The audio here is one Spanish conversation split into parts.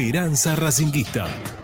Esperanza Racinguista.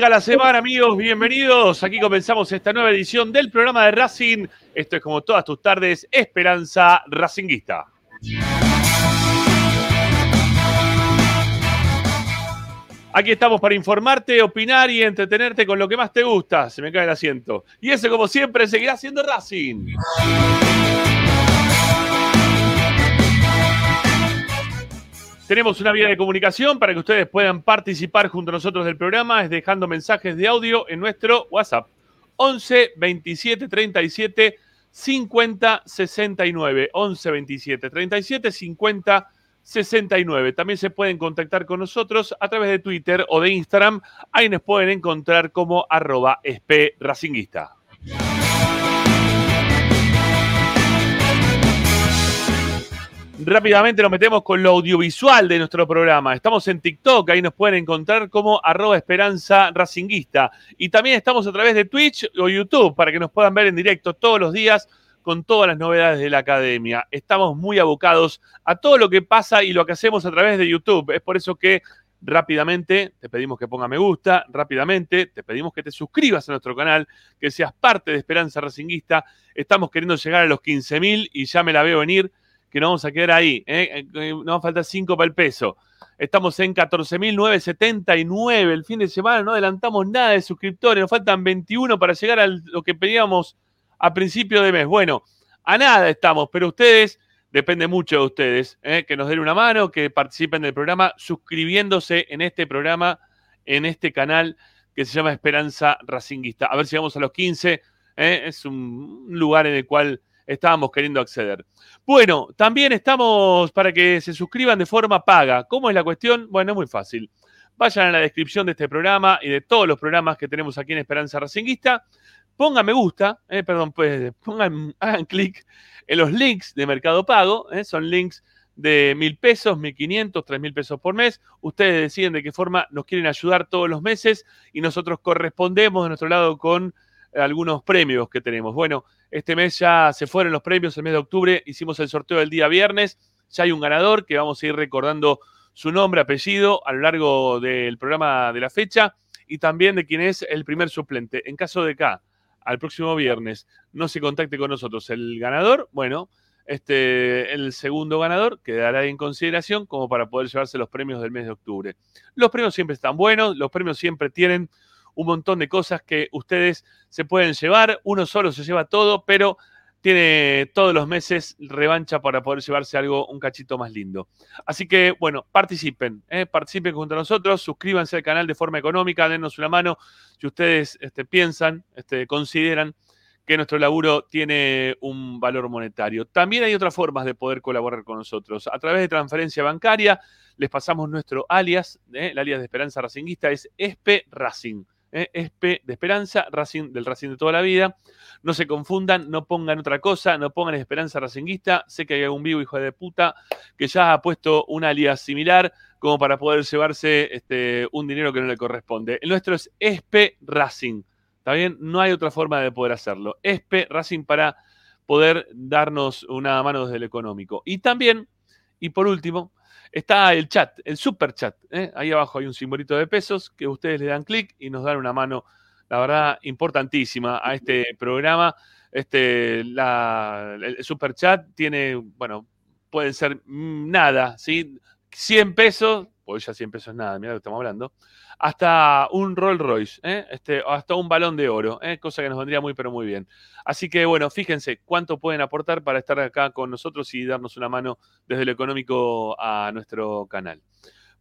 Arranca la semana, amigos. Bienvenidos. Aquí comenzamos esta nueva edición del programa de Racing. Esto es como todas tus tardes, Esperanza Racinguista. Aquí estamos para informarte, opinar y entretenerte con lo que más te gusta. Se me cae el asiento. Y eso, como siempre, seguirá siendo Racing. Tenemos una vía de comunicación para que ustedes puedan participar junto a nosotros del programa, es dejando mensajes de audio en nuestro WhatsApp 11 27 37 50 69. 11 27 37 50 69. También se pueden contactar con nosotros a través de Twitter o de Instagram. Ahí nos pueden encontrar como arroba espracinguista. Rápidamente nos metemos con lo audiovisual de nuestro programa. Estamos en TikTok, ahí nos pueden encontrar como arroba esperanza racinguista. Y también estamos a través de Twitch o YouTube para que nos puedan ver en directo todos los días con todas las novedades de la academia. Estamos muy abocados a todo lo que pasa y lo que hacemos a través de YouTube. Es por eso que rápidamente te pedimos que ponga me gusta, rápidamente te pedimos que te suscribas a nuestro canal, que seas parte de Esperanza Racinguista. Estamos queriendo llegar a los 15.000 y ya me la veo venir que no vamos a quedar ahí. ¿eh? Eh, nos va a faltar 5 para el peso. Estamos en 14.979 el fin de semana, no adelantamos nada de suscriptores, nos faltan 21 para llegar a lo que pedíamos a principio de mes. Bueno, a nada estamos, pero ustedes, depende mucho de ustedes, ¿eh? que nos den una mano, que participen del programa, suscribiéndose en este programa, en este canal que se llama Esperanza Racinguista. A ver si vamos a los 15. ¿eh? Es un lugar en el cual estábamos queriendo acceder. Bueno, también estamos para que se suscriban de forma paga. ¿Cómo es la cuestión? Bueno, es muy fácil. Vayan a la descripción de este programa y de todos los programas que tenemos aquí en Esperanza Racinguista. Pongan me gusta, eh, perdón, pues pongan, hagan clic en los links de Mercado Pago. Eh, son links de mil pesos, mil quinientos, tres mil pesos por mes. Ustedes deciden de qué forma nos quieren ayudar todos los meses y nosotros correspondemos de nuestro lado con algunos premios que tenemos. Bueno, este mes ya se fueron los premios, el mes de octubre hicimos el sorteo del día viernes, ya hay un ganador que vamos a ir recordando su nombre, apellido a lo largo del programa de la fecha y también de quién es el primer suplente. En caso de acá, al próximo viernes, no se contacte con nosotros el ganador, bueno, este, el segundo ganador quedará en consideración como para poder llevarse los premios del mes de octubre. Los premios siempre están buenos, los premios siempre tienen un montón de cosas que ustedes se pueden llevar. Uno solo se lleva todo, pero tiene todos los meses revancha para poder llevarse algo un cachito más lindo. Así que, bueno, participen, ¿eh? participen junto a nosotros, suscríbanse al canal de forma económica, denos una mano si ustedes este, piensan, este, consideran que nuestro laburo tiene un valor monetario. También hay otras formas de poder colaborar con nosotros. A través de transferencia bancaria, les pasamos nuestro alias, ¿eh? el alias de Esperanza Racinguista es ESPE Racing. ¿Eh? Espe de Esperanza, Racing del Racing de toda la vida. No se confundan, no pongan otra cosa, no pongan Esperanza Racinguista. Sé que hay algún vivo hijo de puta que ya ha puesto un alias similar como para poder llevarse este, un dinero que no le corresponde. El nuestro es Espe Racing. ¿Está bien? No hay otra forma de poder hacerlo. Espe Racing para poder darnos una mano desde el económico. Y también, y por último, Está el chat, el super chat. ¿eh? Ahí abajo hay un simbolito de pesos que ustedes le dan clic y nos dan una mano, la verdad, importantísima a este programa. Este, la, el super chat tiene, bueno, pueden ser mm, nada, ¿sí? 100 pesos, pues ya 100 pesos es nada, mira lo que estamos hablando hasta un Rolls Royce, ¿eh? este, hasta un balón de oro, ¿eh? cosa que nos vendría muy, pero muy bien. Así que bueno, fíjense cuánto pueden aportar para estar acá con nosotros y darnos una mano desde lo económico a nuestro canal.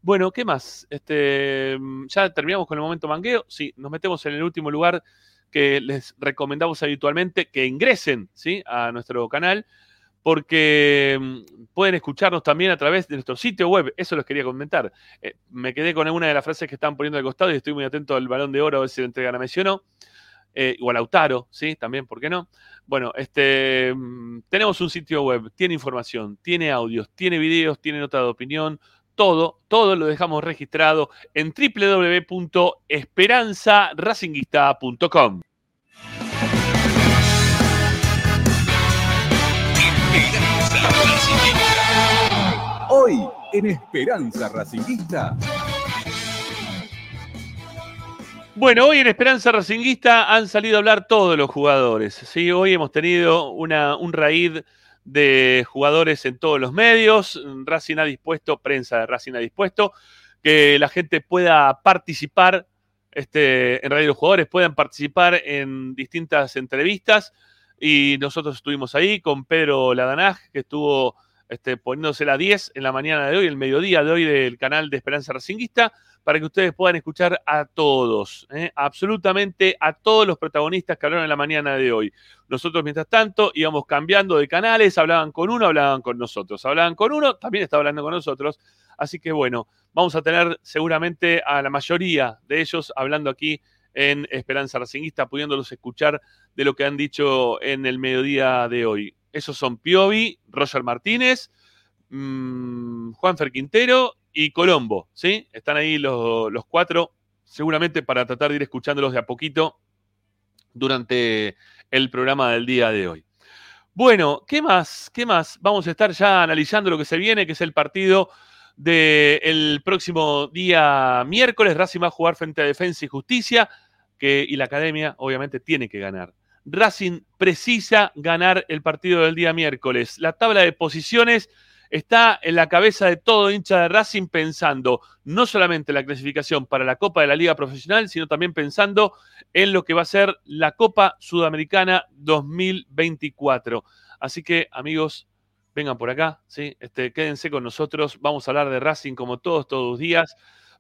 Bueno, ¿qué más? Este, ya terminamos con el momento mangueo. Sí, nos metemos en el último lugar que les recomendamos habitualmente que ingresen ¿sí? a nuestro canal porque mm, pueden escucharnos también a través de nuestro sitio web. Eso les quería comentar. Eh, me quedé con alguna de las frases que están poniendo al costado y estoy muy atento al balón de oro a ver si la entrega la mencionó. Eh, o a Lautaro, ¿sí? También, ¿por qué no? Bueno, este, mm, tenemos un sitio web, tiene información, tiene audios, tiene videos, tiene nota de opinión, todo, todo lo dejamos registrado en www.esperanzaracinguista.com. En Esperanza Racinguista. Bueno, hoy en Esperanza Racinguista han salido a hablar todos los jugadores. ¿sí? Hoy hemos tenido una, un raíz de jugadores en todos los medios. Racing ha dispuesto, prensa de Racing ha dispuesto, que la gente pueda participar, este, en realidad los jugadores puedan participar en distintas entrevistas. Y nosotros estuvimos ahí con Pedro Ladanaj, que estuvo este, poniéndose la 10 en la mañana de hoy, el mediodía de hoy del canal de Esperanza Racinguista, para que ustedes puedan escuchar a todos, ¿eh? absolutamente a todos los protagonistas que hablaron en la mañana de hoy. Nosotros, mientras tanto, íbamos cambiando de canales, hablaban con uno, hablaban con nosotros. Hablaban con uno, también está hablando con nosotros. Así que bueno, vamos a tener seguramente a la mayoría de ellos hablando aquí en Esperanza Racinguista, pudiéndolos escuchar de lo que han dicho en el mediodía de hoy. Esos son Piovi, Roger Martínez, mmm, Juanfer Quintero y Colombo, ¿sí? Están ahí los, los, cuatro, seguramente para tratar de ir escuchándolos de a poquito durante el programa del día de hoy. Bueno, ¿qué más? ¿Qué más? Vamos a estar ya analizando lo que se viene, que es el partido del próximo día miércoles. Racing va a jugar frente a Defensa y Justicia, que, y la academia obviamente tiene que ganar. Racing precisa ganar el partido del día miércoles. La tabla de posiciones está en la cabeza de todo hincha de Racing pensando no solamente en la clasificación para la Copa de la Liga Profesional, sino también pensando en lo que va a ser la Copa Sudamericana 2024. Así que, amigos, vengan por acá, ¿sí? Este, quédense con nosotros. Vamos a hablar de Racing como todos, todos los días.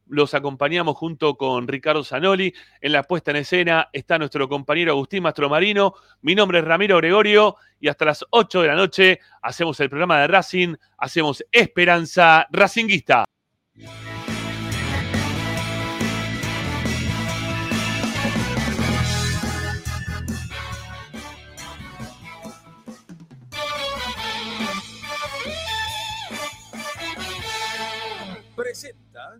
Los acompañamos junto con Ricardo Zanoli. En la puesta en escena está nuestro compañero Agustín Mastromarino. Mi nombre es Ramiro Gregorio y hasta las 8 de la noche hacemos el programa de Racing, hacemos Esperanza Racinguista. Presenta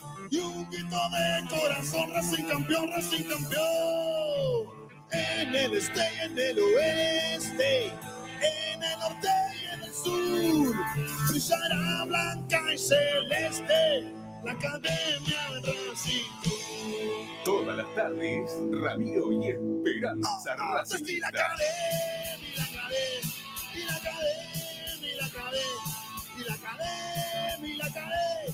y un grito de corazón, Racing campeón, Racing campeón. En el este y en el oeste, en el norte y en el sur, brillará blanca y celeste la academia de Racing. todas las tardes, Ramiro y Esperanza Ah, pues y la academia, y la academia, y la academia, y la academia, y la academia,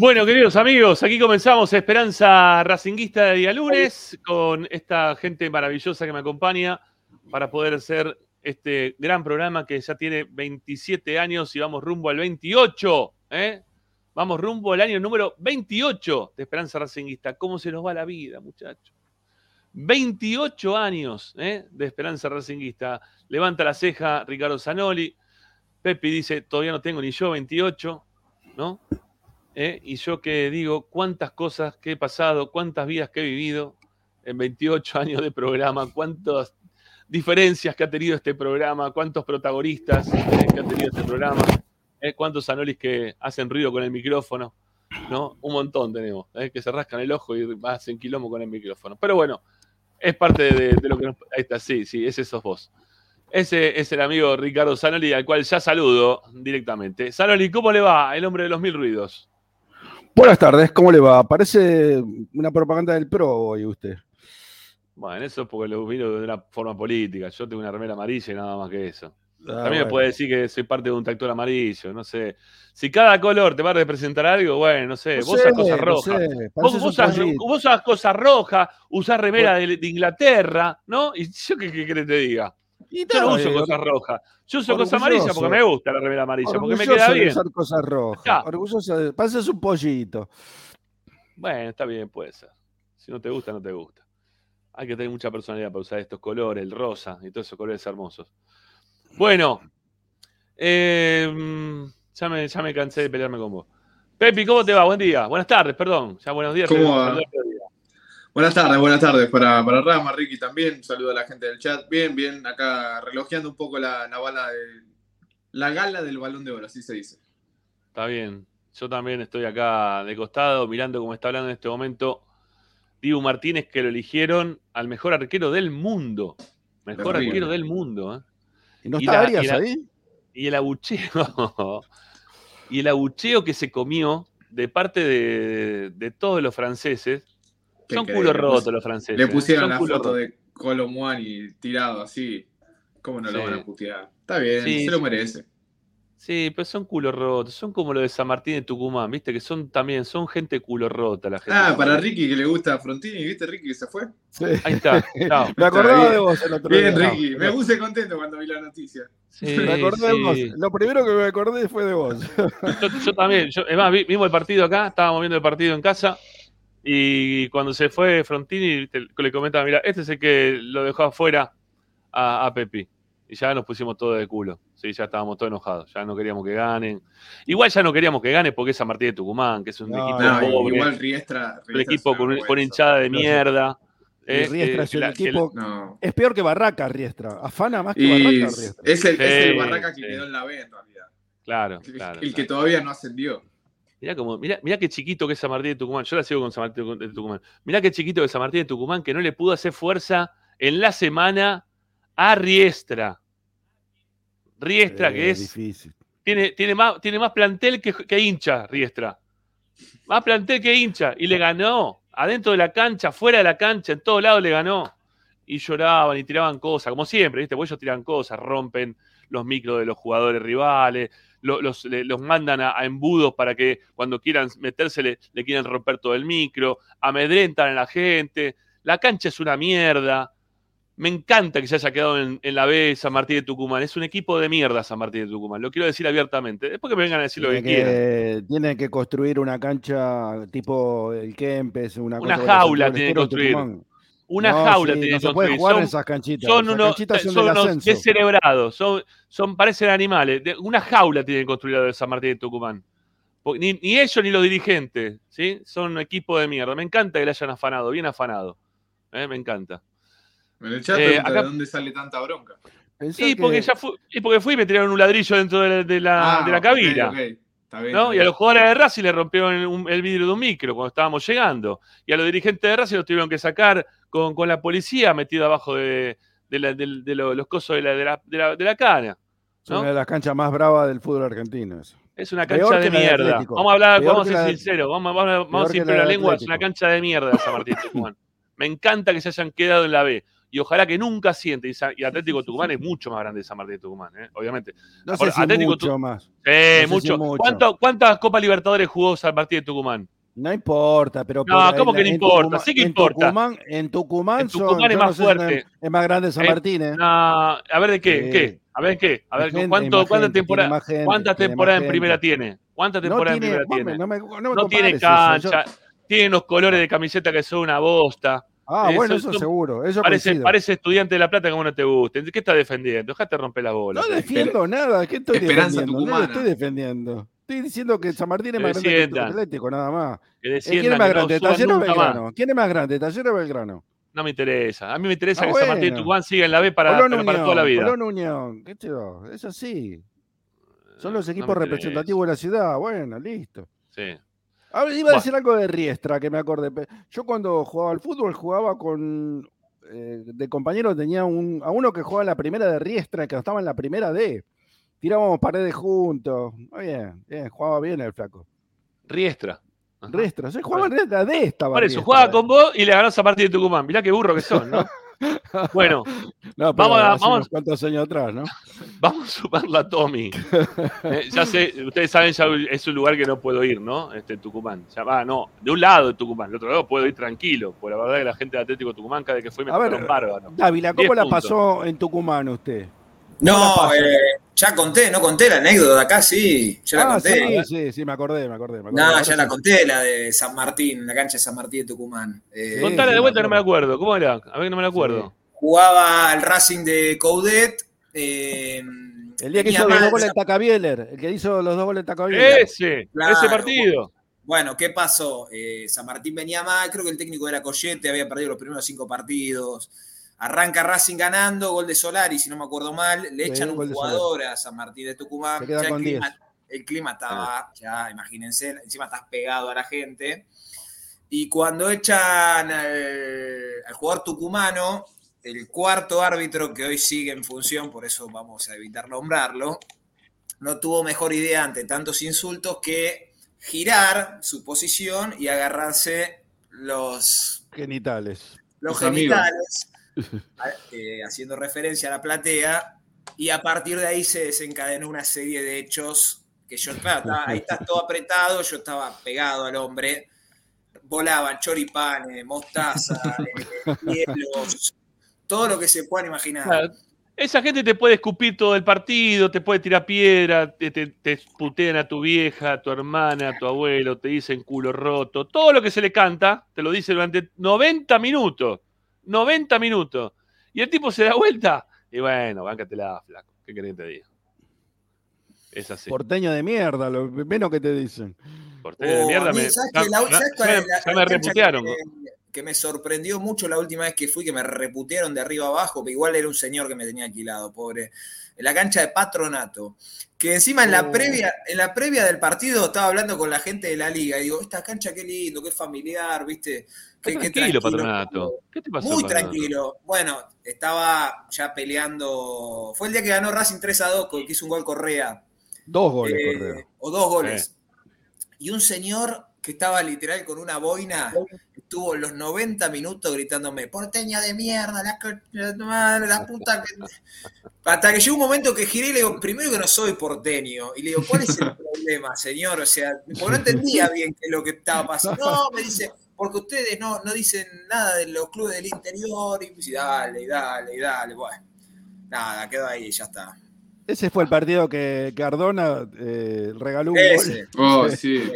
Bueno, queridos amigos, aquí comenzamos Esperanza Racinguista de día lunes con esta gente maravillosa que me acompaña para poder hacer este gran programa que ya tiene 27 años y vamos rumbo al 28. ¿eh? Vamos rumbo al año número 28 de Esperanza Racinguista. ¿Cómo se nos va la vida, muchachos? 28 años ¿eh? de Esperanza Racinguista. Levanta la ceja Ricardo Zanoli. Pepi dice, todavía no tengo ni yo 28, ¿no? ¿eh? Y yo que digo, cuántas cosas que he pasado, cuántas vidas que he vivido en 28 años de programa, cuántas diferencias que ha tenido este programa, cuántos protagonistas ¿eh? que ha tenido este programa, ¿eh? cuántos anolis que hacen ruido con el micrófono, ¿no? Un montón tenemos, ¿eh? que se rascan el ojo y hacen quilombo con el micrófono. Pero bueno, es parte de, lo que nos... Ahí está, sí, sí, ese sos vos. Ese es el amigo Ricardo Zanoli, al cual ya saludo directamente. Zanoli, ¿cómo le va? El hombre de los mil ruidos. Buenas tardes, ¿cómo le va? Parece una propaganda del PRO hoy usted. Bueno, eso es porque lo miro de una forma política. Yo tengo una remera amarilla y nada más que eso. Ah, También me puede decir que soy parte de un tractor amarillo, no sé. Si cada color te va a representar algo, bueno, no sé. No vos sé, usás cosas no rojas. sé, Vos, usás cosas rojas, usás remera de, de Inglaterra, ¿no? ¿Y yo qué, qué querés que te diga? Y Yo no uso cosas rojas. Yo uso cosas amarillas porque me gusta la remera amarilla, porque me queda de bien. usar cosas rojas. Orgulloso de- pareces un pollito. Bueno, está bien, puede ser. Si no te gusta, no te gusta. Hay que tener mucha personalidad para usar estos colores, el rosa y todos esos colores hermosos. Bueno, eh, mm, ya, me, ya me cansé de pelearme con vos. Pepi, ¿cómo te va? Buen día. Buenas tardes, perdón. Ya buenos días. ¿Cómo va? Buenas tardes, buenas tardes para, para Rama, Ricky también. Un saludo a la gente del chat. Bien, bien, acá relojeando un poco la, la bala de, la gala del balón de oro, así se dice. Está bien. Yo también estoy acá de costado mirando cómo está hablando en este momento Dibu Martínez, que lo eligieron al mejor arquero del mundo. Mejor Terrible. arquero del mundo. ¿eh? ¿Y no Y está la- Arias y la- ahí? y el abucheo y el abucheo que se comió de parte de, de todos los franceses ¿Qué son culo pus- los franceses Le ¿eh? pusieron Son la foto rotos. de Colomwani tirado así. ¿Cómo no lo van a putear? Está bien, Sí, se lo merece. Sí, pero son culo rotos, son como lo de San Martín de Tucumán, viste, que son también, son gente culo rota la gente. Ah, para Ricky que le gusta a Frontini, ¿viste Ricky que se fue? Sí. Ahí está. Me acordaba bien. de vos el otro Bien, día. Ricky, me puse contento cuando vi la noticia. Sí, Me acordé de vos. Lo primero que me acordé fue de vos. Yo, yo también, yo, es más, vi- vimos el partido acá, estábamos viendo el partido en casa y cuando se fue Frontini viste, le comentaba, mira, este es el que lo dejó afuera a, a Pepi. Y ya nos pusimos todos de culo, sí, ya estábamos todos enojados, ya no queríamos que ganen. Igual ya no queríamos que gane porque es San Martín de Tucumán, que es un No, equipo No, pobre, igual Riestra. un equipo con, vergüenza. hinchada de mierda. Eh, Riestra eh, es un la- equipo. No. Es peor que Barraca, Riestra. Afana más que Y Barraca, es Riestra. el, es el Barraca que sí. quedó en la B en realidad. Claro, El, claro. el que claro. todavía no ascendió. Mirá, como, mirá, mirá qué chiquito que es San Martín de Tucumán. Yo la sigo con San Martín de Tucumán. Mirá qué chiquito que es San Martín de Tucumán que no le pudo hacer fuerza en la semana a Riestra. Riestra, Eh, que es. Difícil. Tiene, tiene, más, tiene más plantel que, que hincha, Riestra. Más plantel que hincha. Y le ganó. Adentro de la cancha, fuera de la cancha, en todos lados le ganó. Y lloraban y tiraban cosas, como siempre, ¿viste? Porque ellos tiran cosas, rompen los micros de los jugadores rivales, lo- los, mandan a, a embudos para que cuando quieran meterse le, le quieran romper todo el micro, amedrentan a la gente. La cancha es una mierda. Me encanta que se haya quedado en, en la B San Martín de Tucumán. Es un equipo de mierda San Martín de Tucumán. Lo quiero decir abiertamente. Después que me vengan a decir lo que quieran. Tienen que construir una cancha tipo el Kempes, una, Una cosa jaula tienen que construir. Una No, jaula sí, tienen no que construir. jugar Son- en esas canchitas. son unos, canchitas son son unos descerebrados, son, son, parecen animales. De- una jaula tienen que construir la de San Martín de Tucumán. Ni ellos ni los dirigentes, ¿sí? Son un equipo de mierda. Me encanta que le hayan afanado, bien afanado. ¿eh? Me encanta. En el chat Eh, acá- de dónde sale tanta bronca. Y porque, que- ya fui, y porque fui y me tiraron un ladrillo dentro de la, de la, Ah, de la ok, cabina. ok. Está bien, ¿no? está Y a los jugadores de Racing le rompieron el, un- el vidrio de un micro cuando estábamos llegando. Y a los dirigentes de Racing los tuvieron que sacar con, con la policía metido abajo de, de la- del- de lo- los cosos de la, de la, de la- de la cana. es ¿no? una de las canchas más bravas del fútbol argentino. eso. Es una cancha de mierda. Vamos a hablar, Peor vamos a ser sinceros. Vamos, vamos, vamos a la lengua. Es una cancha de mierda San Martín de Tucumán. Me encanta que se hayan quedado en la B. Y ojalá que nunca siente. Y, Atlético Tucumán es mucho más grande de San Martín de Tucumán, ¿eh? obviamente. No sé Ahora, si Atlético mucho más. Eh, No sé si mucho. mucho. ¿Cuánto- ¿Cuántas Copas Libertadores jugó San Martín de Tucumán? No importa, pero. No, ¿cómo que no importa? Tucumán- Sí que importa. Tucumán, en Tucumán, En son- Tucumán es yo más no sé fuerte. Es más grande San Martín, ¿eh? No, a ver de qué, Sí. qué, a ver qué, a ver gente- cuánto, cuánta temporada, cuántas tiene más temporadas en primera tiene, cuántas No temporadas tiene, en primera tiene. no me, no me No tiene cancha, yo- tiene unos colores de camiseta que son una bosta. Ah, Eh, bueno, eso seguro. Eso Parece, coincido. parece estudiante de La Plata como no te guste. ¿Qué estás defendiendo? Dejate romper las bolas. No defiendo nada. ¿Qué estoy Esperanza defendiendo? No lo estoy defendiendo. Estoy diciendo que San Martín es Que más grande que el. Atlético, nada más. que Eh, ¿Quién es más no grande, suban Taller o más. Belgrano? ¿Quién es más grande, Taller o Belgrano? No me interesa. A mí me interesa Ah, que San Martín bueno. Tucumán siga en la B para, Colón pero para Unión, toda la vida. Colón Unión, qué es así. Son los No equipos representativos de la ciudad, bueno, listo. Sí. Ahora iba a decir algo de Riestra, que me acordé. Yo cuando jugaba al fútbol jugaba con. eh, de compañero tenía un, a uno que jugaba en la primera de Riestra, que estaba en la primera D. Tirábamos paredes juntos. Muy bien, bien, jugaba bien el flaco. Riestra. Riestra, se jugaba en la D estaba. Por eso, Riestra. jugaba con vos y le ganó San Martín de Tucumán. Mirá qué burro que son, ¿no? Bueno, No, Vamos a- vamos- unos cuantos años atrás, ¿no? vamos a sumarla a Tommy. Eh, ya sé, ustedes saben, ya es un lugar que no puedo ir, ¿no? Este Tucumán. Ya va, no, de un lado de Tucumán, del otro lado puedo ir tranquilo. Por la verdad que la gente de Atlético Tucumán, cada vez que fui me A ver, bárbaro. Dávila, ¿cómo la puntos. pasó en Tucumán usted? No, eh, ya conté, no conté la anécdota de acá, sí, ya la Ah, conté. sí, sí, sí, me acordé, me acordé. Me acordé. No, ya la conté, la de San Martín, la cancha de San Martín de Tucumán. Eh, Sí, Contala de vuelta, no me acuerdo. acuerdo. ¿Cómo era? A ver, no me la acuerdo. Jugaba el Racing de Coudet. eh, El día que hizo los dos goles en Tacabieler, el que hizo los dos goles en Tacabieler. Ese, Claro. ese partido. Bueno, ¿qué pasó? Eh, San Martín venía mal, creo que el técnico era Coyete, había perdido los primeros cinco partidos. Arranca Racing ganando, gol de Solari, si no me acuerdo mal. Le Sí, echan un jugador a San Martín de Tucumán. Ya el, clima, 10. el clima estaba, ya imagínense, encima estás pegado a la gente. Y cuando echan al, al jugador tucumano, el cuarto árbitro que hoy sigue en función, por eso vamos a evitar nombrarlo, no tuvo mejor idea ante tantos insultos que girar su posición y agarrarse los, Genitales. los genitales, eh, haciendo referencia a la platea, Y a partir de ahí se desencadenó una serie de hechos que yo, claro, estaba- ahí estás todo apretado, yo estaba pegado al hombre, volaban choripanes, mostaza, eh, hielos, todo lo que se puedan imaginar. Claro, Esa gente te puede escupir todo el partido, te puede tirar piedra, te, te- te putean a tu vieja, a tu hermana, a tu abuelo, te dicen culo roto, todo lo que se le canta, te lo dice durante 90 minutos. 90 minutos. Y el tipo se da vuelta y bueno, báncatela, flaco. ¿Qué querés que te diga? Es así. Porteño de mierda, lo menos que te dicen. Porteño de Oh, mierda me. La- ya- ¿sabes ya cuál me- es la- ya la me cancha reputearon. Que, que me sorprendió mucho la última vez que fui, que me reputearon de arriba abajo, que igual era un señor que me tenía alquilado, pobre. En la cancha de Patronato. Que encima en la, Oh. previa, en la previa del partido estaba hablando con la gente de la liga. Y digo, esta cancha qué lindo, qué familiar, ¿viste? Qué, qué tranquilo, patronato. ¿Qué te pasó? Muy Patronato? tranquilo. Bueno, estaba ya peleando. Fue el día que ganó Racing 3 a 2, que hizo un gol Correa. Dos goles, Eh, Correa. o dos goles. Y un señor que estaba literal con una boina, estuvo los 90 minutos gritándome, porteña de mierda, la, la la puta que... Hasta que llegó un momento que giré y le digo, primero que no soy porteño. Y le digo, ¿cuál es el problema, señor? O sea, porque no entendía bien qué es lo que estaba pasando. No, me dice, porque ustedes no, no dicen nada de los clubes del interior. Y pues, y dale, y dale, y dale. Bueno, nada, quedó ahí, ya está. Ese fue el partido que Cardona eh, regaló un Ese. gol. Oh, Sí.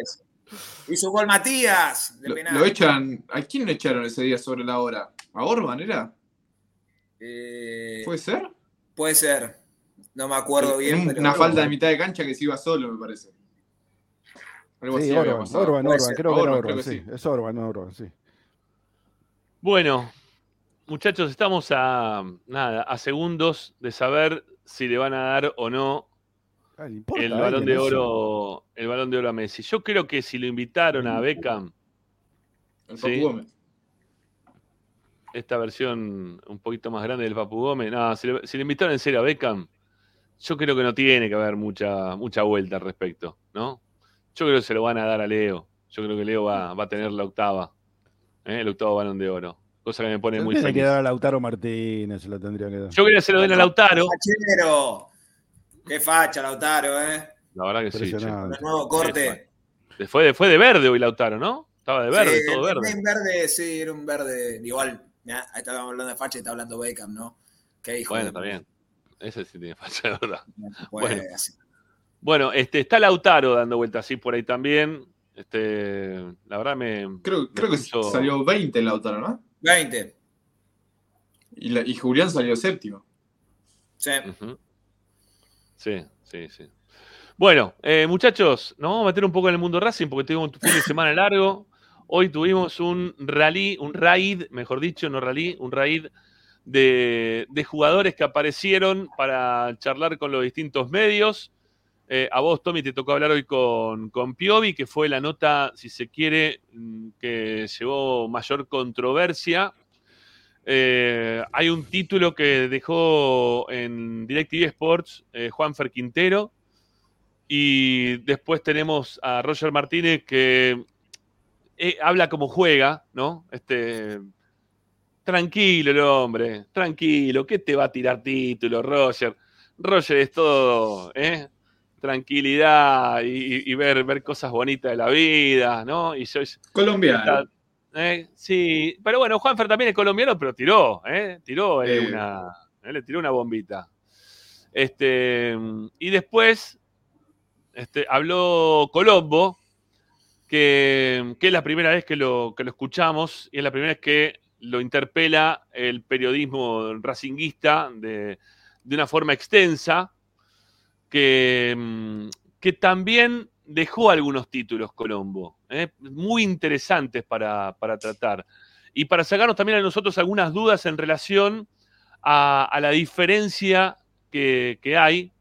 Hizo gol Matías, de Lo, penal. lo echan. ¿A quién lo echaron ese día sobre la hora? ¿A Orban era? Eh, ¿Puede ser? Puede ser. No me acuerdo bien. En pero- una falta de mitad de cancha que se iba solo, me parece. Algo Sí, así Orban. Orban, creo que era Orban, Orban, creo que sí. sí. Es Orban, no Orban, sí. Bueno, muchachos, estamos a nada, a segundos de saber si le van a dar o no Ah, importa el balón de eso. oro, el balón de oro a Messi. Yo creo que si lo invitaron a Beckham, El Sí. Papu Gómez. esta versión un poquito más grande del Papu Gómez, no, si le, si le invitaron en serio a Beckham, yo creo que no tiene que haber mucha, mucha vuelta al respecto, ¿no? Yo creo que se lo van a dar a Leo. Yo creo que Leo va, va a tener la octava, ¿eh? el octavo balón de oro. Cosa que me pone muy tiene que feliz. dar a Lautaro Martínez, se lo tendría que dar. Yo quería que se lo den a Lautaro. Fachero. Qué facha, Lautaro, ¿eh? La verdad que sí. nuevo corte. Fue de, fue de verde hoy Lautaro, ¿no? Estaba de verde, Sí, todo verde. Verde, sí, era un verde. Igual, mirá, ahí estábamos hablando de facha y está hablando Beckham, ¿no? Qué hijo Bueno, de- está bien. Ese sí tiene facha, de verdad. No puede Bueno. así. Bueno, este, está Lautaro dando vueltas así por ahí también. Este, la verdad me. Creo, creo que salió 20 el Lautaro, ¿no? 20. Y, la- y Julián salió séptimo. Sí. Sí, sí, sí. Bueno, eh, muchachos, nos vamos a meter un poco en el mundo Racing porque tuvimos un fin de semana largo. Hoy tuvimos un rally, un raid, mejor dicho, no rally, un raid de, de jugadores que aparecieron para charlar con los distintos medios. Eh, a vos, Tommy, te tocó hablar hoy con, con Piovi, que fue la nota, si se quiere, mm, que llevó mayor controversia. Eh, hay un título que dejó en DirecTV Sports eh, Juanfer Quintero. Y después tenemos a Roger Martínez que eh, habla como juega, ¿no? Este, tranquilo el hombre, tranquilo, ¿qué te va a tirar título, Roger? Roger es todo, ¿eh? Tranquilidad y, ver, ver cosas bonitas de la vida, ¿no? Y yo, Colombiano. eh, sí, pero bueno, Juanfer también es colombiano, pero tiró, ¿eh? Tiró eh, una. eh, le tiró una bombita. Este, y después este, habló Colombo, que, que es la primera vez que lo, que lo escuchamos y es la primera vez que lo interpela el periodismo racinguista de, de una forma extensa, que, mm, que también dejó algunos títulos Colombo, ¿eh? muy interesantes para, para tratar. Y para sacarnos también a nosotros algunas dudas en relación a, la diferencia que, que hay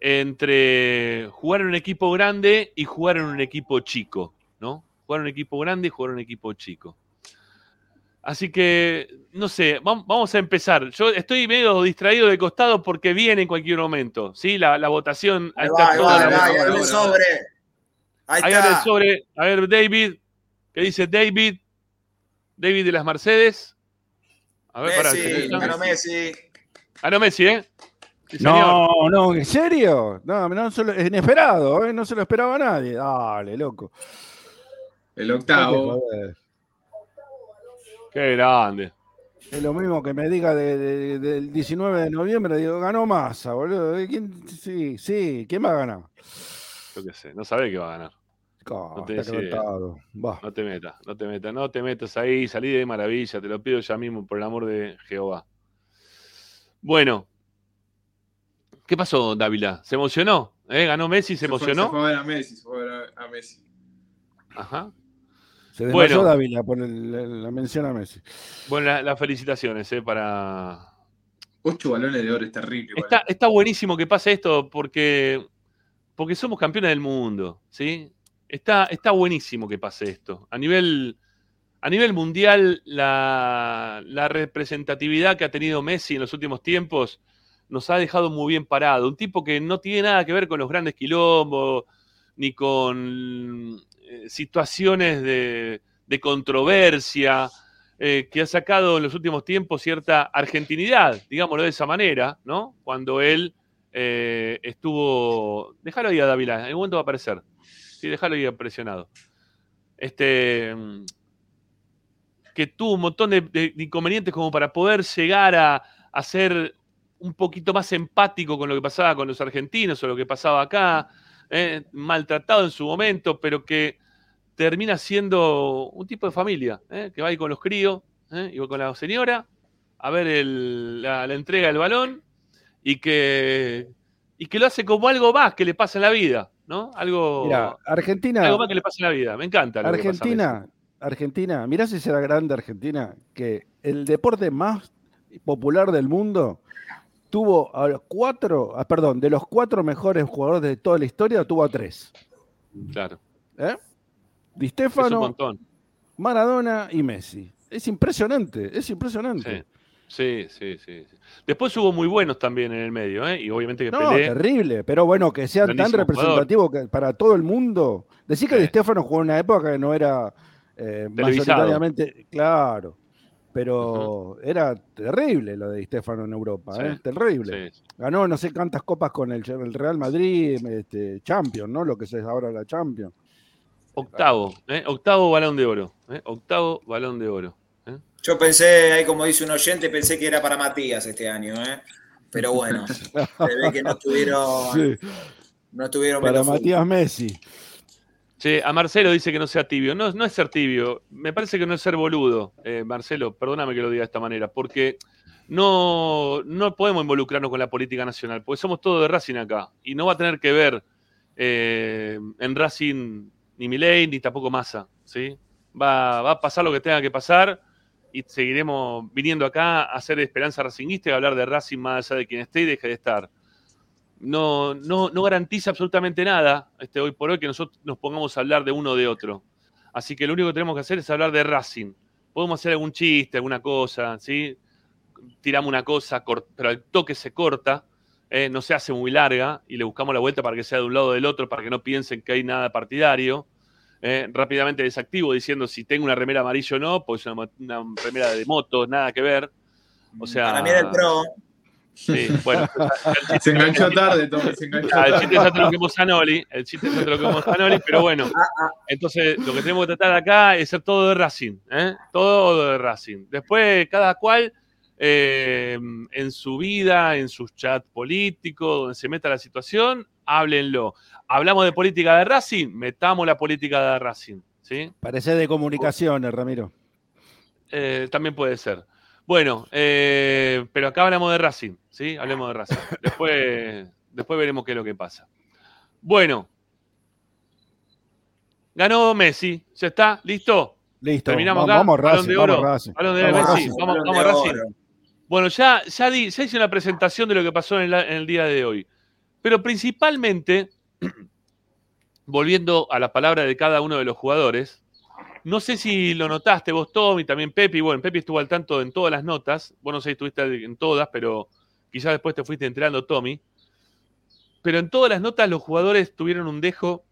entre jugar en un equipo grande y jugar en un equipo chico, ¿no? Jugar en un equipo grande y jugar en un equipo chico. Así que, no sé, vam- vamos a empezar. Yo estoy medio distraído de costado porque viene en cualquier momento, ¿sí? La, la votación. Ahí está va, ahí toda va, la ahí va, el sobre. Ahí Ahí abre el está. sobre. A ver, David. ¿Qué dice David? David de las Mercedes. A ver, Messi, ¿se escucha? ganó Messi. Ah, no, Messi, ¿eh? Sí. No, no, ¿en serio? No, no se lo- es inesperado, ¿eh? no se lo esperaba nadie. Dale, loco. El octavo. Joder. Qué grande. Es lo mismo que me diga de- de- del 19 de noviembre, digo, ganó Massa, boludo. ¿Quién? Sí, sí, ¿quién va a ganar? Yo qué sé, no sabe que va a ganar. Oh, No te. Va. No metas, no te metas, no te metas ahí, salí de maravilla, te lo pido ya mismo por el amor de Jehová. Bueno, ¿qué pasó, Dávila? ¿Se emocionó? ¿Eh? ¿Ganó Messi? ¿Se emocionó? se fue a ver a Messi, se fue a ver a, a Messi. Ajá. Se desmayó Bueno. Dávila por el- el- la mención a Messi. Bueno, la- las felicitaciones ¿eh? para, Ocho balones de oro, es terrible. está buenísimo que pase esto porque, porque somos campeones del mundo, ¿sí? Está, está buenísimo que pase esto. A nivel, a nivel mundial, la, la representatividad que ha tenido Messi en los últimos tiempos nos ha dejado muy bien parado. Un tipo que no tiene nada que ver con los grandes quilombos, ni con eh, situaciones de, de controversia, eh, que ha sacado en los últimos tiempos cierta argentinidad, digámoslo de esa manera, ¿no? Cuando él eh, estuvo. Déjalo ahí a Dávila, en algún momento va a aparecer. Sí, déjalo ahí presionado. Este. Que tuvo un montón de, de inconvenientes como para poder llegar a, a ser un poquito más empático con lo que pasaba con los argentinos o lo que pasaba acá, eh, maltratado en su momento, pero que termina siendo un tipo de familia, ¿eh? que va ahí con los críos, ¿eh? y va con la señora a ver el- la, la entrega del balón y que, y que lo hace como algo más que le pasa en la vida, ¿no? Algo, Mira, Argentina, algo más que le pasa en la vida. Me encanta. lo que. Argentina, Argentina, mirá si será grande Argentina, que el deporte más popular del mundo tuvo a los cuatro, ah, perdón, de los cuatro mejores jugadores de toda la historia, tuvo a tres. Claro, ¿eh? Di Stefano. Maradona y Messi. Es impresionante, es impresionante. Sí, sí, sí, sí. Después hubo muy buenos también en el medio, ¿eh? Y obviamente que No, Pelé. terrible, pero bueno, que sea tan Grandísimo representativo que para todo el mundo. Decir que Sí. Di Stefano jugó en una época que no era eh, mayoritariamente, claro, pero era terrible lo de Di Stefano en Europa, Sí, ¿eh? terrible. Sí, Ganó no sé cuántas copas con el, el Real Madrid, este, Champions, ¿no? Lo que es ahora la Champions. Octavo, ¿eh? Octavo balón de oro. ¿eh? Octavo balón de oro. ¿eh? Yo pensé, ahí como dice un oyente, pensé que era para Matías este año, ¿eh? Pero bueno, se ve que no estuvieron, Sí, no estuvieron para fútbol. Matías Messi. A Marcelo dice que no sea tibio. No, no es ser tibio. Me parece que no es ser boludo, eh, Marcelo. Perdóname que lo diga de esta manera, porque no, no podemos involucrarnos con la política nacional, porque somos todos de Racing acá. Y no va a tener que ver eh, en Racing ni Milei ni tampoco Massa. ¿sí? Va, va a pasar lo que tenga que pasar y seguiremos viniendo acá a hacer esperanza racinguista y a hablar de Racing más allá de quien esté y deje de estar no, no, no garantiza absolutamente nada este, hoy por hoy que nosotros nos pongamos a hablar de uno o de otro. Así que lo único que tenemos que hacer es hablar de Racing. Podemos hacer algún chiste, alguna cosa, ¿sí? Tiramos una cosa, pero al toque se corta, ¿eh? no se hace muy larga y le buscamos la vuelta para que sea de un lado o del otro, para que no piensen que hay nada partidario. ¿eh? Rápidamente desactivo diciendo si tengo una remera amarilla o no, pues una, una remera de moto, nada que ver. O sea, Para mí era el pro. Sí, bueno. chiste- Se enganchó tarde, Tommy, se enganchó Ah, el tarde. chiste ya te lo quemó Zanoli, el chiste ya te lo quemó Zanoli, pero bueno, entonces lo que tenemos que tratar acá es ser todo de Racing, ¿eh? todo de Racing. Después, cada cual eh, en su vida, en sus chats políticos, donde se meta la situación, háblenlo. Hablamos de política de Racing, metamos la política de Racing, ¿sí? Parece de comunicaciones, Ramiro. Eh, también puede ser. Bueno, eh, pero acá hablamos de Racing, ¿sí? Hablemos de Racing. Después, después veremos qué es lo que pasa. Bueno. Ganó Messi. ¿Ya está? ¿Listo? Listo. Terminamos vamos, acá. vamos Balón Racing, de vamos oro. Racing. Balón de Vamos Messi. Racing. Vamos, Balón vamos de Racing. Bueno, ya, ya, di- ya hice una presentación de lo que pasó en, la- en el día de hoy. Pero principalmente, volviendo a la palabra de cada uno de los jugadores, no sé si lo notaste vos, Tom, y también Pepi. Bueno, Pepi estuvo al tanto en todas las notas. Vos no sé si estuviste en todas, pero quizás después te fuiste enterando, Tommy. Pero en todas las notas los jugadores tuvieron un dejo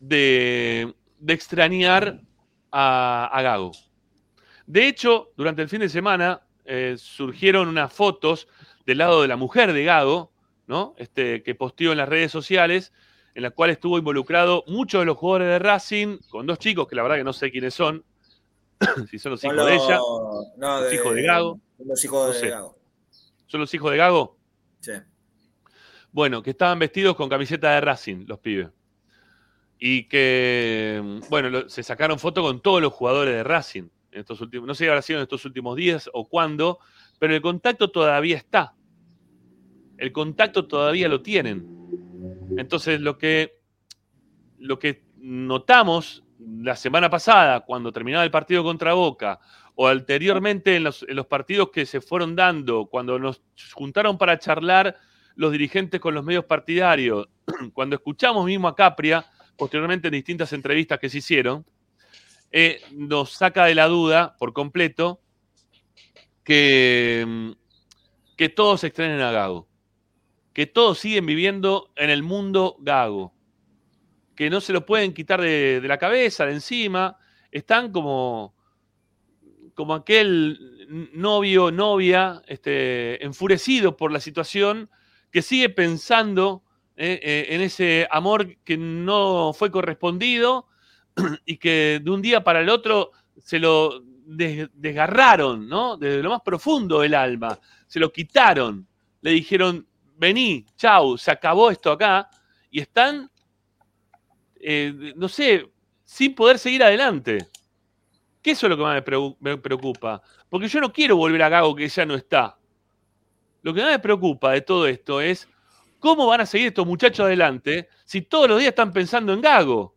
de, extrañar a, a Gago. De hecho, durante el fin de semana eh, surgieron unas fotos del lado de la mujer de Gago, ¿no? Este, que posteó en las redes sociales, en la cual estuvo involucrado muchos de los jugadores de Racing, con dos chicos que la verdad que no sé quiénes son, si son los hijos de ella, no, los hijos de Gago. Los hijos No de sé. Gago. son los hijos de Gago. Sí. Bueno, que estaban vestidos con camiseta de Racing, los pibes. Y que, bueno, lo- se sacaron fotos con todos los jugadores de Racing. En estos últimos, no sé si habrá sido en estos últimos días o cuándo, pero el contacto todavía está. El contacto todavía lo tienen. Entonces, lo que, lo que notamos la semana pasada, cuando terminaba el partido contra Boca, o anteriormente en los, partidos que se fueron dando, cuando nos juntaron para charlar los dirigentes con los medios partidarios, cuando escuchamos mismo a Capria, posteriormente en distintas entrevistas que se hicieron, eh, nos saca de la duda por completo que, que todos extrañen a Gago, que todos siguen viviendo en el mundo Gago, que no se lo pueden quitar de, la cabeza, de encima, están como, como aquel novio, novia, este, enfurecido por la situación, que sigue pensando eh, eh, en ese amor que no fue correspondido y que de un día para el otro se lo des- desgarraron, ¿no? Desde lo más profundo del alma, se lo quitaron, le dijeron, vení, chau, se acabó esto acá, y están, eh, no sé, sin poder seguir adelante. Que eso es lo que más me preocupa. Porque yo no quiero volver a Gago que ya no está. Lo que más me preocupa de todo esto es cómo van a seguir estos muchachos adelante si todos los días están pensando en Gago.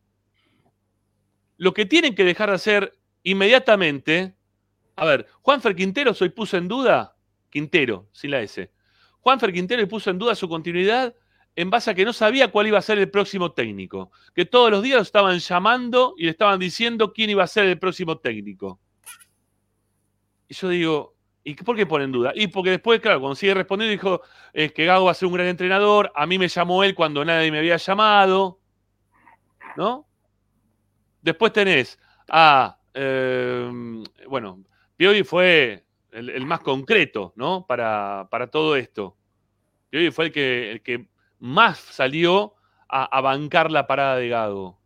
Lo que tienen que dejar de hacer inmediatamente. A ver, Juanfer Quintero hoy puso en duda. Quintero, sin la S. Juanfer Quintero y puso en duda su continuidad en base a que no sabía cuál iba a ser el próximo técnico. Que todos los días lo estaban llamando y le estaban diciendo quién iba a ser el próximo técnico. Y yo digo, ¿y por qué pone en duda? Y porque después, claro, cuando sigue respondiendo, dijo eh, que Gago va a ser un gran entrenador. A mí me llamó él cuando nadie me había llamado. ¿No? Después tenés a. eh, bueno, Piovi fue el, más concreto, ¿no? Para, para todo esto. Piovi fue el que, el que más salió a, a bancar la parada de Gago.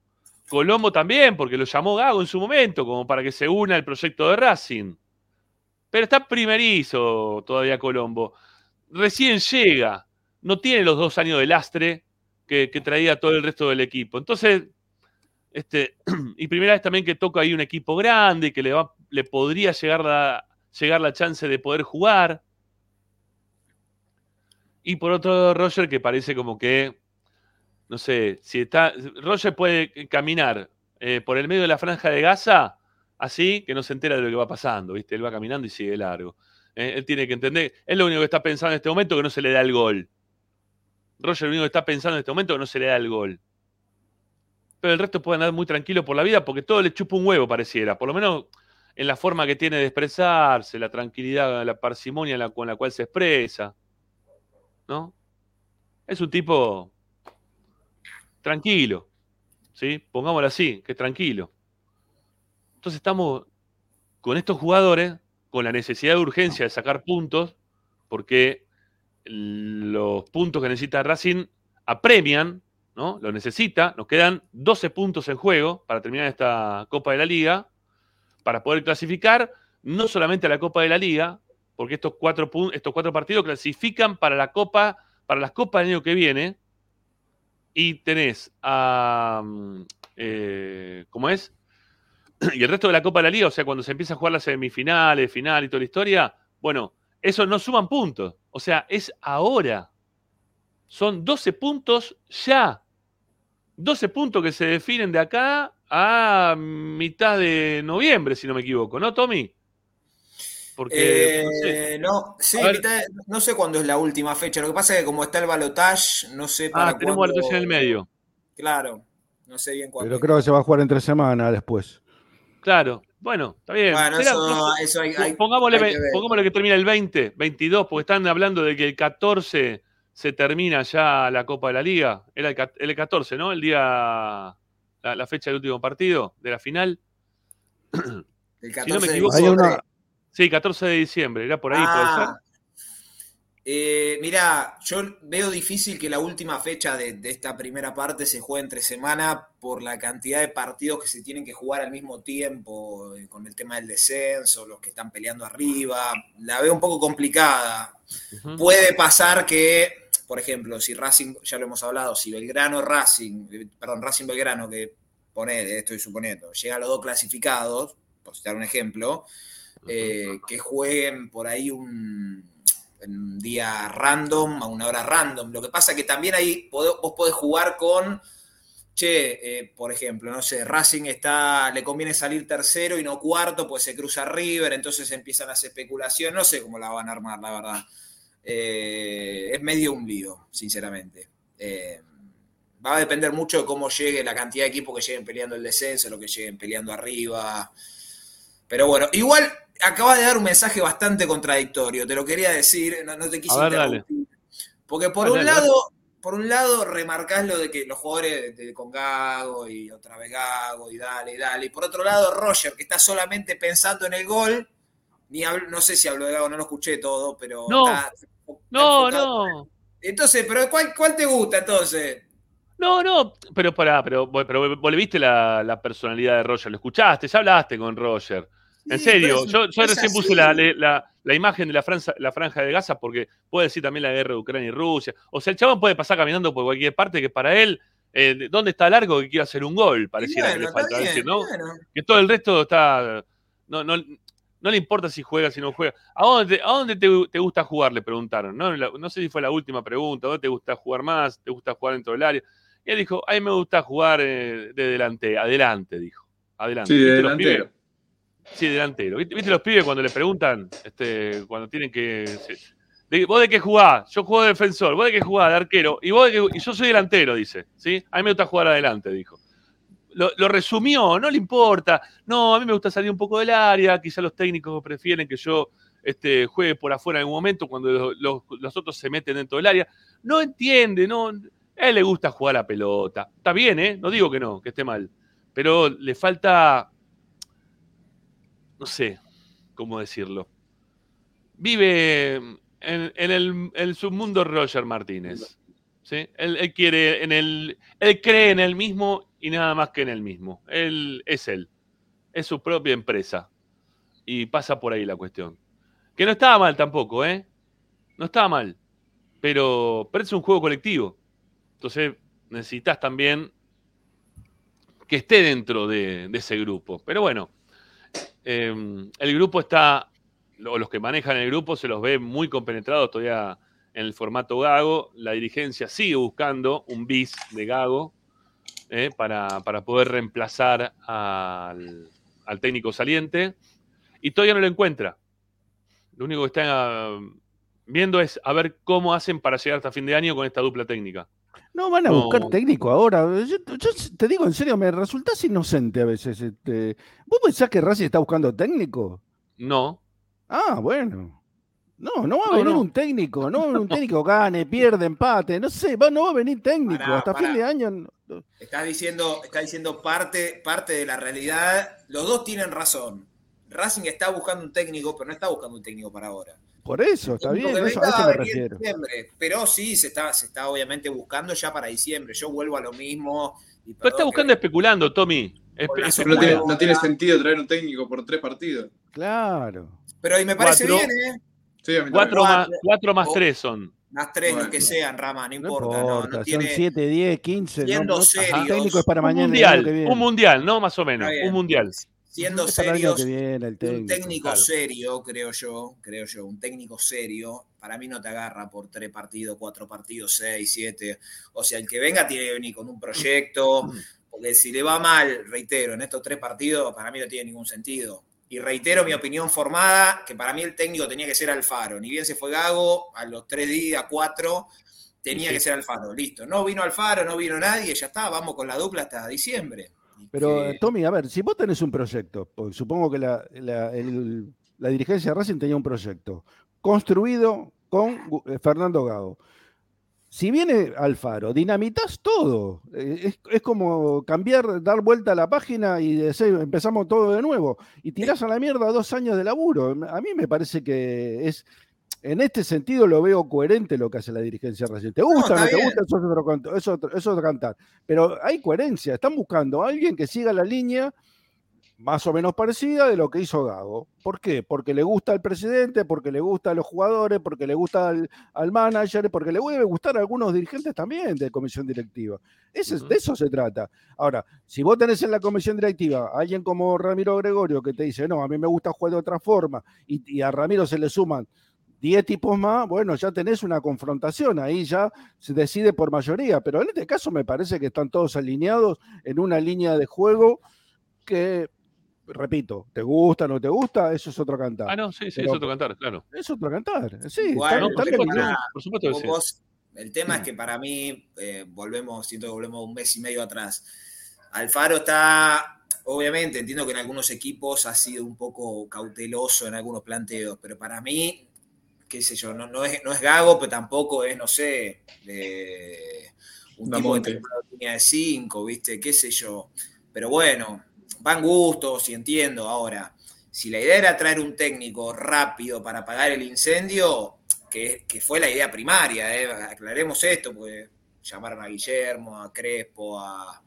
Colombo también, porque lo llamó Gago en su momento, como para que se una al proyecto de Racing. Pero está primerizo todavía Colombo. Recién llega. No tiene los dos años de lastre que, traía todo el resto del equipo. Entonces, este, y primera vez también que toca ahí un equipo grande y que le, va, le podría llegar la, llegar la chance de poder jugar. Y por otro lado, Roger, que parece como que, no sé, si está. Roger puede caminar eh, por el medio de la franja de Gaza, así que no se entera de lo que va pasando, ¿viste? Él va caminando y sigue largo. Eh, él tiene que entender. Es lo único que está pensando en este momento que no se le da el gol. Roger lo único que está pensando en este momento que no se le da el gol. Pero el resto puede andar muy tranquilo por la vida porque todo le chupa un huevo, pareciera. Por lo menos en la forma que tiene de expresarse, la tranquilidad, la parsimonia con la cual se expresa. ¿No? Es un tipo tranquilo. ¿Sí? Pongámoslo así, que es tranquilo. Entonces estamos con estos jugadores, con la necesidad de urgencia de sacar puntos, porque los puntos que necesita Racing apremian, ¿no? Lo necesita. Nos quedan 12 puntos en juego para terminar esta Copa de la Liga, para poder clasificar no solamente a la Copa de la Liga, porque estos cuatro, estos cuatro partidos clasifican para la Copa, para las Copas del año que viene, y tenés a. mm, eh, ¿Cómo es? y el resto de la Copa de la Liga, o sea, cuando se empieza a jugar las semifinales, final y toda la historia, bueno, eso no suman puntos. O sea, es ahora. Son 12 puntos ya. 12 puntos que se definen de acá a mitad de noviembre, si no me equivoco, ¿no, Tommy? Porque. no sé. Eh, no, sí, mitad- no sé cuándo es la última fecha. Lo que pasa es que como está el balotage, no sé para Ah, tenemos cuándo- balotaje en el medio. Claro, no sé bien cuándo. Pero creo que se va a jugar entre semanas después. Claro. Bueno, está bien. Bueno, Será- eso, eso hay, hay- pongámosle, hay que ver. pongámosle que termina el 20, 22, porque están hablando de que el 14 se termina ya la Copa de la Liga. Era el, el 14, ¿no? El día, la, la fecha del último partido, de la final. El si no me 14 de diciembre. una, Sí, 14 de diciembre, era por ahí, puede ser. Ah, Eh, mirá, yo veo difícil que la última fecha de, de esta primera parte se juegue entre semana por la cantidad de partidos que se tienen que jugar al mismo tiempo, eh, con el tema del descenso, los que están peleando arriba. La veo un poco complicada. Puede pasar que, por ejemplo, si Racing, ya lo hemos hablado, si Belgrano Racing, eh, perdón, Racing Belgrano, que pone, estoy suponiendo, llega a los dos clasificados, por citar un ejemplo, eh, que jueguen por ahí un, un día random, a una hora random. Lo que pasa que también ahí vos podés jugar con, che, eh, por ejemplo, no sé, Racing está, le conviene salir tercero y no cuarto, pues se cruza River, entonces empiezan las especulaciones, no sé cómo la van a armar, la verdad. Eh, es medio un lío, sinceramente. Eh, va a depender mucho de cómo llegue la cantidad de equipos que lleguen peleando el descenso, los que lleguen peleando arriba. Pero bueno, igual acabas de dar un mensaje bastante contradictorio, te lo quería decir, no, no te quise dale. interrumpir. Porque por Dale, un dale. lado, por un lado remarcás lo de que los jugadores de, de- con Gago y otra vez Gago y dale, y dale. Y por otro lado, Roger, que está solamente pensando en el gol, ni hablo- no sé si hablo de Gago, no lo escuché todo, pero No. está- está No, enfocado. no. Entonces, pero ¿cuál, cuál te gusta entonces? No, no, pero pará, pero, pero vos le viste la, la personalidad de Roger, lo escuchaste, ya hablaste con Roger. En serio, pero es- yo, yo es recién así. puse la, la- la imagen de la franja, la franja de Gaza porque puede decir también la guerra de Ucrania y Rusia. O sea, el chabón puede pasar caminando por cualquier parte que para él, eh, ¿dónde está largo que quiere hacer un gol? Pareciera bueno, que le falta bien, decir, ¿no? bueno. Que todo el resto está. No, no, no le importa si juega, si no juega. ¿A dónde, te- a dónde te, te gusta jugar? Le preguntaron. ¿no? La- no sé si fue la última pregunta. ¿Dónde te gusta jugar más? ¿Te gusta jugar dentro del área? Y él dijo, a mí me gusta jugar eh, de delante, adelante, dijo. Adelante. Sí, de ¿Viste los delantero. Sí, delantero. ¿Viste, viste los pibes cuando le preguntan, este, cuando tienen que. de- ¿Vos de qué jugás? Yo juego de defensor. ¿Vos de qué jugás? De arquero. Y, vos de qué- y yo soy delantero, dice. ¿sí? A mí me gusta jugar adelante, dijo. Lo, resumió, no le importa. No, a mí me gusta salir un poco del área. Quizá los técnicos prefieren que yo este, juegue por afuera en algún momento cuando los, otros se meten dentro del área. No entiende, no. A él le gusta jugar a pelota. Está bien, ¿eh? No digo que no, que esté mal. Pero le falta. No sé cómo decirlo. Vive en, el, en su mundo Roger Martínez. ¿sí? Él, él quiere en el. Él cree en él mismo y nada más que en él mismo. Él es él. Es su propia empresa. Y pasa por ahí la cuestión. Que no estaba mal tampoco, ¿eh? No estaba mal. Pero, pero es un juego colectivo. Entonces necesitas también que esté dentro de, ese grupo. Pero bueno, eh, el grupo está, o los que manejan el grupo se los ve muy compenetrados todavía en el formato Gago. La dirigencia sigue buscando un bis de Gago eh, para, para poder reemplazar al, al técnico saliente y todavía no lo encuentra. Lo único que está eh, viendo es a ver cómo hacen para llegar hasta fin de año con esta dupla técnica. No van a No. buscar técnico ahora. Yo, yo te digo en serio, me resultás inocente a veces. Este. ¿Vos pensás que Racing está buscando técnico? No, Ah, bueno. No, no va a venir un técnico, no va a venir un técnico, gane, pierde, empate, no sé, va, no va a venir técnico. Pará, Hasta pará. fin de año. no- Estás diciendo, estás diciendo parte, parte de la realidad. Los dos tienen razón. Racing está buscando un técnico, pero no está buscando un técnico para ahora. Por eso, está bien, que eso, a eso me refiero. diciembre. Pero sí, se está, se está obviamente buscando ya para diciembre. Yo vuelvo a lo mismo. y pero está buscando especulando, Tommy. Es- con la es Pero no tiene, especulando. no tiene sentido traer un técnico por tres partidos. Claro. Pero y me parece Cuatro. bien, ¿eh? Sí, Cuatro más, cuatro más tres son. Más tres, Bueno. los que sean, Rama, no No importa. No, importa, no son tiene. 7, 10, 15. Siendo no, no, serios, el técnico es para Un mañana. el año que mundial, viene. un mundial, no más o menos. Un mundial. Siendo serios, que viene el un técnico. técnico claro. serio, creo yo, creo yo, un técnico serio, para mí no te agarra por tres partidos, cuatro partidos, seis, siete. O sea, el que venga tiene que venir con un proyecto, porque si le va mal, reitero, en estos tres partidos, para mí no tiene ningún sentido. Y reitero mi opinión formada, que para mí el técnico tenía que ser Alfaro. Ni bien se fue Gago, a los tres días, cuatro, tenía Sí. que ser Alfaro. Listo. No vino Alfaro, no vino nadie, ya está, vamos con la dupla hasta diciembre. Pero, que- eh, Tommy, a ver, si vos tenés un proyecto, porque supongo que la, la- el- la dirigencia de Racing tenía un proyecto construido con eh, Fernando Gago. Si viene Alfaro, dinamitas todo. Eh, Es, es como cambiar, dar vuelta a la página y decir, empezamos todo de nuevo. Y tirás a la mierda dos años de laburo. A mí me parece que es. en este sentido lo veo coherente lo que hace la dirigencia recién. ¿Te gusta o no, te gusta? Eso es, otro, eso, otro, eso es otro cantar. Pero hay coherencia. Están buscando a alguien que siga la línea más o menos parecida de lo que hizo Gago. ¿Por qué? Porque le gusta al presidente, porque le gusta a los jugadores, porque le gusta al, al manager, porque le debe gustar a algunos dirigentes también de comisión directiva. Ese, De eso se trata. Ahora, si vos tenés en la comisión directiva a alguien como Ramiro Gregorio que te dice, no, a mí me gusta jugar de otra forma, y, y a Ramiro se le suman 10 tipos más, bueno, ya tenés una confrontación, ahí ya se decide por mayoría, pero en este caso me parece que están todos alineados en una línea de juego que repito, ¿te gusta, no te gusta? Eso es otro cantar. Ah, no, sí, sí, es otro cantar, claro. Es otro cantar, sí. Bueno, por, supuesto, sí. el tema es que para mí, eh, volvemos, siento que volvemos un mes y medio atrás. Alfaro está, obviamente, entiendo que en algunos equipos ha sido un poco cauteloso en algunos planteos, pero para mí, qué sé yo, no, no, es, no es gago, pero tampoco es, no sé, un tipo de línea de cinco, ¿viste? ¿Qué sé yo? Pero bueno, van gustos y entiendo. Ahora, si la idea era traer un técnico rápido para apagar el incendio, que, fue la idea primaria, ¿eh? aclaremos esto, pues llamaron a Guillermo, a Crespo, a.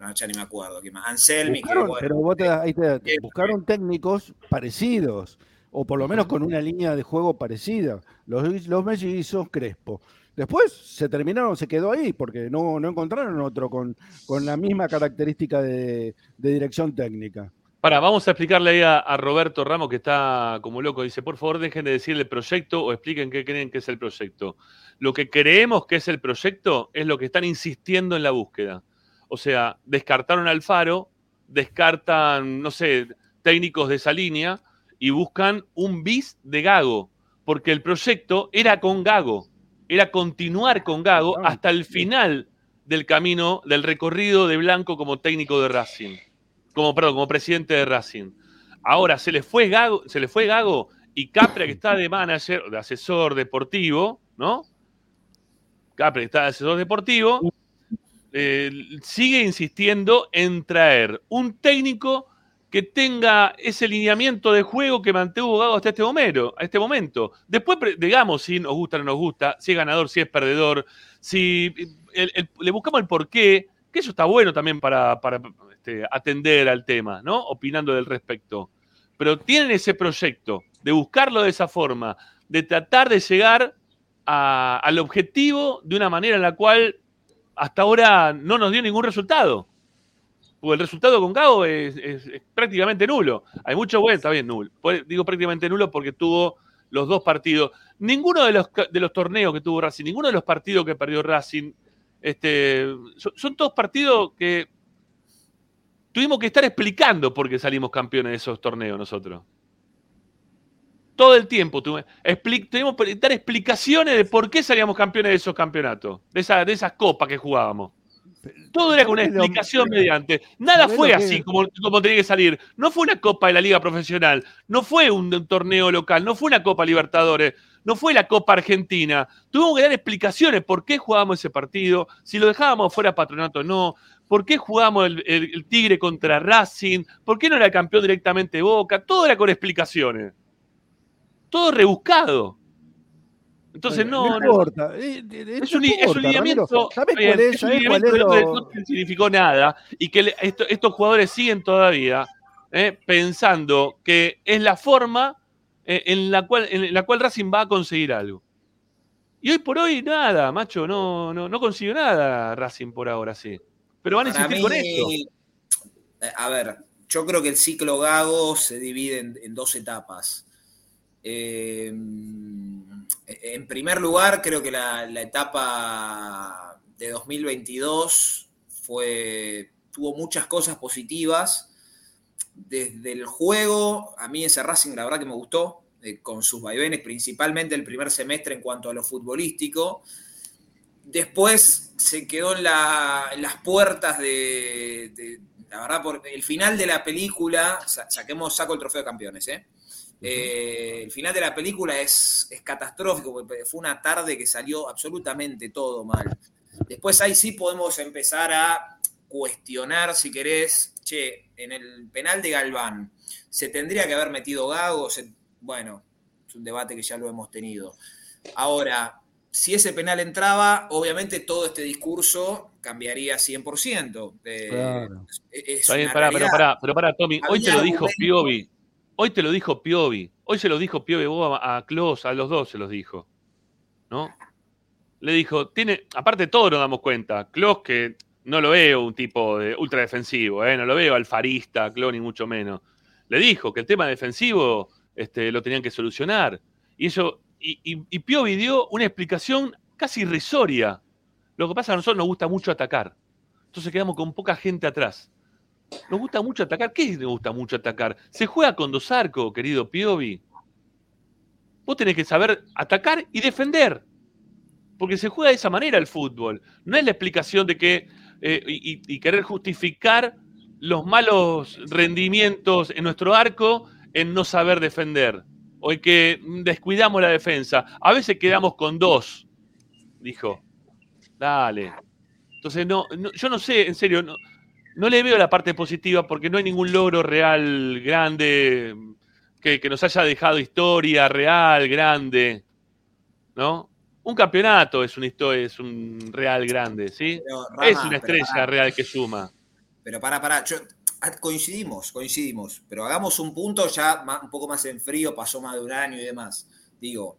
No, ya ni me acuerdo. ¿qué más? Anselmi. Buscaron, pero vos te, buscaron técnicos parecidos, o por lo menos con una línea de juego parecida. Los, los mellizos, Crespo. Después se terminaron, se quedó ahí, porque no, encontraron otro con, la misma característica de, dirección técnica. Para, vamos a explicarle ahí a, Roberto Ramos, que está como loco. Dice, por favor, dejen de decir el proyecto o expliquen qué creen que es el proyecto. Lo que creemos que es el proyecto es lo que están insistiendo en la búsqueda. O sea, descartaron al Faro, descartan, no sé, técnicos de esa línea y buscan un bis de Gago, porque el proyecto era con Gago era continuar con Gago hasta el final del camino, del recorrido de Blanco como técnico de Racing, como, perdón, como presidente de Racing. Ahora se le fue Gago, se le fue Gago y Capra, que está de manager, de asesor deportivo, ¿no? Capra, que está de asesor deportivo, eh, sigue insistiendo en traer un técnico que tenga ese lineamiento de juego que mantuvo Gago hasta este momento. A este momento. Después, digamos, si nos gusta o no nos gusta, si es ganador, si es perdedor, si le buscamos el porqué, que eso está bueno también para, este, atender al tema, ¿no? Opinando del respecto. Pero tienen ese proyecto de buscarlo de esa forma, de tratar de llegar al objetivo de una manera en la cual hasta ahora no nos dio ningún resultado. El resultado con Gago es, prácticamente nulo. Hay mucho bueno, está bien nulo. Digo prácticamente nulo porque tuvo los dos partidos. Ninguno de los, torneos que tuvo Racing, ninguno de los partidos que perdió Racing, este, son, todos partidos que tuvimos que estar explicando por qué salimos campeones de esos torneos nosotros. Todo el tiempo tuvimos, que dar explicaciones de por qué salíamos campeones de esos campeonatos, de, de esas copas que jugábamos. Todo era con una explicación mediante. Nada fue así como, como tenía que salir. No fue una Copa de la Liga Profesional, no fue un, torneo local, no fue una Copa Libertadores, no fue la Copa Argentina. Tuvimos que dar explicaciones por qué jugábamos ese partido, si lo dejábamos fuera patronato o no, por qué jugábamos el, Tigre contra Racing, por qué no era campeón directamente Boca. Todo era con explicaciones. Todo rebuscado. Entonces no, no, importa. es, un, lineamiento. ¿Sabes cuál es? No significó nada y que estos jugadores siguen todavía eh, pensando que es la forma eh, en, la cual, en la cual Racing va a conseguir algo. Y hoy por hoy nada, macho, no, no, no consiguió nada Racing por ahora, sí. Pero van a insistir con esto. Eh, a ver, yo creo que el ciclo Gago se divide en, en dos etapas. Eh, en primer lugar, creo que la, etapa de 2022 fue, tuvo muchas cosas positivas. Desde el juego, a mí ese Racing la verdad que me gustó, eh, con sus vaivenes, principalmente el primer semestre en cuanto a lo futbolístico. Después se quedó en, las puertas de, la verdad, por el final de la película, saquemos, saco el trofeo de campeones, ¿eh? Eh, el final de la película es, catastrófico, porque fue una tarde que salió absolutamente todo mal. Después ahí sí podemos empezar a cuestionar, si querés, che, en el penal de Galván, ¿se tendría que haber metido Gago? bueno, es un debate que ya lo hemos tenido. Ahora, si ese penal entraba, obviamente todo este discurso cambiaría 100%. Eh, Claro. es- es Está bien, una pará, pero pará, pero pará, Tommy. Hoy te lo dijo. Piovi. Hoy te lo dijo Piovi. Hoy se lo dijo Piovi a, a Klos, a los dos se los dijo. ¿No? Le dijo, tiene, aparte todo nos damos cuenta. Klos, que no lo veo un tipo de ultra defensivo, ¿eh? no lo veo alfarista, Klos, ni mucho menos. Le dijo que el tema defensivo este, lo tenían que solucionar. Y eso, y, y- y Piovi dio una explicación casi irrisoria. Lo que pasa es que a nosotros nos gusta mucho atacar. Entonces quedamos con poca gente atrás. Nos gusta mucho atacar. ¿Qué nos gusta mucho atacar? Se juega con dos arcos, querido Piovi. Vos tenés que saber atacar y defender. Porque se juega de esa manera el fútbol. No es la explicación de que. eh, y, querer justificar los malos rendimientos en nuestro arco en no saber defender. O en que descuidamos la defensa. A veces quedamos con dos, dijo. Dale. Entonces, no- yo no sé, en serio, no, no le veo la parte positiva porque no hay ningún logro real grande que, que nos haya dejado historia real grande, ¿no? Un campeonato es una historia, es un real grande, ¿sí? Pero, Rama, es una estrella pará. real que suma. Pero para, para, yo, ah, coincidimos, coincidimos, pero hagamos un punto ya un poco más en frío, pasó más de un año y demás. Digo,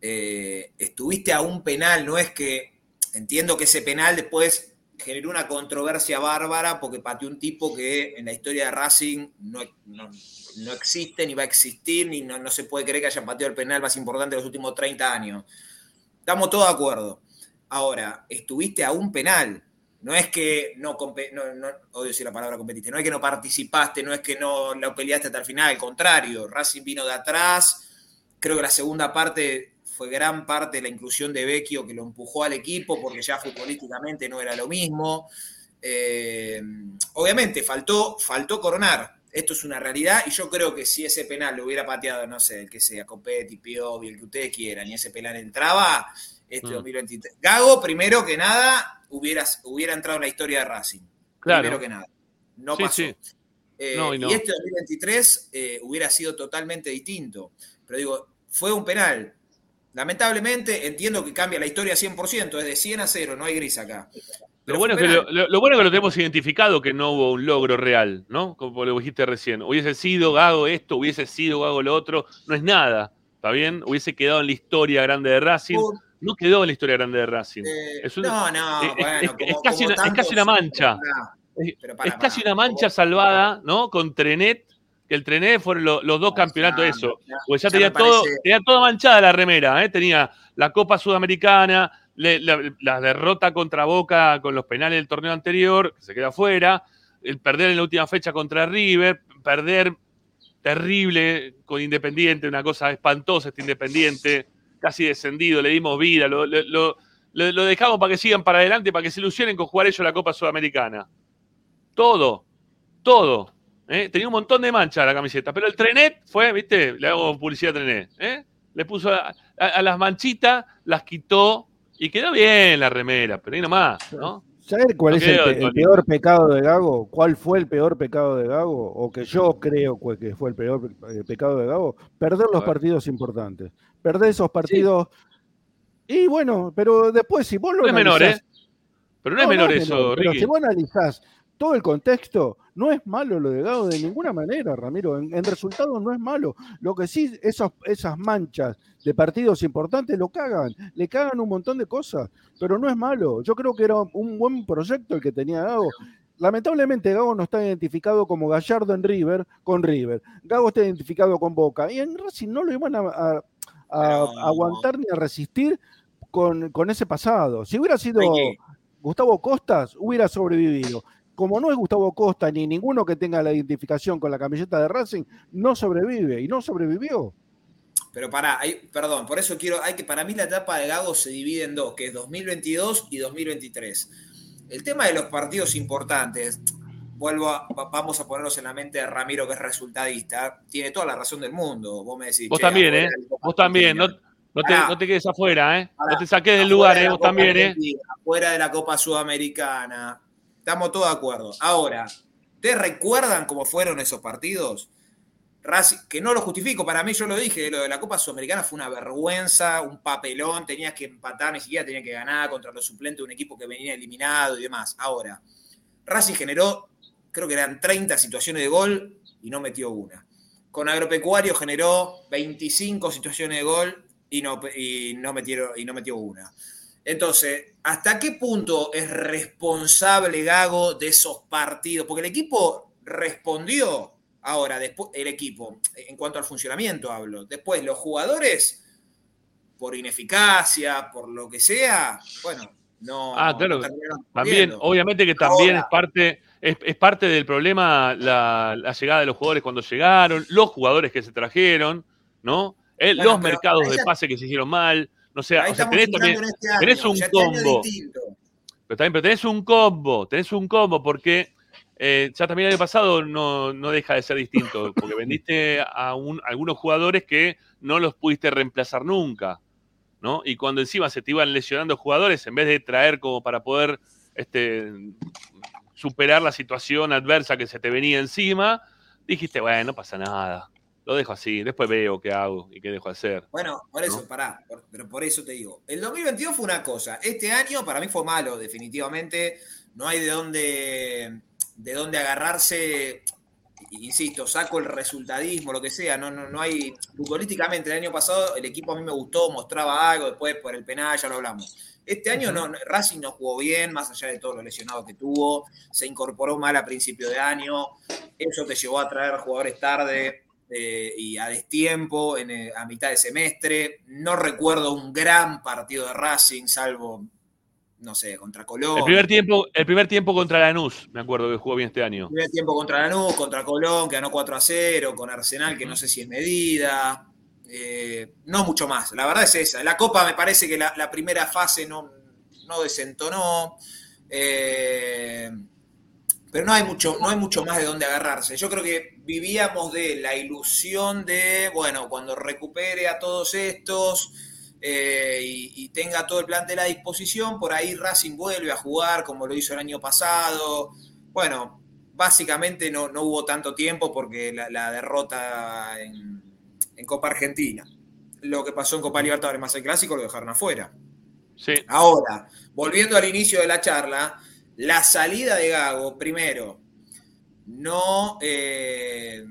eh, estuviste a un penal, no es que entiendo que ese penal después generó una controversia bárbara porque pateó un tipo que en la historia de Racing no, no- no existe ni va a existir, ni no, no se puede creer que haya pateado el penal más importante de los últimos 30 años. Estamos todos de acuerdo. Ahora, estuviste a un penal. No es que no, odio decir la palabra competiste, no es que no participaste, no es que no lo peleaste hasta el final, al contrario, Racing vino de atrás, creo que la segunda parte fue gran parte de la inclusión de Vecchio que lo empujó al equipo porque ya futbolísticamente no era lo mismo. Eh, obviamente, faltó, faltó coronar. Esto es una realidad y yo creo que si ese penal lo hubiera pateado, no sé, el que sea, Copetti, Piovi, el que ustedes quieran, y ese penal entraba, este Mm. 2023. Gago, primero que nada, hubiera, hubiera entrado en la historia de Racing. Claro. Primero que nada. No Sí, pasó. sí. Eh, No, y este 2023 eh, hubiera sido totalmente distinto. Pero digo, fue un penal. Lamentablemente, entiendo que cambia la historia 100%, es de 100 a 0, no hay gris acá. Pero Lo bueno, es que lo, penal. lo- lo bueno es que lo tenemos identificado que no hubo un logro real, ¿no? Como lo dijiste recién. Hubiese sido Gago esto, hubiese sido Gago lo otro. No es nada, ¿está bien? Hubiese quedado en la historia grande de Racing. No quedó en la historia grande de Racing. Eh, Es no, no, es- bueno, es- como- es casi una- es casi una mancha. Es, casi una mancha salvada, ¿no? Con Trenet, que el Trenet fueron lo- los dos campeonatos, ya, eso. Porque ya, tenía, todo, tenía toda manchada la remera, ¿eh? Tenía la Copa Sudamericana, la, la derrota contra Boca con los penales del torneo anterior, que se queda fuera, el perder en la última fecha contra River, perder terrible con Independiente, una cosa espantosa este Independiente, casi descendido, le dimos vida, lo, lo- lo- lo- lo dejamos para que sigan para adelante, para que se ilusionen con jugar ellos la Copa Sudamericana. Todo, todo. ¿Eh? Tenía un montón de manchas la camiseta, pero el Trenet fue, viste, le hago publicidad a Trenet, ¿eh? le puso a, a- a las manchitas, las quitó y quedó bien la remera, pero ahí nomás, ¿no? ¿Saber cuál No es el, peor pecado de Gago? ¿Cuál fue el peor pecado de Gago? O que yo creo que fue el peor eh, pecado de Gago. Perder los partidos importantes. Perder esos partidos. Y bueno, pero después, si vos lo No es menor, ¿eh? Pero no, es menor eso, pero Ricky. si vos analizás todo el contexto, no es malo lo de Gago de ninguna manera, Ramiro. En, en resultados no es malo. Lo que sí, esos, esas manchas de partidos importantes lo cagan. Le cagan un montón de cosas, pero no es malo. Yo creo que era un buen proyecto el que tenía Gago. Lamentablemente Gago no está identificado como Gallardo en River con River. Gago está identificado con Boca. Y en Racing no lo iban a, a- aguantar ni a resistir con, con ese pasado. Si hubiera sido. Gustavo Costas, hubiera sobrevivido. Como no es Gustavo Costa ni ninguno que tenga la identificación con la camiseta de Racing, no sobrevive y no sobrevivió. Pero pará, hay- perdón, por eso quiero, hay que, para mí la etapa de Gago se divide en dos, que es 2022 y 2023. El tema de los partidos importantes, vuelvo a, va- vamos a ponernos en la mente de Ramiro, que es resultadista, tiene toda la razón del mundo. Vos me decís, Vos che, también, afuera ¿eh? Vos también, no, te, Pará. no te quedes afuera, ¿eh? Pará. No te saques del Afuera lugar, de ¿eh? Vos también, ¿eh? Argentina, Fuera de la Copa Sudamericana. Estamos todos de acuerdo. Ahora, ¿te recuerdan cómo fueron esos partidos? Racing, que no lo justifico, para mí yo lo dije, lo de la Copa Sudamericana fue una vergüenza, un papelón, tenías que empatar, ni siquiera tenías que ganar contra los suplentes de un equipo que venía eliminado y demás. Ahora, Racing generó, creo que eran 30 situaciones de gol y no metió una. Con Agropecuario generó 25 situaciones de gol y no, y no, metieron, y no metió una. Entonces, ¿hasta qué punto es responsable Gago de esos partidos? Porque el equipo respondió Ahora, después, el equipo, en cuanto al funcionamiento hablo. Después, los jugadores, por ineficacia, por lo que sea, bueno, no. Ah, claro. también, obviamente que también es parte, es, parte del problema la, llegada de los jugadores cuando llegaron, los jugadores que se trajeron, ¿no? los mercados de pase que se hicieron mal. No sé, o sea, tenés, también, este tenés un este combo. Pero también, pero tenés un combo, tenés un combo porque eh, ya también el año pasado no, deja de ser distinto, porque vendiste a, algunos jugadores que no los pudiste reemplazar nunca, ¿no? Y cuando encima se te iban lesionando jugadores, en vez de traer como para poder este, superar la situación adversa que se te venía encima, dijiste, bueno, no pasa nada, lo dejo así, después veo qué hago y qué dejo de hacer. Bueno, por eso, pará, pero por eso te digo, el 2022 fue una cosa, este año para mí fue malo, definitivamente, no hay de dónde de dónde agarrarse, insisto, saco el resultadismo, lo que sea, no, no, no hay, futbolísticamente el año pasado el equipo a mí me gustó, mostraba algo, después por el penal ya lo hablamos. Este año no, Racing no jugó bien, más allá de todos los lesionados que tuvo, se incorporó mal a principio de año, eso te llevó a traer jugadores tarde eh, y a destiempo, en, eh, a mitad de semestre. No recuerdo un gran partido de Racing, salvo no sé, contra Colón. El primer tiempo, el primer tiempo contra Lanús, me acuerdo que jugó bien este año. El primer tiempo contra Lanús, contra Colón, que ganó 4 a 0, con Arsenal, que no sé si es medida. Eh, no mucho más, la verdad es esa. La Copa me parece que la, primera fase no, no desentonó. Eh, pero no hay, mucho, no hay mucho más de dónde agarrarse. Yo creo que vivíamos de la ilusión de, bueno, cuando recupere a todos estos, eh, y, tenga todo el plantel a disposición, por ahí Racing vuelve a jugar como lo hizo el año pasado. Bueno, básicamente no, hubo tanto tiempo porque la, derrota en, Copa Argentina. Lo que pasó en Copa Libertadores más el clásico lo dejaron afuera. Sí. Ahora, volviendo al inicio de la charla, la salida de Gago, primero, no, eh,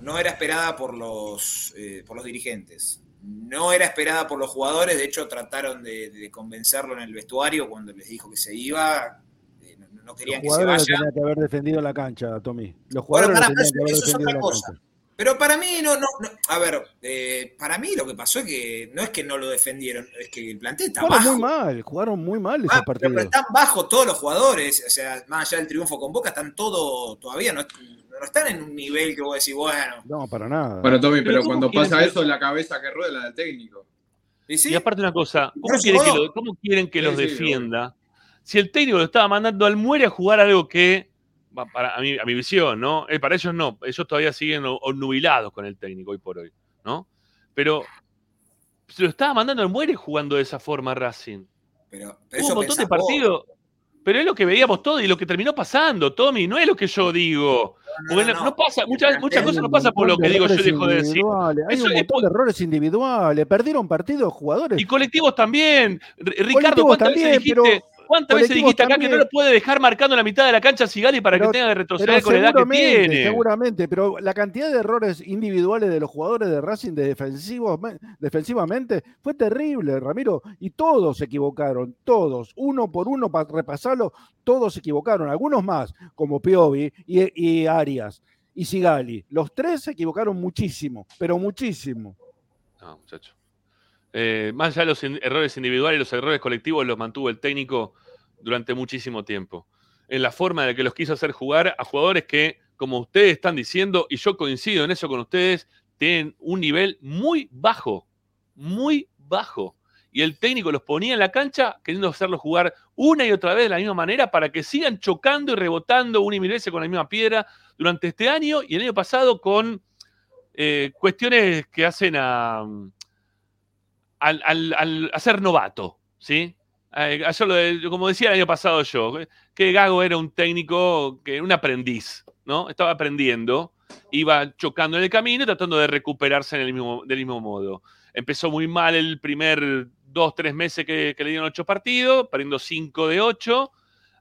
no era esperada por los, eh, por los dirigentes no era esperada por los jugadores, de hecho trataron de, convencerlo en el vestuario cuando les dijo que se iba, eh, no, querían que se vaya. Tenían que haber defendido la cancha, Tommy. Los jugadores para, tenían que haber defendido la cancha. Pero para mí no, no, a ver, eh, para mí lo que pasó es que no es que no lo defendieron, es que el plantel está jugaron muy mal, jugaron muy mal ese partido. Pero están bajos todos los jugadores, o sea, más allá del triunfo con Boca, están todos todavía no, no están en un nivel que vos decís, bueno. No, para nada. Bueno, Tommy, pero, cuando pasa eso, la cabeza que rueda la del técnico. ¿Y, aparte una cosa, ¿cómo, quieren que, los defienda? Si el técnico lo estaba mandando al muere a jugar algo que, para, a, mi, a mi visión, ¿no? Eh, para ellos no, ellos todavía siguen nubilados con el técnico hoy por hoy, ¿no? Pero se lo estaba mandando al muere jugando de esa forma Racing. Pero, Hubo un montón de partidos. Pero es lo que veíamos todo y lo que terminó pasando, Tommy, no es lo que yo digo. No, pasa, muchas, muchas cosas no pasan por lo que digo yo dejo de decir. Hay un montón de errores individuales, perdieron partidos jugadores. Y colectivos también. Ricardo, ¿cuántas veces dijiste? ¿Cuántas veces dijiste acá que no lo puede dejar marcando la mitad de la cancha a Sigali para que tenga que retroceder con la edad que tiene? Seguramente, pero la cantidad de errores individuales de los jugadores de Racing de defensivos, defensivamente fue terrible, Ramiro. Y todos se equivocaron, todos, uno por uno para repasarlo, todos se equivocaron, algunos más, como Piovi y, y Arias y Sigali. Los tres se equivocaron muchísimo, pero muchísimo. No, muchacho. Eh, más allá de los errores individuales, los errores colectivos los mantuvo el técnico durante muchísimo tiempo. En la forma la que los quiso hacer jugar a jugadores que, como ustedes están diciendo, y yo coincido en eso con ustedes, tienen un nivel muy bajo, muy bajo. Y el técnico los ponía en la cancha queriendo hacerlos jugar una y otra vez de la misma manera para que sigan chocando y rebotando una y mil veces con la misma piedra durante este año y el año pasado con eh, cuestiones que hacen a, al, ser novato, ¿sí? Eh, como decía el año pasado yo, que Gago era un técnico, que un aprendiz, ¿no? Estaba aprendiendo iba chocando en el camino tratando de recuperarse en el mismo, del mismo modo. Empezó muy mal el primer dos, tres meses que le dieron ocho partidos, perdiendo cinco de ocho.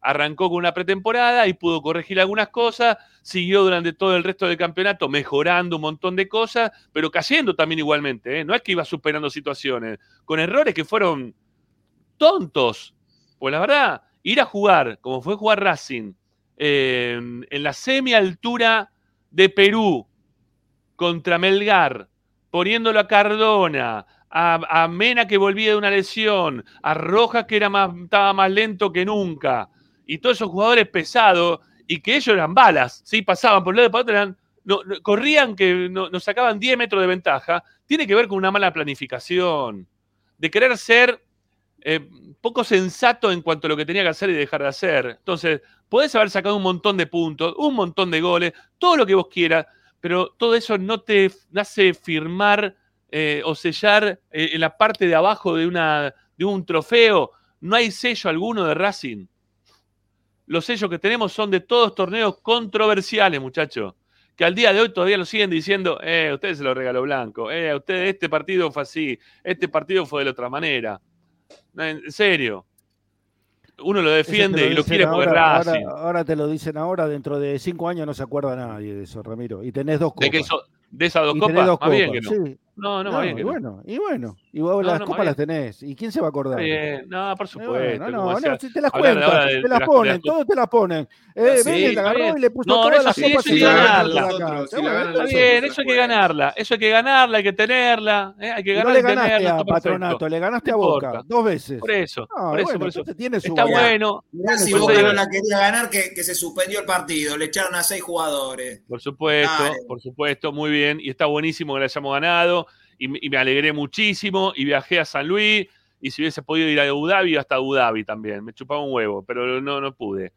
Arrancó con una pretemporada y pudo corregir algunas cosas. Siguió durante todo el resto del campeonato mejorando un montón de cosas, pero cayendo también igualmente. ¿eh? No es que iba superando situaciones, con errores que fueron tontos. Pues la verdad, ir a jugar, como fue jugar Racing, en la semi-altura de Perú contra Melgar, poniéndolo a Cardona, a, a, Mena que volvía de una lesión, a Rojas que era más, estaba más lento que nunca, y todos esos jugadores pesados, y que ellos eran balas, ¿sí? pasaban por el lado de para otro, eran, no, no, corrían que no, nos sacaban 10 metros de ventaja, tiene que ver con una mala planificación, de querer ser eh, poco sensato en cuanto a lo que tenía que hacer y dejar de hacer. Entonces, podés haber sacado un montón de puntos, un montón de goles, todo lo que vos quieras, pero todo eso no te hace firmar eh, o sellar eh, en la parte de abajo de, una, de un trofeo. No hay sello alguno de Racing. Los sellos que tenemos son de todos torneos controversiales, muchachos. Que al día de hoy todavía lo siguen diciendo, eh, ustedes se lo regaló blanco, eh, a ustedes este partido fue así, este partido fue de la otra manera. En serio. Uno lo defiende y lo quiere porque ahora, ahora, te lo dicen ahora, dentro de cinco años no se acuerda nadie de eso, Ramiro. Y tenés dos copas. De, que eso- de esas dos Y copas, dos más bien que no. sí. No, no, No, más bien que no. bueno, y bueno. Y vos No, las no, copas las tenés. ¿Y quién se va a acordar? Bien. No, por supuesto. no, no, si te las cuentan, te las las- ponen, todos te las ponen. Eh, Sí, agarró y le puso No, todas eso las sí, copas eso hay que ganarla. si Bueno, Está bien, eso hay que ganarla, eso hay que ganarla, hay que tenerla, ¿eh? hay que Y no le y tenerla, ganaste a. Patronato, le ganaste a No Boca dos veces. Por eso, por eso, bueno, por eso. entonces tiene su Está bueno, si Boca no la quería ganar, que, se suspendió el partido. Le echaron a seis jugadores. por supuesto, por supuesto, muy bien, y está buenísimo que la hayamos ganado, y, me- y me alegré muchísimo, y viajé a San Luis, y si hubiese podido ir a Abu Dhabi, hasta Abu Dhabi también, me chupaba un huevo, pero no, no pude.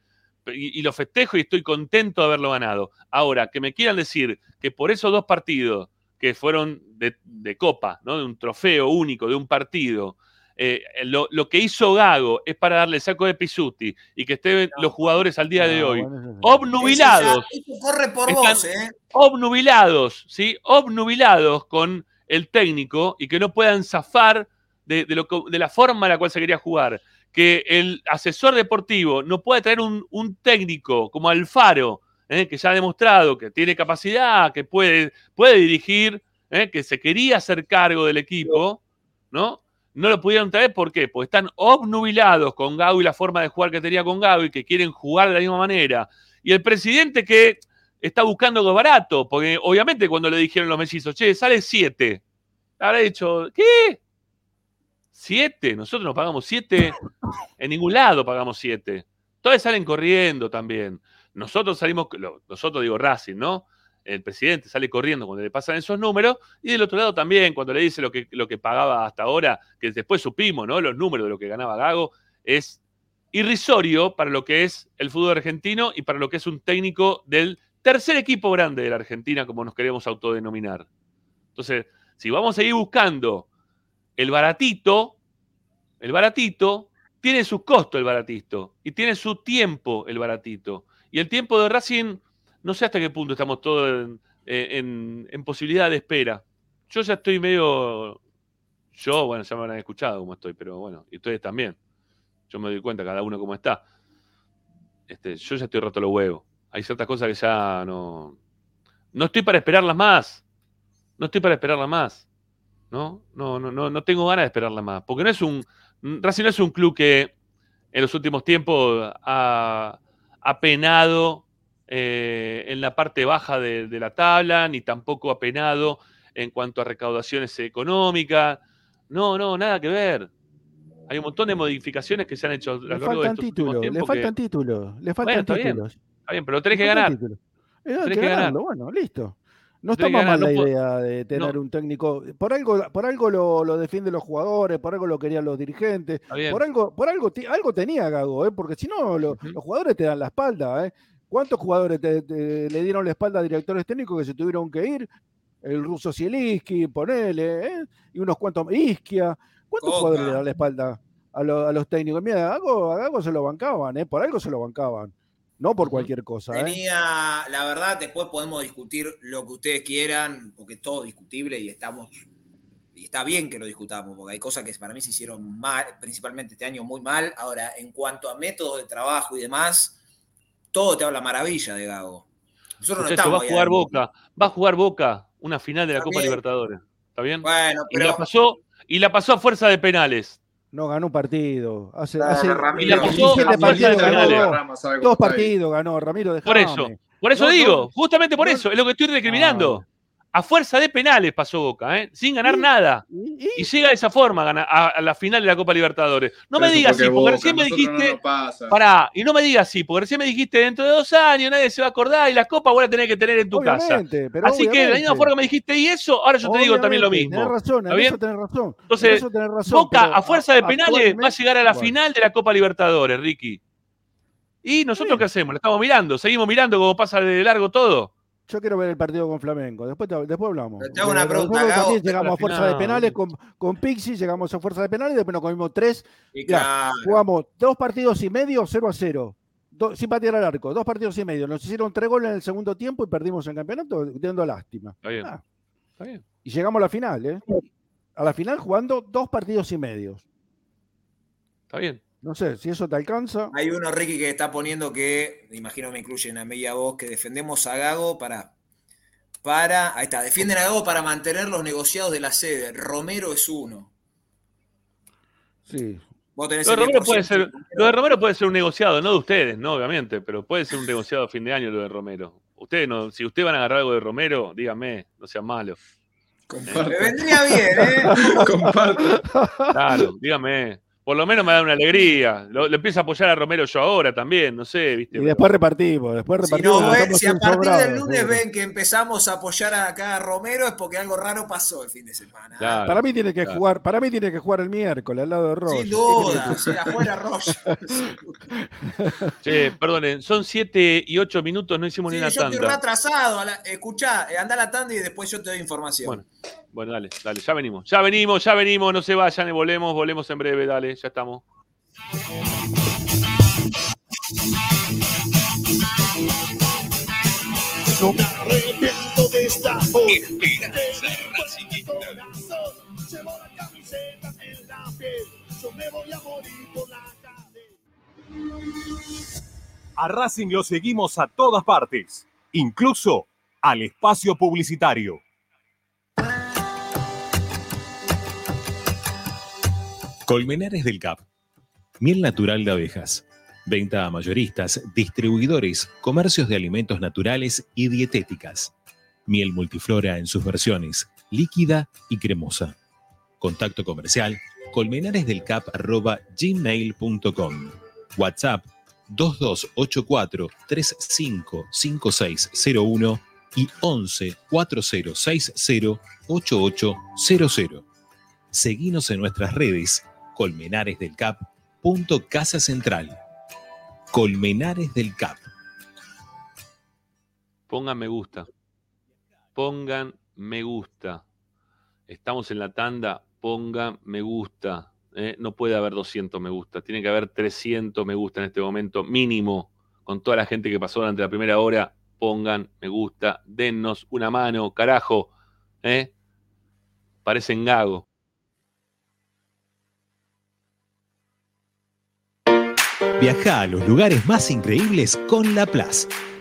Y, y lo festejo y estoy contento de haberlo ganado. Ahora, que me quieran decir que por esos dos partidos que fueron de, de copa, ¿no? de un trofeo único, de un partido, eh, lo, lo que hizo Gago es para darle saco de Pisuti y que estén los jugadores al día de hoy bueno, obnubilados, Eso, ya- eso corre por vos, ¿eh? obnubilados, ¿sí? Obnubilados con el técnico y que no puedan zafar de, de la forma en la cual se quería jugar. Que el asesor deportivo no pueda traer un, un técnico como Alfaro, ¿eh? que ya ha demostrado que tiene capacidad, que puede, puede dirigir, ¿eh? que se quería hacer cargo del equipo, ¿no? No lo pudieron traer, ¿por qué? Porque están obnubilados con Gago y la forma de jugar que tenía con Gago y que quieren jugar de la misma manera. Y el presidente que está buscando algo barato, porque obviamente cuando le dijeron los mellizos, che, sale 7, habrá dicho, ¿qué? ¿Siete? Nosotros no pagamos siete, en ningún lado pagamos siete. Todos salen corriendo también. Nosotros salimos, nosotros digo Racing, ¿no? El presidente sale corriendo cuando le pasan esos números, y del otro lado también, cuando le dice lo que, lo que pagaba hasta ahora, que después supimos, ¿no? Los números de lo que ganaba Gago, es irrisorio para lo que es el fútbol argentino y para lo que es un técnico del tercer equipo grande de la Argentina, como nos queremos autodenominar. Entonces, si vamos a seguir buscando el baratito, el baratito, tiene su costo el baratito y tiene su tiempo el baratito. Y el tiempo de Racing, no sé hasta qué punto estamos todos en, en posibilidad de espera. Yo ya estoy medio. Yo, bueno, ya me habrán escuchado cómo estoy, pero bueno, y ustedes también. Yo me doy cuenta, cada uno cómo está. Este, yo ya estoy roto los huevos. Hay ciertas cosas que ya no. No estoy para esperarlas más. No estoy para esperarlas más. ¿no? No, no, no, no tengo ganas de esperarla más. Porque no es un. Racing no es un club que en los últimos tiempos ha, ha penado eh, en la parte baja de, de la tabla, ni tampoco ha penado en cuanto a recaudaciones económicas. No, no, nada que ver. Hay un montón de modificaciones que se han hecho a lo largo de faltan estos le tiempos. que- faltan títulos, le faltan títulos. Está bien, pero tenés le que ganar. títulos. Eh, Tenés que que ganar. ganarlo, bueno, listo. No está Tenés más mal la no idea de tener un técnico. Por algo, por algo lo, lo defienden los jugadores, por algo lo querían los dirigentes, por algo, por algo, algo tenía Gago, ¿eh? porque si no, lo- los jugadores te dan la espalda. ¿eh? ¿Cuántos jugadores te- te- le dieron la espalda a directores técnicos que se tuvieron que ir? El ruso Zielinski, ponele, ¿eh? y unos cuantos, Isquia. ¿Cuántos Coca. jugadores le dan la espalda a, lo- a los técnicos? Mira, a Gago, a Gago se lo bancaban, ¿eh? por algo se lo bancaban. No por cualquier cosa. ¿eh? Tenía, la verdad, después podemos discutir lo que ustedes quieran, porque es todo discutible y estamos. Y está bien que lo discutamos, porque hay cosas que para mí se hicieron mal, principalmente este año muy mal. Ahora, en cuanto a métodos de trabajo y demás, todo te habla maravilla de Gago. Nosotros no estamos va a jugar. Boca. Va a jugar Boca una final de la Copa. Libertadores. ¿Está bien? Bueno, Y la pero pasó, y la pasó a fuerza de penales. No ganó un partido. Hace, Dale, hace Ramiro. Y la pasó 17 a fuerza de partidos ganó penales. dos. Partidos ganó Ramiro de Por eso. Por eso No, digo, no. justamente por No. eso, es lo que estoy recriminando. A fuerza de penales pasó Boca, ¿eh? sin ganar nada. ¿Y? Y llega de esa forma a, ganar- a- a la final de la Copa Libertadores. No me Pero digas así, porque recién me no dijiste. pasa. Pará, y no me digas así, porque recién me dijiste dentro de dos años nadie se va a acordar y las copas voy a tener que tener en tu casa. Obviamente, pero Así que de la misma forma que me dijiste y eso, ahora yo te digo también lo mismo. Tenés razón, ¿Está en bien? eso tenés razón. Entonces, en eso tenés razón, Boca, a fuerza de penales, va a llegar a la Bueno, final de la Copa Libertadores, Ricky. ¿Y nosotros qué hacemos? ¿Lo estamos mirando? ¿Seguimos mirando cómo pasa de largo todo? Yo quiero ver el partido con Flamengo. Después, te- después hablamos. Pero te hago una pregunta, también llegamos a fuerza final, de penales con, con Pixi, llegamos a fuerza de penales después nos comimos tres. y Mirá, claro, Jugamos dos partidos y medio, 0 a 0. Do- sin patear al arco, dos partidos y medio. Nos hicieron tres goles en el segundo tiempo y perdimos el campeonato, dando lástima. Está bien. Ah, Está bien. y llegamos a la final, ¿eh? A la final jugando dos partidos y medio. Está bien. No sé si eso te alcanza. hay uno, Ricky, que está poniendo que, imagino me incluyen a mí y a vos, que defendemos a Gago para. Para, ahí está, defienden a Gago para mantener los negociados de la sede. Romero es uno. Sí. Vos tenés Lo de, Romero 10%, puede ser, Romero. lo de Romero puede ser un negociado, no de ustedes, no, obviamente, pero puede ser un negociado a fin de año lo de Romero. Ustedes no, si ustedes van a agarrar algo de Romero, díganme, no sean malos. Comparto. Me vendría bien, ¿eh? Comparto. Claro, díganme. Por lo menos me da una alegría. Lo, lo empiezo a apoyar a Romero yo ahora también, no sé, ¿viste? Y después repartimos, después Si, repartimos. no, ven- si a partir del lunes ven que empezamos a apoyar acá a Romero es porque algo raro pasó el fin de semana. Claro. Para mí tiene que Claro. jugar, para mí tiene que jugar el miércoles al lado de Ross. Sin duda, sea, afuera Rocha. Che, perdonen, son 7 y 8 minutos, no hicimos Sí, ni una yo estoy tanda. retrasado. a la- Escuchá, eh, anda a la tanda y después yo te doy información. Bueno, bueno, dale, dale, ya venimos, ya venimos, ya venimos, no se vayan, volvemos, volvemos en breve, dale, ya estamos. No me arrepiento de esta voz. Esperanza Racingista. Llevo la camiseta en la piel. Yo me voy a morir por la calle. A Racing lo seguimos a todas partes, incluso al espacio publicitario. Colmenares del Cap. Miel natural de abejas. Venta a mayoristas, distribuidores, comercios de alimentos naturales y dietéticas. Miel multiflora en sus versiones, líquida y cremosa. Contacto comercial colmenaresdelcap.gmail.com WhatsApp 2284 355601 y 11 4060 8800. Seguinos en nuestras redes Colmenares del Cap. Casa Central. Colmenares del Cap. Pongan me gusta. Pongan me gusta. Estamos en la tanda, pongan me gusta. ¿eh? No puede haber 200 me gusta, tiene que haber 300 me gusta en este momento, mínimo, con toda la gente que pasó durante la primera hora. Pongan me gusta, dennos una mano, carajo. ¿eh? Parecen gago. Viaja a los lugares más increíbles con La.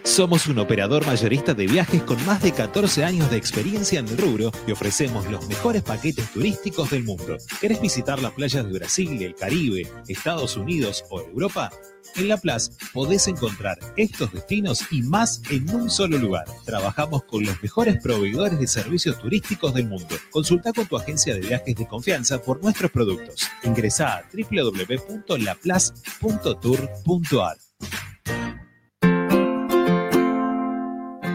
Somos un operador mayorista de viajes con más de 14 años de experiencia en el rubro y ofrecemos los mejores paquetes turísticos del mundo. ¿Querés visitar las playas de Brasil, el Caribe, Estados Unidos o Europa? En La Place podés encontrar estos destinos y más en un solo lugar. Trabajamos con los mejores proveedores de servicios turísticos del mundo. Consulta con tu agencia de viajes de confianza por nuestros productos. Ingresa a www.laplace.tour.ar.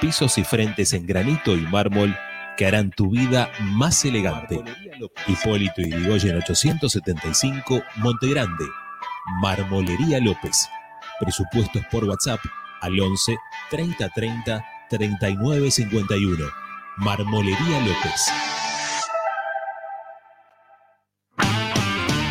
pisos y frentes en granito y mármol que harán tu vida más elegante. Hipólito Yrigoyen 875, Montegrande. Marmolería López. Presupuestos por WhatsApp al 11 30 30 39 51. Marmolería López.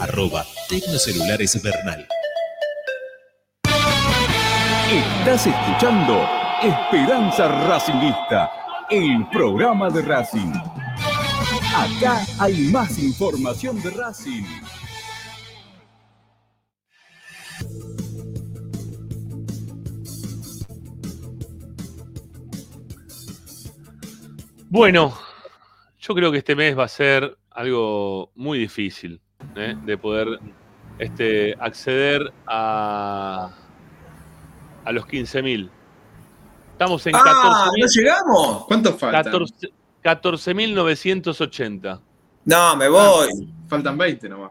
Arroba Tecnocelulares Bernal. Estás escuchando Esperanza Racingista, el programa de Racing. Acá hay más información de Racing. Bueno, yo creo que este mes va a ser algo muy difícil ¿eh? de poder este, acceder a, a los 15.000. Estamos en ¡Ah! 14.000. ¿No llegamos? ¿Cuántos faltan? 14 14.980. No, me voy. Faltan 20 nomás.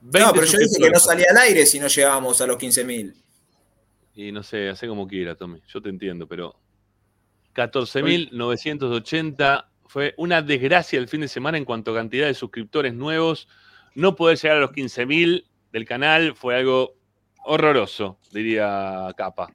20 no, pero yo dije que no salía al aire si no llegábamos a los 15.000. Y no sé, hace como quiera, Tommy. Yo te entiendo, pero 14.980 fue una desgracia el fin de semana en cuanto a cantidad de suscriptores nuevos. No poder llegar a los 15.000 del canal fue algo horroroso, diría Capa.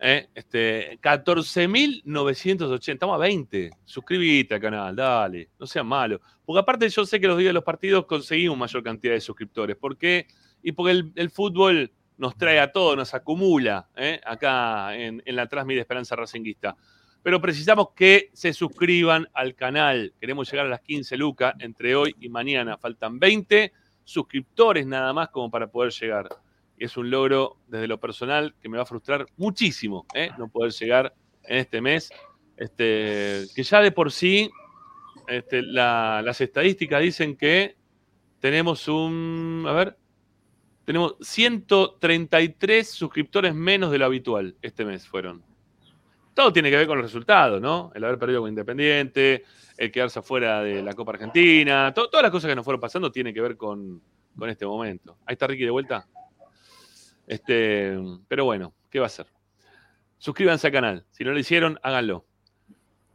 ¿Eh? Este, 14.980, estamos a 20. Suscríbete al canal, dale, no seas malo. Porque aparte yo sé que los días de los partidos conseguimos mayor cantidad de suscriptores. ¿Por qué? Y porque el, fútbol nos trae a todos, nos acumula ¿eh? acá en, en la Transmite Esperanza Racinguista. Pero precisamos que se suscriban al canal. Queremos llegar a las 15 lucas entre hoy y mañana. Faltan 20 suscriptores nada más como para poder llegar. Y es un logro desde lo personal que me va a frustrar muchísimo ¿eh? no poder llegar en este mes. Este, que ya de por sí este, la- las estadísticas dicen que tenemos un. A ver. Tenemos 133 suscriptores menos de lo habitual este mes fueron. Todo tiene que ver con los resultados, ¿no? El haber perdido con Independiente, el quedarse afuera de la Copa Argentina, to- todas las cosas que nos fueron pasando tienen que ver con, con este momento. Ahí está Ricky de vuelta. Este, pero bueno, ¿qué va a hacer? Suscríbanse al canal. Si no lo hicieron, háganlo.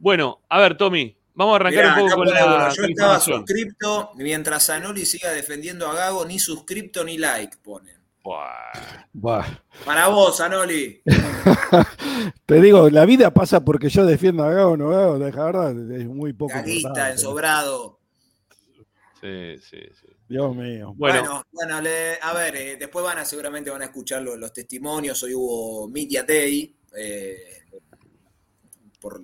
Bueno, a ver, Tommy, Vamos a arrancar Mirá, un poco con la, con Yo estaba suscripto, mientras Zanoli siga defendiendo a Gago, ni suscripto ni like pone. Buah. Para vos, Zanoli. Te digo, la vida pasa porque yo defiendo a Gago, no Gago, de verdad, es muy poco. Importante. ensobrado. Sí, sí, sí. Dios mío. Bueno, bueno, le- a ver, eh, después van a seguramente van a escuchar lo- los, testimonios. Hoy hubo Media Day. eh, por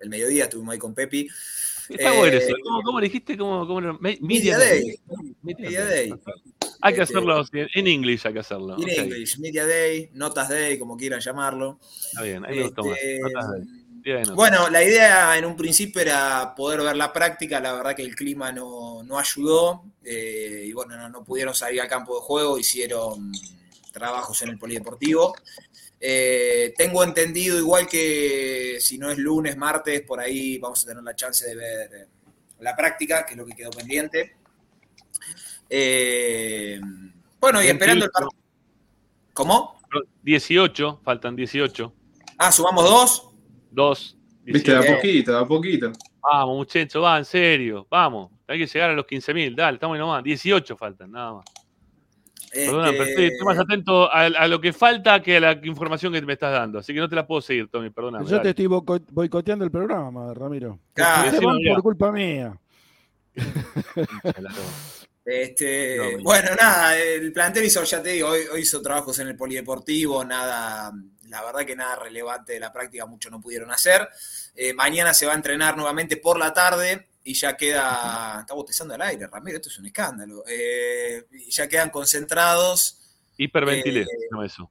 el mediodía estuvimos ahí con Pepi. Está Eh, bueno eso. ¿Cómo, cómo le dijiste? ¿Cómo, cómo lo- Me- Media Day. Media Media Day. Day. Hay que Este, hacerlo en- en inglés, hay que hacerlo. In Ok, English, Media Day, Notas Day, como quieran llamarlo. Está bien, ahí me. Este, Notas de notas. Bueno, la idea en un principio era poder ver la práctica, la verdad que el clima no, no ayudó eh, y bueno, no, no pudieron salir al campo de juego, hicieron trabajos en el polideportivo. Eh, tengo entendido igual que si no es lunes, martes, por ahí vamos a tener la chance de ver eh, la práctica, que es lo que quedó pendiente. Eh, bueno, y esperando el partido. ¿Cómo? 18, faltan 18. Ah, sumamos dos. Dos. Viste, de a 18. poquito, de a poquito. Vamos, muchachos, va, en serio. Vamos. Hay que llegar a los 15.000. Dale, estamos ahí nomás. 18 faltan, nada más. Perdona, pero estoy, estoy más atento a, a lo que falta que a la información que me estás dando. Así que no te la puedo seguir, Tommy, perdona. Yo te estoy boico- boicoteando el programa, Ramiro. Claro. Van por culpa mía. Este, bueno, nada, el plantel hizo, ya te digo, hoy, hoy hizo trabajos en el polideportivo, nada, la verdad que nada relevante de la práctica, mucho no pudieron hacer. Eh, mañana se va a entrenar nuevamente por la tarde y ya queda, está botezando al aire, Ramiro, esto es un escándalo. Eh, y ya quedan concentrados. Hiperventilé, Eh, no eso.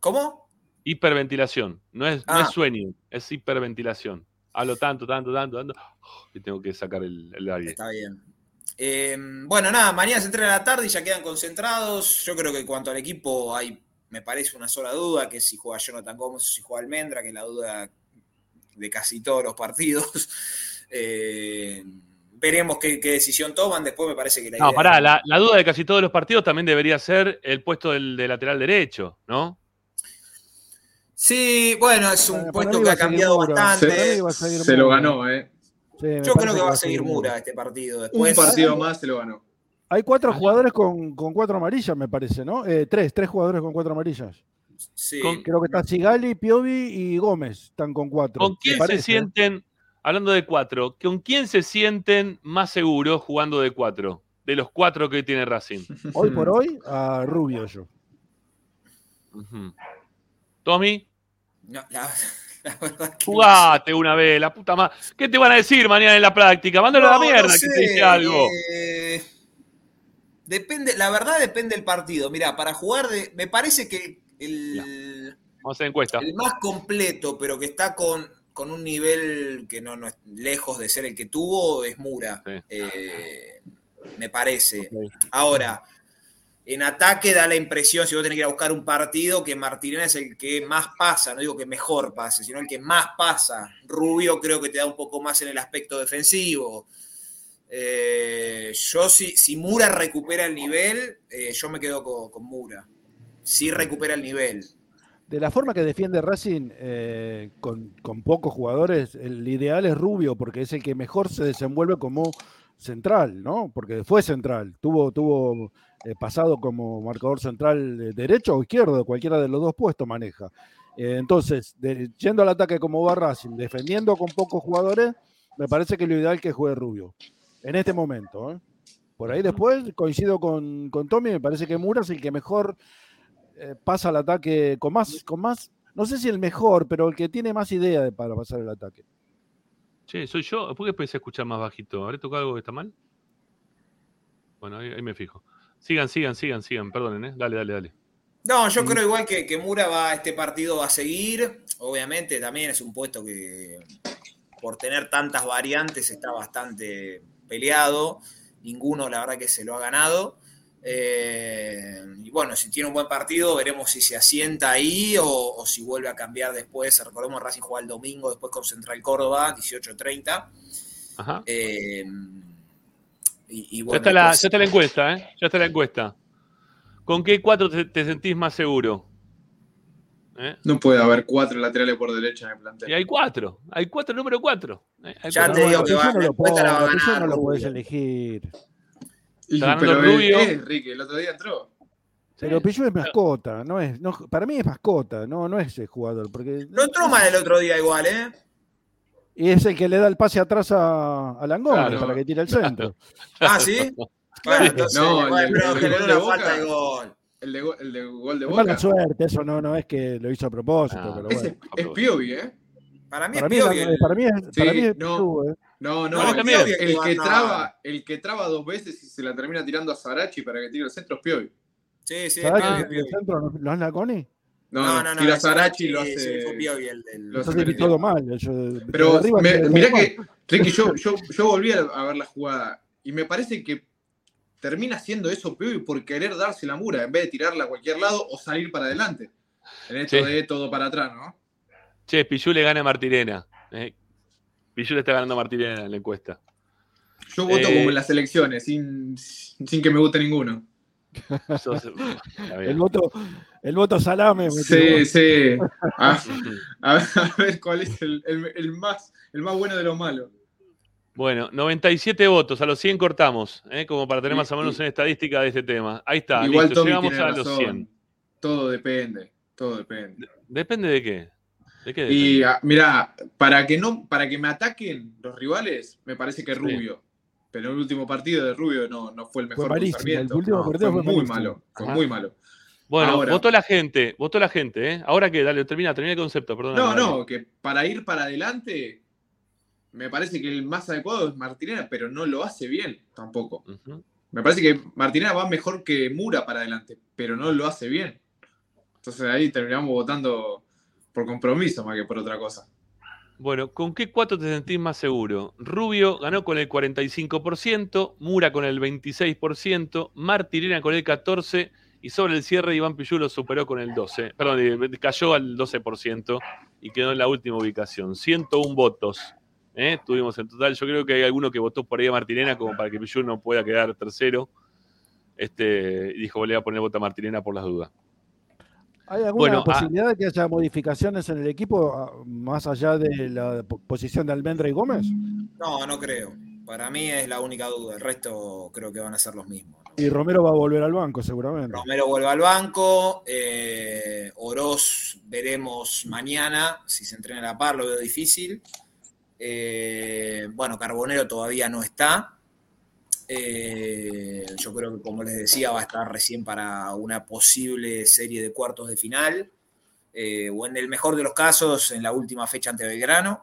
¿Cómo? Hiperventilación. No es, no Ah. es sueño, es hiperventilación. Hablo tanto, tanto, tanto, tanto. Y tengo que sacar el, el aire. Está bien. Eh, bueno, nada, mañana se entrena la tarde y ya quedan concentrados. Yo creo que en cuanto al equipo hay, me parece una sola duda, que es si juega Jonathan Gómez o si juega Almendra, que es la duda de casi todos los partidos. Eh, veremos qué, qué decisión toman. Después me parece que la No, idea- pará, la, la duda de casi todos los partidos también debería ser el puesto del, de lateral derecho, ¿no? Sí, bueno, es un Para puesto que ha cambiado Mura. bastante. Se lo ganó, ¿eh? Sí, Yo creo que va a seguir Mura este partido. Un partido más se lo ganó. Hay cuatro jugadores con, con cuatro amarillas, me parece, ¿no? Eh, tres, tres jugadores con cuatro amarillas. Sí. Creo que está Sigali, Piovi y Gómez están con cuatro. ¿Con me quién se sienten, hablando de cuatro, con quién se sienten más seguros jugando de cuatro? De los cuatro que tiene Racing. Hoy por hoy, a Rubio yo. Tommy, no, la- la verdad que jugate una vez, la puta madre. ¿Qué te van a decir mañana en la práctica? Mándalo a la no mierda sé, que te dice algo. eh, depende, la verdad depende del partido. Mira, para jugar de, me parece que el, Vamos a hacer encuesta. el más completo, pero que está con, con un nivel que no, no es lejos de ser el que tuvo, es Mura. Eh, me parece. Ahora, en ataque da la impresión, si vos tenés que ir a buscar un partido, que Martínez es el que más pasa, no digo que mejor pase, sino el que más pasa. Rubio creo que te da un poco más en el aspecto defensivo. Eh, yo si, si Mura recupera el nivel, eh, yo me quedo con, con Mura. Si recupera el nivel. De la forma que defiende Racing eh, con, con pocos jugadores, el ideal es Rubio, porque es el que mejor se desenvuelve como central, ¿no? Porque fue central, tuvo, tuvo eh, pasado como marcador central de derecho o izquierdo, cualquiera de los dos puestos maneja. Eh, entonces, de- yendo al ataque como va Racing, defendiendo con pocos jugadores, me parece que lo ideal es que juegue Rubio, en este momento. ¿eh? Por ahí después coincido con, con Tommy, me parece que Mura es el que mejor eh, pasa al ataque con más, con más, no sé si el mejor, pero el que tiene más idea de- para pasar el ataque. Che, soy yo. ¿Por qué a escuchar más bajito? ¿Habré tocado algo que está mal? Bueno, ahí, ahí me fijo. Sigan, sigan, sigan, sigan. Perdonen, ¿eh? Dale, dale, dale. No, yo creo igual que, que Mura va, este partido va a seguir. Obviamente también es un puesto que por tener tantas variantes está bastante peleado. Ninguno la verdad que se lo ha ganado. Eh, y bueno, si tiene un buen partido, veremos si se asienta ahí o, o si vuelve a cambiar después. Recordemos Racing juega el domingo, después con Central Córdoba, 18.30. Ajá. Eh, y, y ya, está la, ya está la encuesta, ¿eh? Ya está la encuesta. ¿Con qué cuatro te, te sentís más seguro? ¿Eh? No puede haber cuatro laterales por derecha en el Y plantel. hay cuatro. Hay cuatro, número cuatro. Eh, hay Ya te digo que va, no la lo encuesta la va a pongas, ganar no lo puedes elegir. Está ganando pero el Rubio. es, es, Ricky, el otro día entró. Pero Pillo es mascota, no es, no, para mí es mascota, no, no es el jugador, porque No entró mal el otro día igual, ¿eh? y es el que le da el pase atrás a, a Langoni Claro. para que tire el centro. Ah, ¿sí? Bueno, entonces, No, el pero el generó gol la de falta Boca. de gol. El de, el de gol de Es mala Boca. suerte, eso no, no es que lo hizo a propósito, Ah, pero Ese bueno. es, es Piovi, ¿eh? Para mí Para es mí, es- Piovi. el- para mí es, Sí, para mí es no. Pichu, eh. No, no, No, el, el que traba, el que traba dos veces y se la termina tirando a Sarachi para que tire el centro es Piovi. Sí, sí, es ¿Sabés Piovi, que es el centro no, no es? No, No, tira Sarachi lo sí, hace. fue Piovi el del- lo hace todo mal. Yo, Pero arriba me- mirá que, Ricky, yo, yo, yo volví a, a ver la jugada y me parece que termina haciendo eso Piovi por querer darse la mura en vez de tirarla a cualquier lado o salir para adelante. En esto Sí. de todo para atrás, ¿no? Che, Pichu le gana a Martirena. Eh, Pichu le está ganando a en la encuesta. Yo voto Eh, como en las elecciones, sin, sin que me guste ninguno. Sos-. El voto, el voto salame. Sí, sí. A, a ver, a ver cuál es el, el- el más, el más bueno de los malos. Bueno, 97 votos, a los 100 cortamos, ¿eh? como para tener más o menos una estadística de este tema. Ahí está, Igual listo, Tommy llegamos tiene a los razón. 100. Todo depende, todo depende. Depende de qué. ¿De qué Y depende? ah, mira, para que no, para que me ataquen los rivales, me parece que Sí. Rubio. Pero el último partido de Rubio no, no fue el mejor cruzamiento. el último No, partido fue muy malo, fue Ajá. muy malo. Bueno, ahora- votó la gente, votó la gente, ¿eh? Ahora que, dale, termina, termina el concepto, perdón. No, no, que para ir para adelante, me parece que el más adecuado es Martinera, pero no lo hace bien tampoco. Me parece que Martinera va mejor que Mura para adelante, pero no lo hace bien. Entonces ahí terminamos votando por compromiso más que por otra cosa. Bueno, ¿con qué cuatro te sentís más seguro? Rubio ganó con el 45%, Mura con el 26%, Martirena con el 14% y sobre el cierre Iván Pillú lo superó con el 12%. Perdón, eh, cayó al 12% y quedó en la última ubicación. 101 votos ¿eh? tuvimos en total. Yo creo que hay alguno que votó por ahí a Martirena como para que Pillú no pueda quedar tercero. Este, dijo, le voy a poner voto a Martirena por las dudas. ¿Hay alguna Bueno, ah- posibilidad de que haya modificaciones en el equipo ah, más allá de la po- posición de Almendra y Gómez? No, no creo. Para mí es la única duda. El resto creo que van a ser los mismos. Y Romero va a volver al banco seguramente. Romero vuelve al banco. Eh, Oroz veremos mañana. Si se entrena a la par, lo veo difícil. Eh, bueno, Carbonero todavía no está. Eh, yo creo que, como les decía, va a estar recién para una posible serie de cuartos de final. Eh, o en el mejor de los casos, en la última fecha ante Belgrano.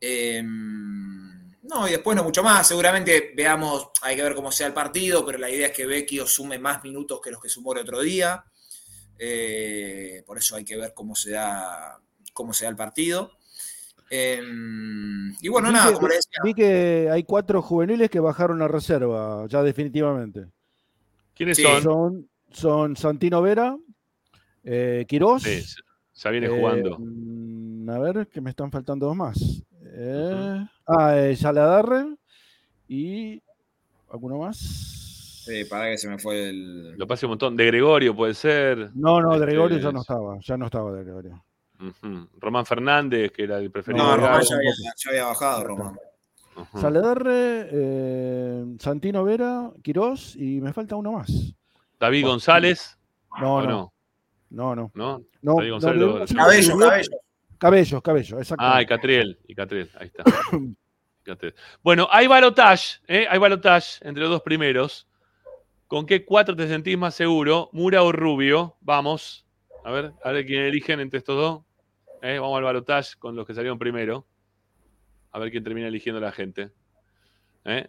Eh, no, y después no mucho más. Seguramente veamos, hay que ver cómo sea el partido, pero la idea es que Vecchio sume más minutos que los que sumó el otro día. Eh, por eso hay que ver cómo se cómo se da el partido. Eh, y bueno, vi nada, que, como les decía, vi que hay cuatro juveniles que bajaron a reserva, ya definitivamente. ¿Quiénes Sí. son? Son, son Santino Vera, eh, Quirós. Sí, ya viene eh, jugando. mm, a ver, que me están faltando dos más. Eh, Ah, eh, Yaladarre y alguno más. sí, para que se me fue el. Lo pasé un montón. De Gregorio puede ser. No, no, Este, Gregorio ya no estaba, ya no estaba de Gregorio. Román Fernández, que era el preferido. No, Román ya había, ya había bajado, Román. Ujú. Saladarre, eh, Santino Vera, Quirós y me falta uno más. David González. No, ¿o no, no, no. ¿No? No, David no, González. no, lo- no, Cabello, cabello. Cabello, cabello, exacto. Ah, y Catriel. Y Catriel, ahí está. Catriel. Bueno, hay balotage, ¿eh? hay balotage entre los dos primeros. ¿Con qué cuatro te sentís más seguro? ¿Mura o Rubio? Vamos. A ver, a ver quién eligen entre estos dos. ¿Eh? Vamos al balotage con los que salieron primero. A ver quién termina eligiendo la gente. ¿Eh?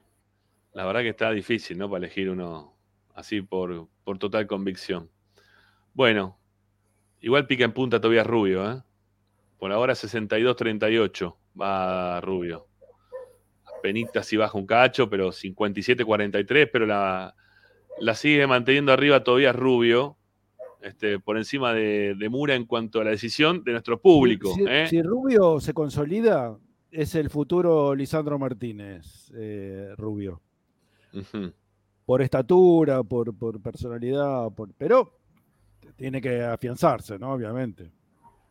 La verdad que está difícil, ¿no? Para elegir uno así por, por total convicción. Bueno, igual pica en punta todavía Rubio, ¿eh? Por ahora 62-38 va Rubio. Penita si baja un cacho, pero 57-43, pero la, la sigue manteniendo arriba todavía Rubio, este, por encima de, de Mura en cuanto a la decisión de nuestro público. Si, ¿eh? si Rubio se consolida, es el futuro Lisandro Martínez, eh, Rubio. Por estatura, por, por personalidad, por, pero tiene que afianzarse, ¿no? Obviamente.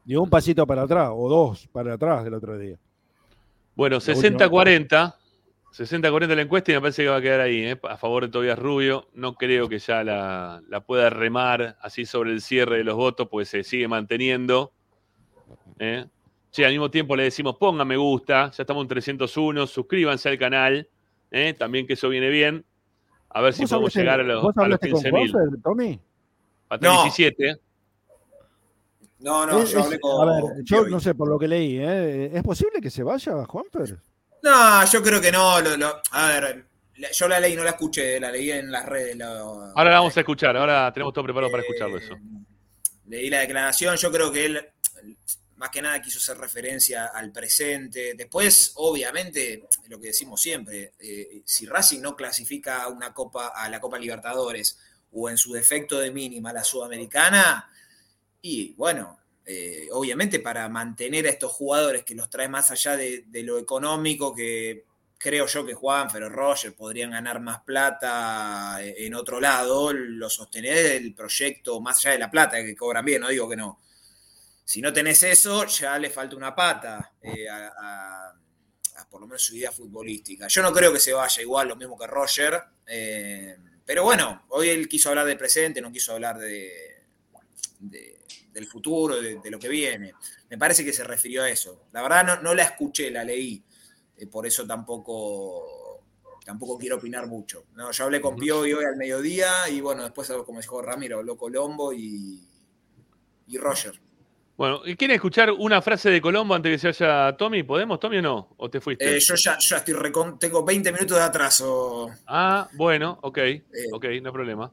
Dio un pasito para atrás, o dos para atrás del otro día. Bueno, 60-40. 60-40 la encuesta y me parece que va a quedar ahí, ¿eh? a favor de Tobias Rubio. No creo que ya la, la, pueda remar así sobre el cierre de los votos, pues se sigue manteniendo. ¿eh? Sí, al mismo tiempo le decimos ponga me gusta, ya estamos en 301, suscríbanse al canal, ¿eh? también que eso viene bien. A ver si podemos llegar a los, a los 15.000. Tommy? Falta no. 17. No, no, yo hablé con. A ver, yo no sé, por lo que leí, ¿eh? ¿es posible que se vaya Juanfer? No, yo creo que no. Lo, lo, a ver, yo la leí, no la escuché, la leí en las redes. Lo, ahora la vamos a escuchar, ahora tenemos todo preparado para escucharlo eso. Leí la declaración, yo creo que él más que nada quiso hacer referencia al presente. Después, obviamente, lo que decimos siempre, eh, si Racing no clasifica una copa, a la Copa Libertadores o en su defecto de mínima a la Sudamericana, y bueno, eh, obviamente para mantener a estos jugadores que los trae más allá de, lo económico, que creo yo que Juan, pero Roger podrían ganar más plata en otro lado, lo sostener el proyecto más allá de la plata, que cobran bien, no digo que no. Si no tenés eso, ya le falta una pata eh, a, por lo menos su idea futbolística. Yo no creo que se vaya igual, lo mismo que Roger, eh, pero bueno, hoy él quiso hablar del presente, no quiso hablar de del futuro, de, de, lo que viene. Me parece que se refirió a eso. La verdad no, no la escuché, la leí. Eh, por eso tampoco, tampoco quiero opinar mucho. No, yo hablé con Pio hoy al mediodía y bueno, después, como dijo Ramiro, habló Colombo y, y Roger. Bueno, ¿quieren escuchar una frase de Colombo antes que se vaya Tommy? ¿Podemos, Tommy, o no? ¿O te fuiste? Eh, yo ya, ya estoy recon... tengo 20 minutos de atraso. Ah, bueno, ok, eh, ok, no hay problema.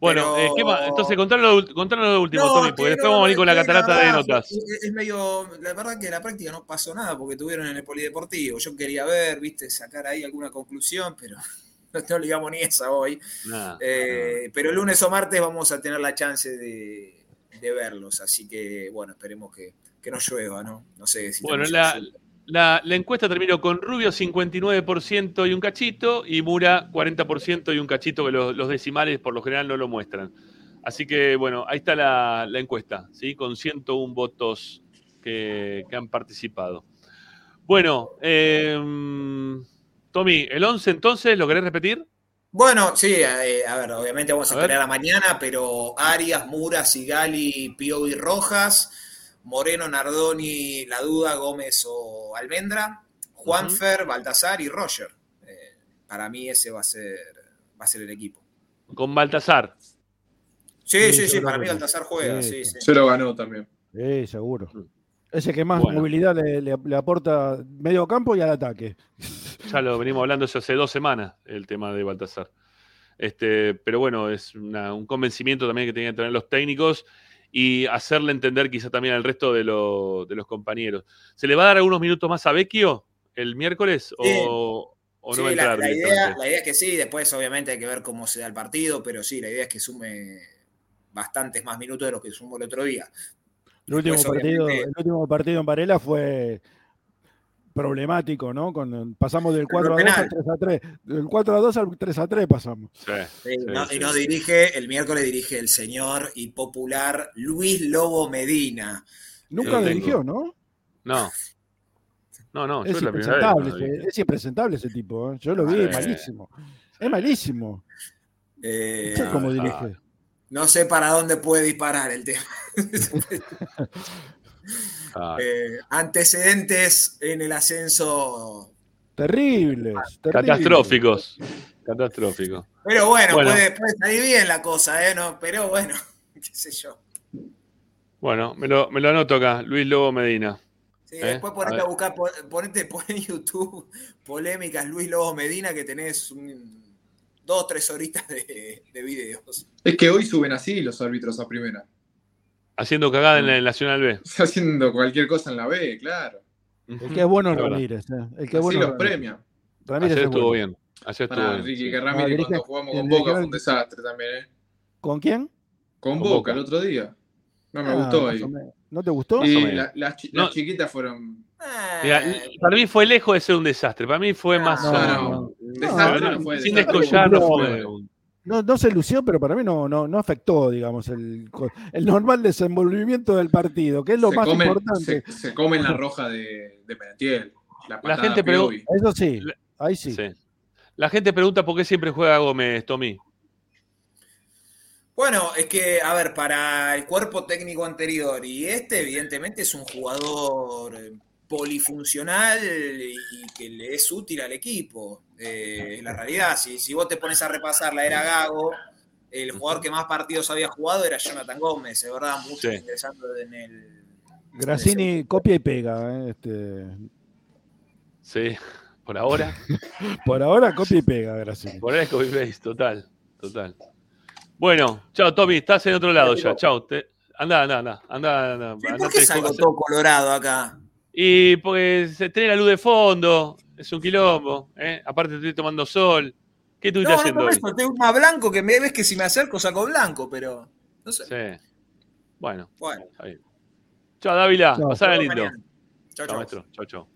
Bueno, pero... eh, ¿qué más? Entonces, contanos lo, contanos lo último, no, Tommy, porque después no, vamos a venir con la catarata verdad, de notas. Es, es, medio, la verdad que en la práctica no pasó nada porque tuvieron en el polideportivo. Yo quería ver, viste, sacar ahí alguna conclusión, pero no le digamos ni esa hoy. Nah, eh, nah. Pero el lunes o martes vamos a tener la chance de, de verlos, así que bueno, esperemos que, que no llueva, ¿no? No sé si. Bueno, la, la, la, encuesta terminó con Rubio 59% y un cachito y Mura 40% y un cachito, que los, los, decimales por lo general no lo muestran. Así que bueno, ahí está la, la encuesta, ¿sí? con 101 votos que, que han participado. Bueno, eh, Tommy, el 11 entonces, ¿lo querés repetir? Bueno, sí, eh, a ver, obviamente vamos a, a esperar a mañana, pero Arias, Mura, Sigali, Pio y Rojas. Moreno, Nardoni, La Duda, Gómez o Almendra, Juanfer, uh -huh. Baltasar y Roger. Eh, para mí ese va a ser va a ser el equipo. Con Baltasar. Sí, sí, sí, sí para mí Baltasar juega, sí, sí. Se lo ganó también. Sí, seguro. Ese que más bueno. movilidad le, le, le, aporta medio campo y al ataque. Ya lo venimos hablando eso hace dos semanas, el tema de Baltasar. Este, pero bueno, es una, un convencimiento también que tienen que tener los técnicos y hacerle entender quizá también al resto de, lo, de, los compañeros. ¿Se le va a dar algunos minutos más a Vecchio el miércoles sí. o, o, no sí, va a entrar? La, la, idea, la, idea, es que sí, después obviamente hay que ver cómo se da el partido, pero sí, la idea es que sume bastantes más minutos de los que sumó el otro día. El último, partido, el último partido en Varela fue problemático, ¿no? Con, pasamos del 4 a 2 al 3 a 3. Del 4 a 2 al 3 a 3 pasamos. Sí, sí, no, sí, y nos dirige, el miércoles dirige el señor y popular Luis Lobo Medina. Nunca dirigió, ¿no? No. No, no, es impresentable, vez, es impresentable ese tipo. ¿eh? Yo lo vi, es malísimo. Es malísimo. Eh, no sé cómo dirige. No sé para dónde puede disparar el tema. Ah. Eh, antecedentes en el ascenso. Terribles, terribles. Catastróficos. Catastróficos. Pero bueno, bueno. Puede, puede, salir bien la cosa, ¿eh? No, pero bueno, qué sé yo. Bueno, me lo, me lo anoto acá, Luis Lobo Medina. Sí, ¿Eh? después ponete a, a, buscar, ponete, pon en YouTube polémicas Luis Lobo Medina que tenés un, dos, tres horitas de, de videos. Es que hoy suben así los árbitros a primera. Haciendo cagada en la Nacional B. Haciendo cualquier cosa en la B, claro. El que es bueno Ramírez. ¿eh? El que es bueno los premia. Ramírez Ayer estuvo bueno. bien. Ayer estuvo Pará, bien. Ricky, que Ramírez no, cuando jugamos con Boca fue un desastre también, ¿eh? ¿Con quién? Con, con Boca, Boca, el otro día. No me ah, gustó ahí. ¿No te gustó? Y la, las, no. las, chiquitas fueron. Mira, para mí fue lejos de ser un desastre. Para mí fue más. No, no, desastre no, fue. Sin descollar no fue. No, no se lució, pero para mí no, no, no afectó, digamos, el, el, normal desenvolvimiento del partido, que es lo se más come, importante. Se, se come la roja de, de Penatiel. La gente pregunta. Eso sí, ahí sí. La gente pregunta por qué siempre juega Gómez, Tommy. Bueno, es que, a ver, para el cuerpo técnico anterior y este, evidentemente es un jugador polifuncional y que le es útil al equipo. Eh, la realidad, si, si vos te pones a repasar la era Gago, el jugador que más partidos había jugado era Jonathan Gómez, de verdad, mucho interesando en el. Grassini copia y pega. ¿eh? Este... Sí, por ahora. por ahora copia y pega, Grassini. Por ahora es copy paste, total, total. Bueno, chao, Tommy, estás en otro lado ya. Chao. Anda, anda, anda. anda, anda, ¿Por qué salgo todo colorado acá? Y pues se tiene la luz de fondo, es un quilombo. ¿eh? Aparte estoy tomando sol. ¿Qué estuviste no, haciendo? No, eso, tengo más blanco que me ves que si me acerco saco blanco, pero. No sé. Sí. Bueno. Bueno. Chao, Dávila. Pasala lindo. Chao, chao. maestro. Chao, chao.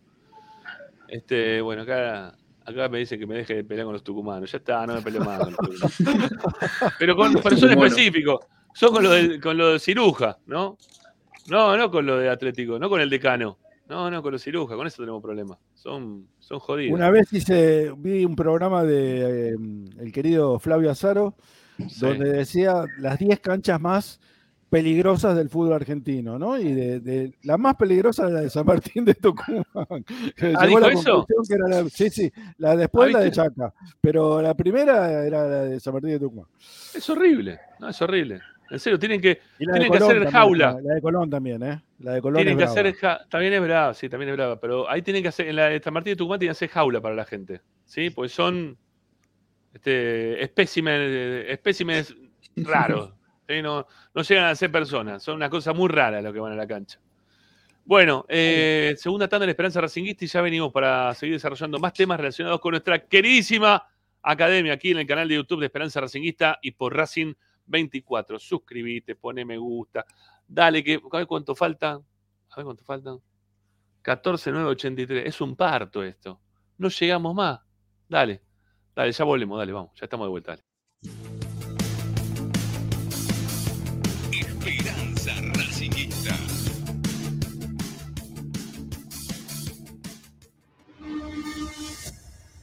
Este, bueno, acá Acá me dicen que me deje de pelear con los tucumanos. Ya está, no me peleo más. pero con son específicos. Son con lo, de, con lo de ciruja, ¿no? No, no con lo de Atlético, no con el decano. No, no, con los ciruja, con eso tenemos problemas. Son, son jodidos. Una vez hice, vi un programa de eh, el querido Flavio Azaro, donde decía las 10 canchas más peligrosas del fútbol argentino, ¿no? Y de, la más peligrosa la de San Martín de Tucumán. ¿Ah, dijo eso? sí, sí, la después la de Chaca, pero la primera era la de San Martín de Tucumán. Es horrible, no, es Horrible. En serio, tienen que, tienen que hacer jaula. La, de Colón también, ¿eh? La de Colón tienen que hacer también es brava, sí, también es brava, pero ahí tienen que hacer, en la de San Martín de Tucumán tienen que hacer jaula para la gente, ¿sí? Pues son este, raros. No, no llegan a ser personas, son una cosa muy rara lo que van a la cancha. Bueno, eh, segunda tanda de Esperanza Racinguista y ya venimos para seguir desarrollando más temas relacionados con nuestra queridísima academia aquí en el canal de YouTube de Esperanza Racinguista y por Racing 24. Suscríbete, pone me gusta, dale que, a ver cuánto falta, a ver cuánto faltan. 14.983, es un parto esto. No llegamos más. Dale, dale, ya volvemos, dale, vamos, ya estamos de vuelta. Dale.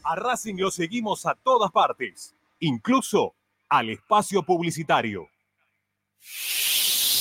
A Racing lo seguimos a todas partes, incluso al espacio publicitario.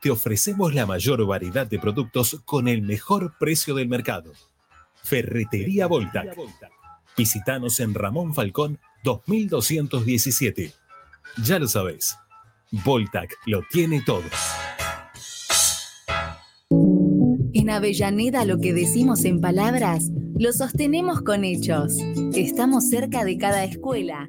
te ofrecemos la mayor variedad de productos con el mejor precio del mercado. Ferretería Voltac. Visítanos en Ramón Falcón 2217. Ya lo sabéis. Voltac lo tiene todo. En Avellaneda lo que decimos en palabras, lo sostenemos con hechos. Estamos cerca de cada escuela,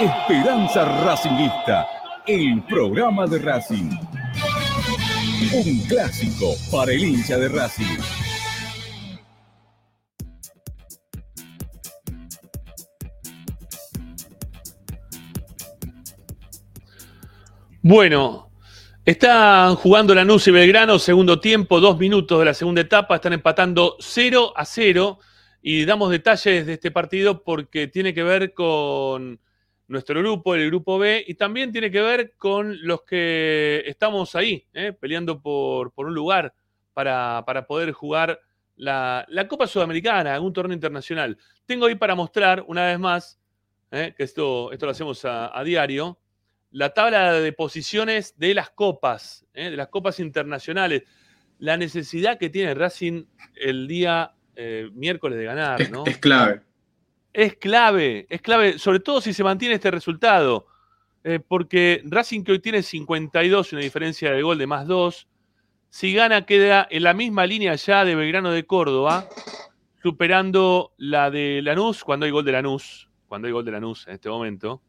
Esperanza Racingista, el programa de Racing. Un clásico para el hincha de Racing. Bueno, están jugando Lanús y Belgrano, segundo tiempo, dos minutos de la segunda etapa, están empatando 0 a 0 y damos detalles de este partido porque tiene que ver con nuestro grupo, el grupo B, y también tiene que ver con los que estamos ahí, ¿eh? peleando por, por, un lugar para, para poder jugar la, la, Copa Sudamericana, un torneo internacional. Tengo ahí para mostrar, una vez más, ¿eh? que esto, esto lo hacemos a, a, diario, la tabla de posiciones de las copas, ¿eh? de las copas internacionales. La necesidad que tiene Racing el día eh, miércoles de ganar, ¿no? Es, es, clave. Es clave, es clave, sobre todo si se mantiene este resultado. Eh, porque Racing que hoy tiene 52, una diferencia de gol de más 2. Si gana, queda en la misma línea ya de Belgrano de Córdoba, superando la de Lanús cuando hay gol de Lanús. Cuando hay gol de Lanús en este momento.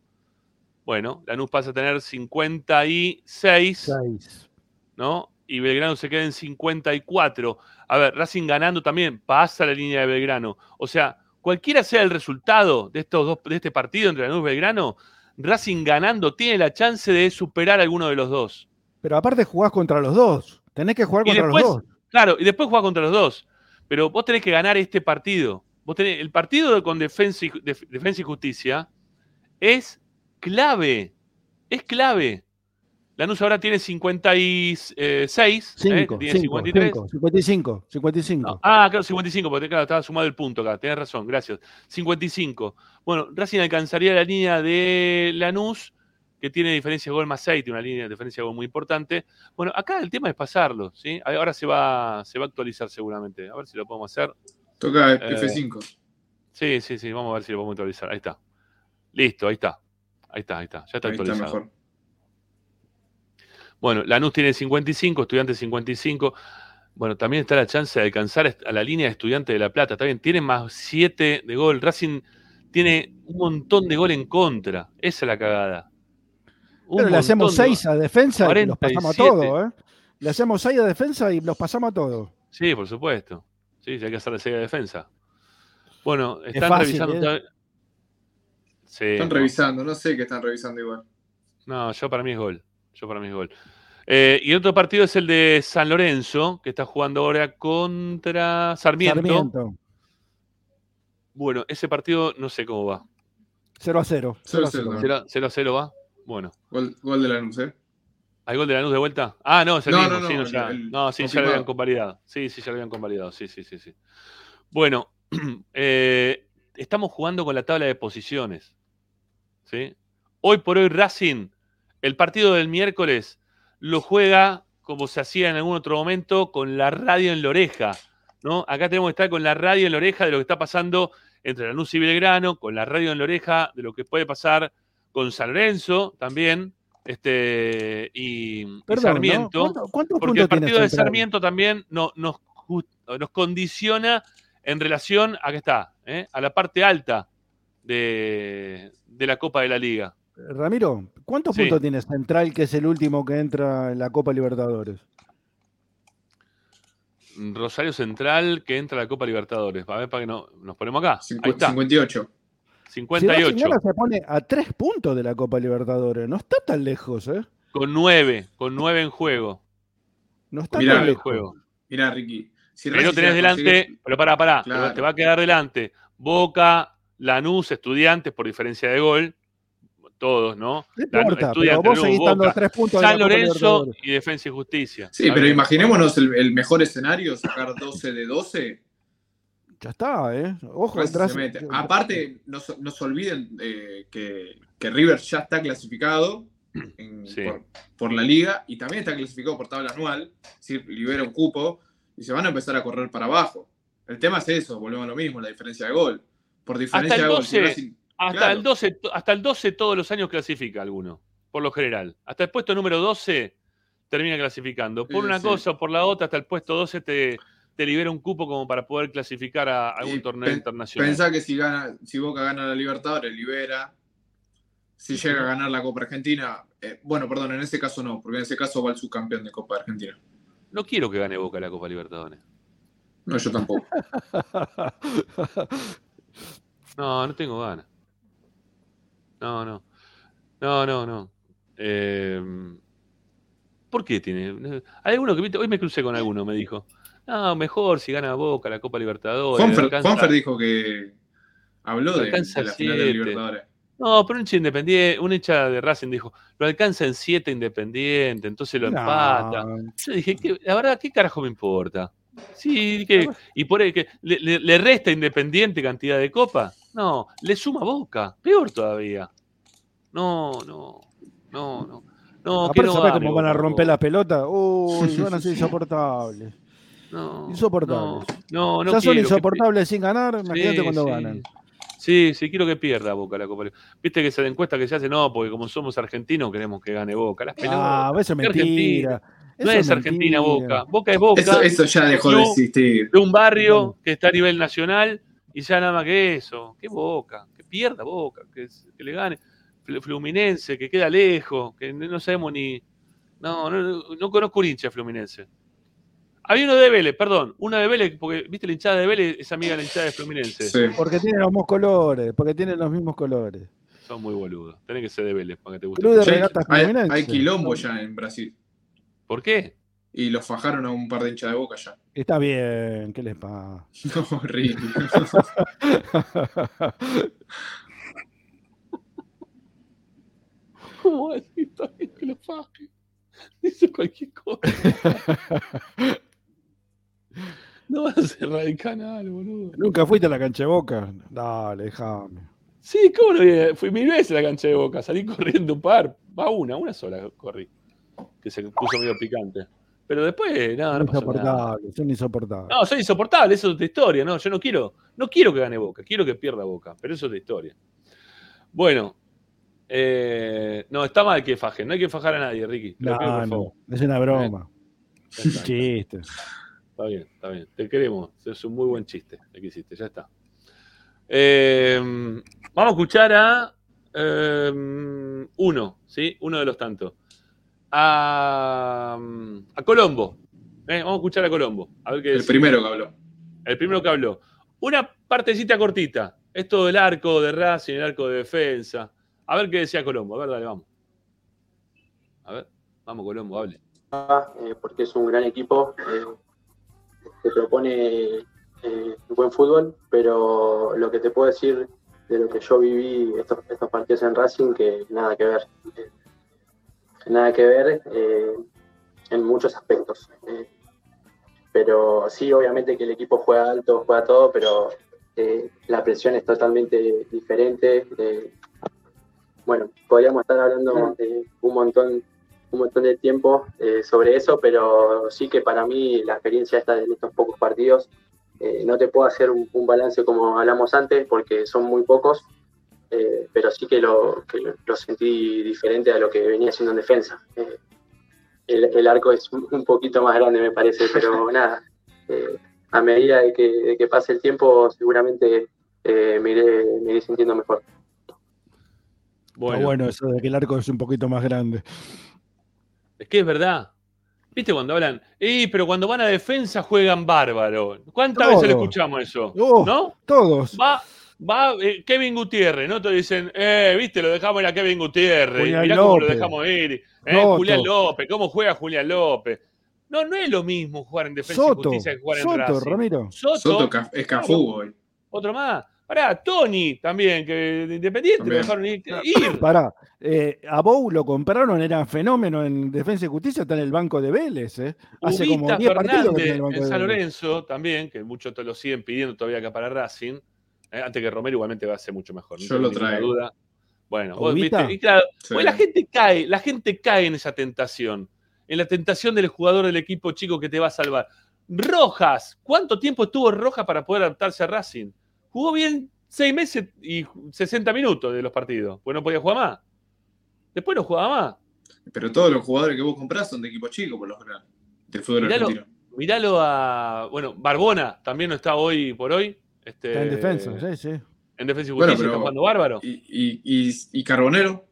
Bueno, Lanús pasa a tener 56, Seis. ¿no? Y Belgrano se queda en 54. A ver, Racing ganando también pasa la línea de Belgrano. O sea, cualquiera sea el resultado de, estos dos, de este partido entre Lanús y Belgrano, Racing ganando tiene la chance de superar a alguno de los dos. Pero aparte jugás contra los dos. Tenés que jugar Y contra después, los dos. claro, y después jugás contra los dos. Pero vos tenés que ganar este partido. Vos tenés, el partido con Defensa y, Def- Defensa y Justicia es clave. Es clave. Lanús ahora tiene 56, eh, tiene cinco, 53. cinco, 55, 55. Ah, claro, 55, porque claro, estaba sumado el punto acá. Tenés razón, gracias. 55. Bueno, Racing alcanzaría la línea de Lanús, que tiene diferencia de gol más 6, tiene una línea de diferencia de gol muy importante. Bueno, acá el tema es pasarlo, ¿sí? Ahora se va, se va a actualizar seguramente. A ver si lo podemos hacer. Toca Eh, F5. Sí, sí, sí, vamos a ver si lo podemos actualizar. Ahí está. Listo, ahí está. Ahí está, ahí está. Ya está Ahí está mejor. Bueno, Lanús tiene 55, Estudiantes 55. Bueno, también está la chance de alcanzar a la línea de Estudiantes de La Plata. Está bien, tiene más 7 de gol. Racing tiene un montón de gol en contra. Esa es la cagada. Un Pero le hacemos montón de 6 a defensa y los pasamos a 47. todos, ¿eh? Le hacemos 6 a defensa y los pasamos a todos. Sí, por supuesto. Sí, sí, hay que hacer la serie de defensa. Bueno, Es están fácil, revisando. ¿eh? Sí, Están no. revisando, no sé qué están revisando igual. No, yo para mí es gol. Yo para mí es gol. Eh, y otro partido es el de San Lorenzo, que está jugando ahora contra Sarmiento. Sarmiento. Bueno, ese partido no sé cómo va. 0 a 0. 0 a 0. 0 0 a 0 va. Bueno. Gol, gol de Lanús, ¿eh? ¿Hay gol de Lanús de vuelta? Ah, no, es el No, mismo. no, sí, no, no, ya, el- no, sí, ya lo habían convalidado. Sí, sí, ya lo habían convalidado. Sí, sí, sí, sí. Bueno, eh, estamos jugando con la tabla de posiciones. ¿sí? Hoy por hoy Racing, el partido del miércoles, lo juega como se hacía en algún otro momento, con la radio en la oreja. ¿no? Acá tenemos que estar con la radio en la oreja de lo que está pasando entre Lanús y Belgrano, con la radio en la oreja de lo que puede pasar con San Lorenzo también, este, y, y Perdón, ¿no? Sarmiento. ¿Cuánto- cuántos porque el partido de? Sarmiento también no- nos, nos condiciona en relación a que está, ¿eh? a la parte alta de, de la Copa de la Liga. Ramiro, ¿cuántos Sí. puntos tiene Central, que es el último que entra en la Copa Libertadores? Rosario Central que entra a la Copa Libertadores. A ver, para que no, nos ponemos acá. Ahí está. 58. Si 58. Racing gana, se pone a tres puntos de la Copa Libertadores. No está tan lejos, ¿eh? Con nueve, con nueve en juego. No está Mirá, tan lejos. juego. Mirá, Ricky. Si Pero Racing tenés delante, consigue- pero pará, pará, Claro. te va a quedar delante Boca, Lanús, Estudiantes por diferencia de gol, todos, ¿no? No importa, pero vos seguís Boca, tres puntos San Lorenzo y Defensa y Justicia. Sí, pero imaginémonos el, el mejor escenario, sacar 12 de 12. Ya está, ¿eh? Ojo, Racing atrás. Aparte, no, se- no se olviden eh, que, que River ya está clasificado en- Sí. por, por la liga y también está clasificado por tabla anual, es decir, libera un cupo y se van a empezar a correr para abajo. El tema es eso, volvemos a lo mismo, la diferencia de gol. Por diferencia Hasta el de gol, si 12, Racing- hasta, claro. el 12, to- hasta el 12 todos los años clasifica alguno, por lo general. Hasta el puesto número 12 termina clasificando. Por Sí, una sí. cosa o por la otra, hasta el puesto 12 te, te libera un cupo como para poder clasificar a algún torneo pen- internacional. Pensá que si, gana, si Boca gana la Libertadores, libera. Si llega a ganar la Copa Argentina, eh, bueno, perdón, en ese caso no, porque en ese caso va el subcampeón de Copa Argentina. No quiero que gane Boca la Copa Libertadores. No, yo tampoco. No, no tengo ganas. No, no. No, no, no. Eh, ¿Por qué tiene? Hay alguno que viste, hoy me crucé con alguno, me dijo. No, mejor si gana Boca la Copa Libertadores. Juanfer, alcanza- Juanfer dijo que habló de, de la final de siete. Libertadores. No, pero un hincha independiente, un hincha de Racing dijo, lo alcanza en 7 independiente, entonces lo No. empata. Yo dije, ¿qué- la verdad, ¿qué carajo me importa? Sí, que, y por ahí que le, le- le resta Independiente cantidad de copa. No, le suma Boca, peor todavía. No, no, no, no. No, que Aparte, no ¿sabés gane cómo van a romper las pelotas? Uy, van a ser insoportables. No, Insoportables. No, no ya son quiero que- insoportables sin ganar, imagínate Sí, cuando sí. ganan. Sí, sí, quiero que pierda Boca la Copa. Viste que esa encuesta que se hace, no, porque como somos argentinos queremos que gane Boca. Las pelotas. Ah, eso es ¿Qué mentira. No Eso es Argentina mentira. Boca. Boca es Boca. Eso, eso ya dejó de existir. De un barrio que está a nivel nacional y ya nada más que eso. Que Boca, que pierda Boca, que, que le gane. Fl- Fluminense, que queda lejos, que no sabemos ni. No, no, no conozco un hincha Fluminense. Había uno de Vélez, perdón, uno de Vélez, porque viste la hinchada de Vélez, es amiga de la hinchada de Fluminense. Porque tienen los mismos colores, porque tienen los mismos colores. Son muy boludos. Tenés que ser de Vélez para que te guste. Hay quilombo ya en Brasil. ¿Por qué? Y los fajaron a un par de hinchas de boca ya. Está bien, ¿qué les pasa? No, horrible. ¿Cómo va a decir está bien que lo faje? Dice cualquier cosa. no vas a cerrar el canal, boludo. Nunca fuiste a la cancha de boca. Dale, déjame. Sí, ¿cómo no? Fui mil veces a la cancha de boca, salí corriendo un par, va una, una sola corrí, que se puso medio picante. Pero después, nada, no, pasó nada. insoportables, son insoportables. No, soy insoportable, eso es otra historia, no, yo no quiero, no quiero que gane Boca, quiero que pierda Boca, pero eso es otra historia. Bueno, eh, no, está mal que fajen, no hay que fajar a nadie, Ricky, te lo No, pido por no, favor. es una broma. Está. Chiste. Está bien, está bien. Te queremos. Es un muy buen chiste el que hiciste. Ya está. Eh, vamos a escuchar a eh, uno, ¿sí? Uno de los tantos. A, a Colombo. Eh, vamos a escuchar a Colombo. A ver qué El primero que habló. El primero que habló. Una partecita cortita. Esto del arco de Racing, el arco de defensa. A ver qué decía Colombo. A ver, dale, vamos. A ver, vamos, Colombo, hable. eh, porque es un gran equipo eh, que propone eh, buen fútbol, pero lo que te puedo decir de lo que yo viví estos, estos partidos en Racing que nada que ver. Nada que ver eh, en muchos aspectos. Eh, pero sí, obviamente que el equipo juega alto, juega todo, pero eh, la presión es totalmente diferente. Bueno, podríamos estar hablando un montón un montón de tiempo sobre eso, pero sí que para mí la experiencia esta de estos pocos partidos, no te puedo hacer un, un balance como hablamos antes, porque son muy pocos, eh, pero sí que lo, que lo- lo sentí diferente a lo que venía haciendo en defensa. Eh, el, el arco es un un poquito más grande, me parece, pero nada, eh, a medida de que, de que pase el tiempo, seguramente eh, me, iré, me iré sintiendo mejor. Bueno. bueno, eso de que el arco es un poquito más grande. Es que es verdad. ¿Viste cuando hablan? Eh, pero cuando van a defensa juegan bárbaro. ¿Cuántas Todo. veces le escuchamos eso? Oh, ¿No? Todos. Va, va eh, Kevin Gutiérrez, ¿no? Te dicen, eh, viste, lo dejamos ir a Kevin Gutiérrez. Julián Mirá cómo lo López. dejamos ir. Eh. Julián López, ¿cómo juega Julián López? No, no es lo mismo jugar en defensa y justicia que jugar en Soto, Racing. Ramiro. Soto, Soto es Cafú hoy. Otro más. Pará, Tony también, que de Independiente lo dejaron ir. ir. Pará, eh, a Bou lo compraron, era fenómeno en Defensa y Justicia, está en el banco de Vélez. eh. Hace como Ubita 10 partidos que está Fernández en el banco en de San Vélez. Lorenzo también, que muchos te lo siguen pidiendo todavía acá para Racing. Eh, antes que Romero igualmente va a ser mucho mejor. no Yo tengo lo traigo. duda. Bueno, vos viste, y claro, Sí. pues la gente cae, la gente cae en esa tentación, en la tentación del jugador del equipo chico que te va a salvar. Rojas, ¿cuánto tiempo estuvo Rojas para poder adaptarse a Racing? Jugó bien seis meses y 60 minutos de los partidos, pues no podía jugar más. Después no jugaba más. Pero todos los jugadores que vos comprás son de equipo chico, por lo general. Del fútbol Miralo, argentino. miralo a. Bueno, Barbona también no está hoy por hoy. Este, Está en defensa, sí, sí. En defensa y Bueno, justicia pero- está jugando bárbaro. Y, y, y, y Carbonero.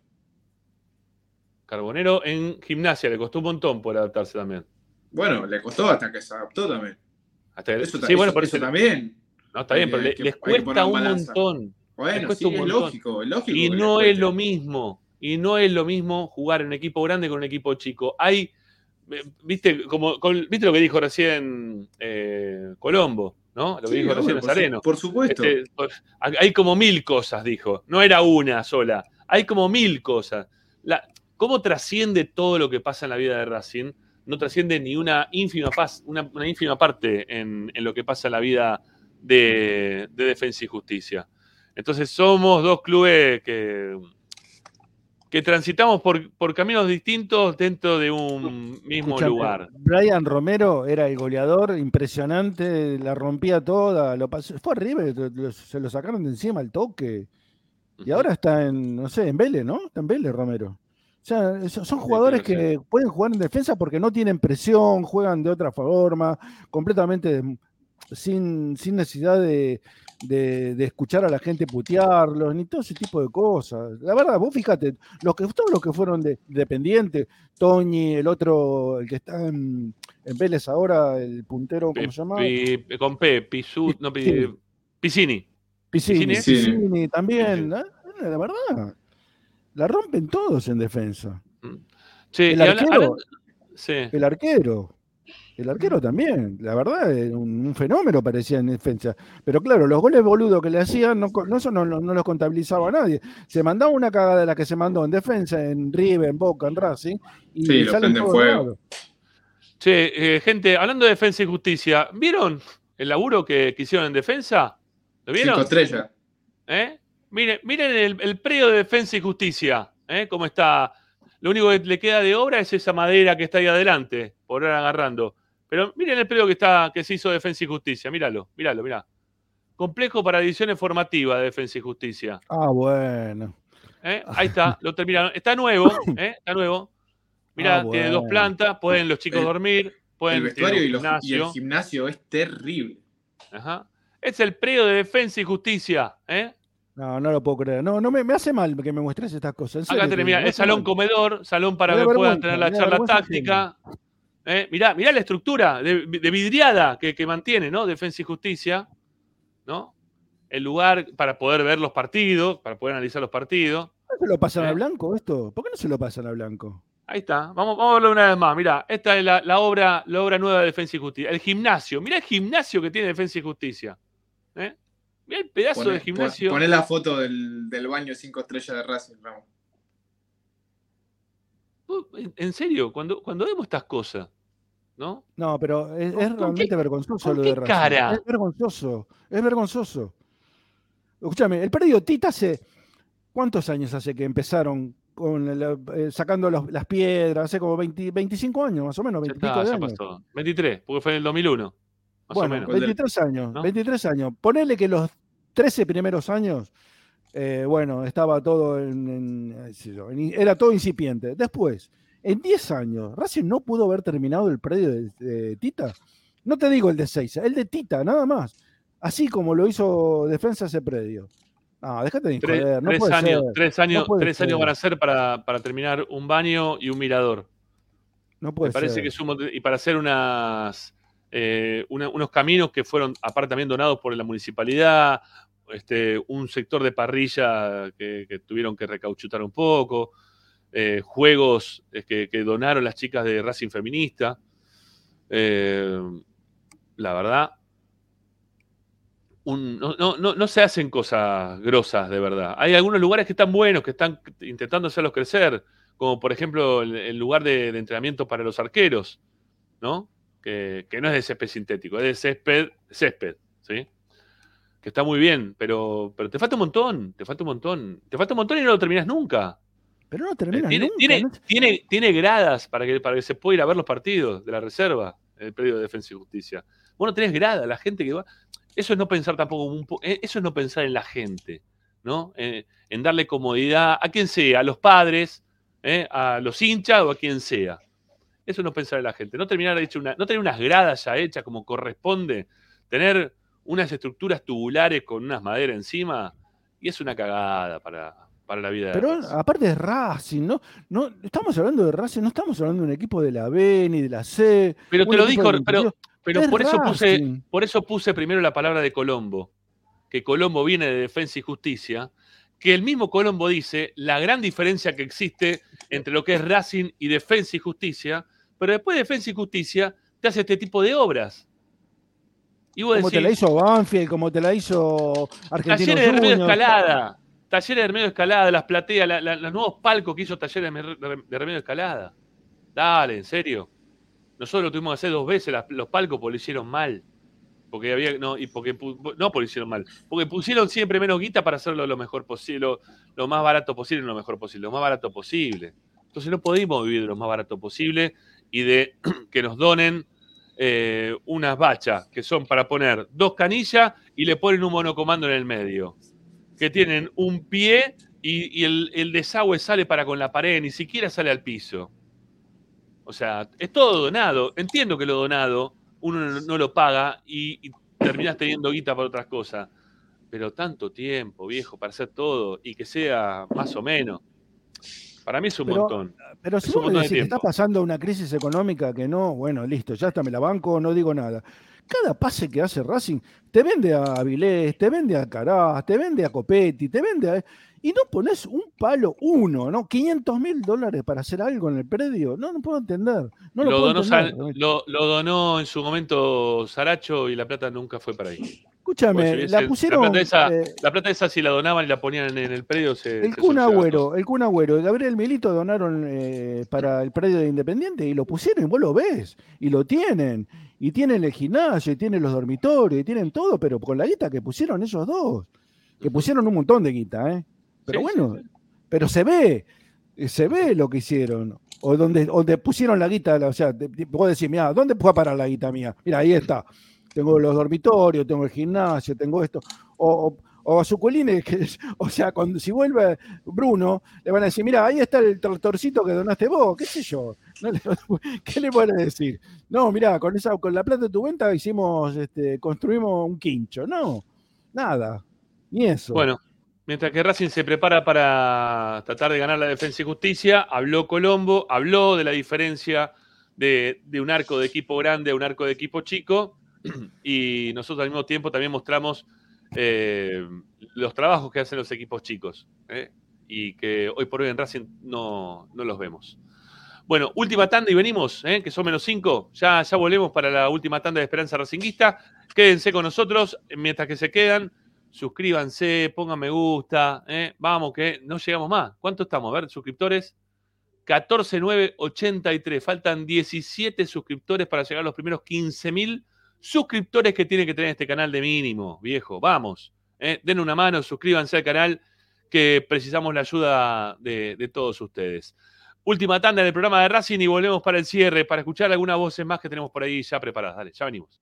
Carbonero en gimnasia le costó un montón por adaptarse también. Bueno, le costó hasta que se adaptó también. Hasta Eso, ta- sí, bueno, eso- por eso eso- también. No, está bien, pero que- le- que- les que cuesta un balanza. montón. Bueno, cuesta sí, un es montón. lógico, es lógico. Y que no es lo mismo. Y no es lo mismo jugar en un equipo grande con un equipo chico. Hay, eh, viste, como, con- viste lo que dijo recién eh, Colombo, ¿no? Lo que Sí, dijo recién obvio, por su- Nazareno. por supuesto. Este, por- hay como mil cosas, dijo. No era una sola. Hay como mil cosas. La, ¿Cómo trasciende todo lo que pasa en la vida de Racing? No trasciende ni una ínfima, una, una ínfima parte en, en lo que pasa en la vida de, de Defensa y Justicia. Entonces somos dos clubes que, que transitamos por, por caminos distintos dentro de un mismo Escuchame, lugar. Brian Romero era el goleador, impresionante, la rompía toda, lo pasó, fue River, lo- se lo sacaron de encima al toque. Y ahora está en, no sé, en Vélez, ¿no? Está en Vélez Romero. O sea, son jugadores que pueden jugar en defensa porque no tienen presión, juegan de otra forma, completamente sin, sin necesidad de, de- de escuchar a la gente putearlos, ni todo ese tipo de cosas. La verdad, vos fíjate, los que, todos los que fueron de, dependientes, Toñi, el otro, el que está en, en Vélez ahora, el puntero, ¿cómo se llama? Pi- con P, Pisu, no, Sí. Piscini. Piscini, Piscini. Piscini también, ¿eh? la verdad. La rompen todos en defensa. Che, el habla- arquero, sí. el arquero, el arquero también, la verdad, era un, un fenómeno parecía en defensa. Pero claro, los goles boludos que le hacían, no, eso no, no- no los contabilizaba nadie. Se mandaba una cagada de la que se mandó en defensa, en River, en Boca, en Racing, y Sí, lo salen prenden fuego. lados. Che, eh, gente, hablando de defensa y justicia, ¿vieron el laburo que, que hicieron en defensa? ¿Lo vieron? Cinco estrellas. ¿Eh? Miren, miren el, el predio de defensa y justicia, ¿eh? cómo está. Lo único que le queda de obra es esa madera que está ahí adelante, por ahora agarrando. Pero miren el predio que está, que se hizo defensa y justicia, míralo, míralo, mirá. Complejo para ediciones formativas de defensa y justicia. Ah, bueno. ¿eh? Ahí está, lo terminaron. Está nuevo, ¿eh? está nuevo. Mirá, Ah, tiene dos plantas, pueden los chicos El- dormir, pueden El vestuario y, los- y el gimnasio. gimnasio es terrible. Ajá. Es el predio de defensa y justicia, ¿eh? No, no lo puedo creer. No, no me, me hace mal que me muestres estas cosas. en serio Acá te tenés, mirá, hace salón mal. comedor, salón para que da puedan tener la charla táctica. ¿Eh? Mirá, mirá la estructura de, de vidriada que, que mantiene, ¿no? Defensa y justicia, ¿no? El lugar para poder ver los partidos, para poder analizar los partidos. ¿Por qué se lo pasan a ¿Eh? blanco esto? ¿Por qué no se lo pasan a blanco? Ahí está. Vamos, vamos a verlo una vez más. Mirá, esta es la, la obra, la obra nueva de Defensa y Justicia. El gimnasio. Mirá el gimnasio que tiene Defensa y Justicia. ¿eh? Mirá el pedazo Poné- de gimnasio. pon- Poné la foto del, del baño cinco estrellas de Racing, Ramón. En- En serio, cuando, cuando vemos estas cosas, ¿no? No, pero es, es ¿Con realmente qué- vergonzoso lo de Racing. cara? Es vergonzoso, es vergonzoso. Escúchame, el predio Tita hace. ¿Cuántos años hace que empezaron con la- eh, sacando los- las piedras? Hace como 20 25 años, más o menos, Ya 20 está, de ya años. pasó. 23, porque fue en el 2001. Más Bueno, o menos. 23 años, ¿No? 23 años. Ponele que los 13 primeros años, eh, bueno, estaba todo en, era todo incipiente. Después, en 10 años, Racing no pudo haber terminado el predio de, de Tita. No te digo el de 6, el de Tita, nada más. Así como lo hizo Defensa ese predio. No, déjate de Tres, joder, no tres puede años, ser, tres años, tres años van a ser para, para terminar un baño y un mirador. No puede Me parece ser. que es un mont- y para hacer unas eh, una- unos caminos que fueron aparte también donados por la municipalidad, este, un sector de parrilla que, tuvieron que recauchutar un poco, eh, juegos eh, que, donaron las chicas de Racing Feminista. Eh, la verdad, no, no- no- se hacen cosas grosas de verdad. Hay algunos lugares que están buenos, que están intentando hacerlos crecer, como por ejemplo el, lugar de, de entrenamiento para los arqueros, ¿no? Que, que no es de césped sintético, es de césped, césped, ¿sí? Que está muy bien, pero, pero te falta un montón, te falta un montón. Te falta un montón y no lo terminas nunca. Pero no Eh, termina tiene, nunca. tiene, ¿no? tiene, tiene gradas para que, para que se pueda ir a ver los partidos de la reserva, en el predio de Defensa y Justicia. Bueno, tenés gradas, la gente que va. Eso es no pensar tampoco, un po- eh, eso es no pensar en la gente, ¿no? Eh, en darle comodidad a quien sea, a los padres, ¿eh? a los hinchas o a quien sea. Eso es no pensar en la gente. No terminar hecho una, no tener unas gradas ya hechas como corresponde, tener unas estructuras tubulares con unas maderas encima, y es una cagada para, para la vida Pero aparte de Racing, ¿no? no estamos hablando de Racing, no estamos hablando de un equipo de la B ni de la C. Pero te lo dijo, pero, pero Es por eso puse, por eso puse primero la palabra de Colombo, que Colombo viene de Defensa y Justicia, que el mismo Colombo dice la gran diferencia que existe entre lo que es Racing y Defensa y Justicia, pero después de Defensa y Justicia te hace este tipo de obras. Y vos Como te la hizo Banfield, como te la hizo Argentino Talleres de Remedio. Escalada, Talleres de Remedio Escalada, las plateas, la- la- los nuevos palcos que hizo Talleres de Remedio Escalada. Dale, en serio. Nosotros lo tuvimos que hacer dos veces, las- los palcos, porque lo hicieron mal. Porque había, no, y porque, no porque lo hicieron mal, porque pusieron siempre menos guita para hacerlo lo mejor posible, lo, lo más barato posible, lo mejor posible, lo más barato posible. Entonces no podemos vivir de lo más barato posible y de que nos donen eh, unas bachas que son para poner dos canillas y le ponen un monocomando en el medio. Que tienen un pie y, el, desagüe sale para con la pared, ni siquiera sale al piso. O sea, es todo donado. Entiendo que lo donado uno no, no lo paga y, y terminas teniendo guita para otras cosas. Pero tanto tiempo, viejo, para hacer todo y que sea más o menos. Para mí es un Pero- montón. Pero Es si un vos me decís que está pasando una crisis económica que no, bueno, listo, ya está, me la banco, no digo nada. Cada pase que hace Racing te vende a Avilés, te vende a Caraz, te vende a Copetti, te vende a... Y no pones un palo, uno, ¿no? 500 mil dólares para hacer algo en el predio. No, no puedo entender. No lo, lo, puedo donó, entender. Sa- lo, lo donó en su momento Saracho y la plata nunca fue para ahí. Escúchame, Porque si la pusieron... plata, esa, eh, la plata esa si la donaban y la ponían en el predio se, El Kun Agüero, el Kun Agüero y Gabriel Milito donaron eh, para el predio de Independiente y lo pusieron y vos lo ves y lo tienen. Y tienen el gimnasio y tienen los dormitorios y tienen todo, pero con la guita que pusieron ellos dos. Que pusieron un montón de guita, ¿eh? Pero Sí, bueno, pero se ve, eh, se ve lo que hicieron. O donde, donde pusieron la guita, o sea, vos decís, mira, ¿dónde a parar la guita mía? Mira, ahí está. Tengo los dormitorios, tengo el gimnasio, tengo esto. O, o, o a Suculini, que, o sea, cuando, si vuelve Bruno, le van a decir, mira, ahí está el tractorcito que donaste vos, qué sé yo. No le- ¿Qué le van a decir? No, mira, con esa, con la plata de tu venta hicimos, este, construimos un quincho. No, nada. Ni eso. Bueno, mientras que Racing se prepara para tratar de ganar la defensa y justicia, habló Colombo, habló de la diferencia de, un arco de equipo grande a un arco de equipo chico, y nosotros al mismo tiempo también mostramos eh, los trabajos que hacen los equipos chicos, ¿eh? y que hoy por hoy en Racing no, no los vemos. Bueno, última tanda y venimos, ¿eh? que son menos cinco. Ya, ya volvemos para la última tanda de Esperanza Racinguista. Quédense con nosotros mientras que se quedan. Suscríbanse, pongan me gusta, ¿eh? vamos que no llegamos más. ¿Cuánto estamos? A ver, suscriptores. 14.983. Faltan 17 suscriptores para llegar a los primeros 15.000 suscriptores que tiene que tener este canal de mínimo, viejo. Vamos, ¿eh? den una mano, suscríbanse al canal que precisamos la ayuda de, de todos ustedes. Última tanda del programa de Racing y volvemos para el cierre, para escuchar algunas voces más que tenemos por ahí ya preparadas. Dale, ya venimos.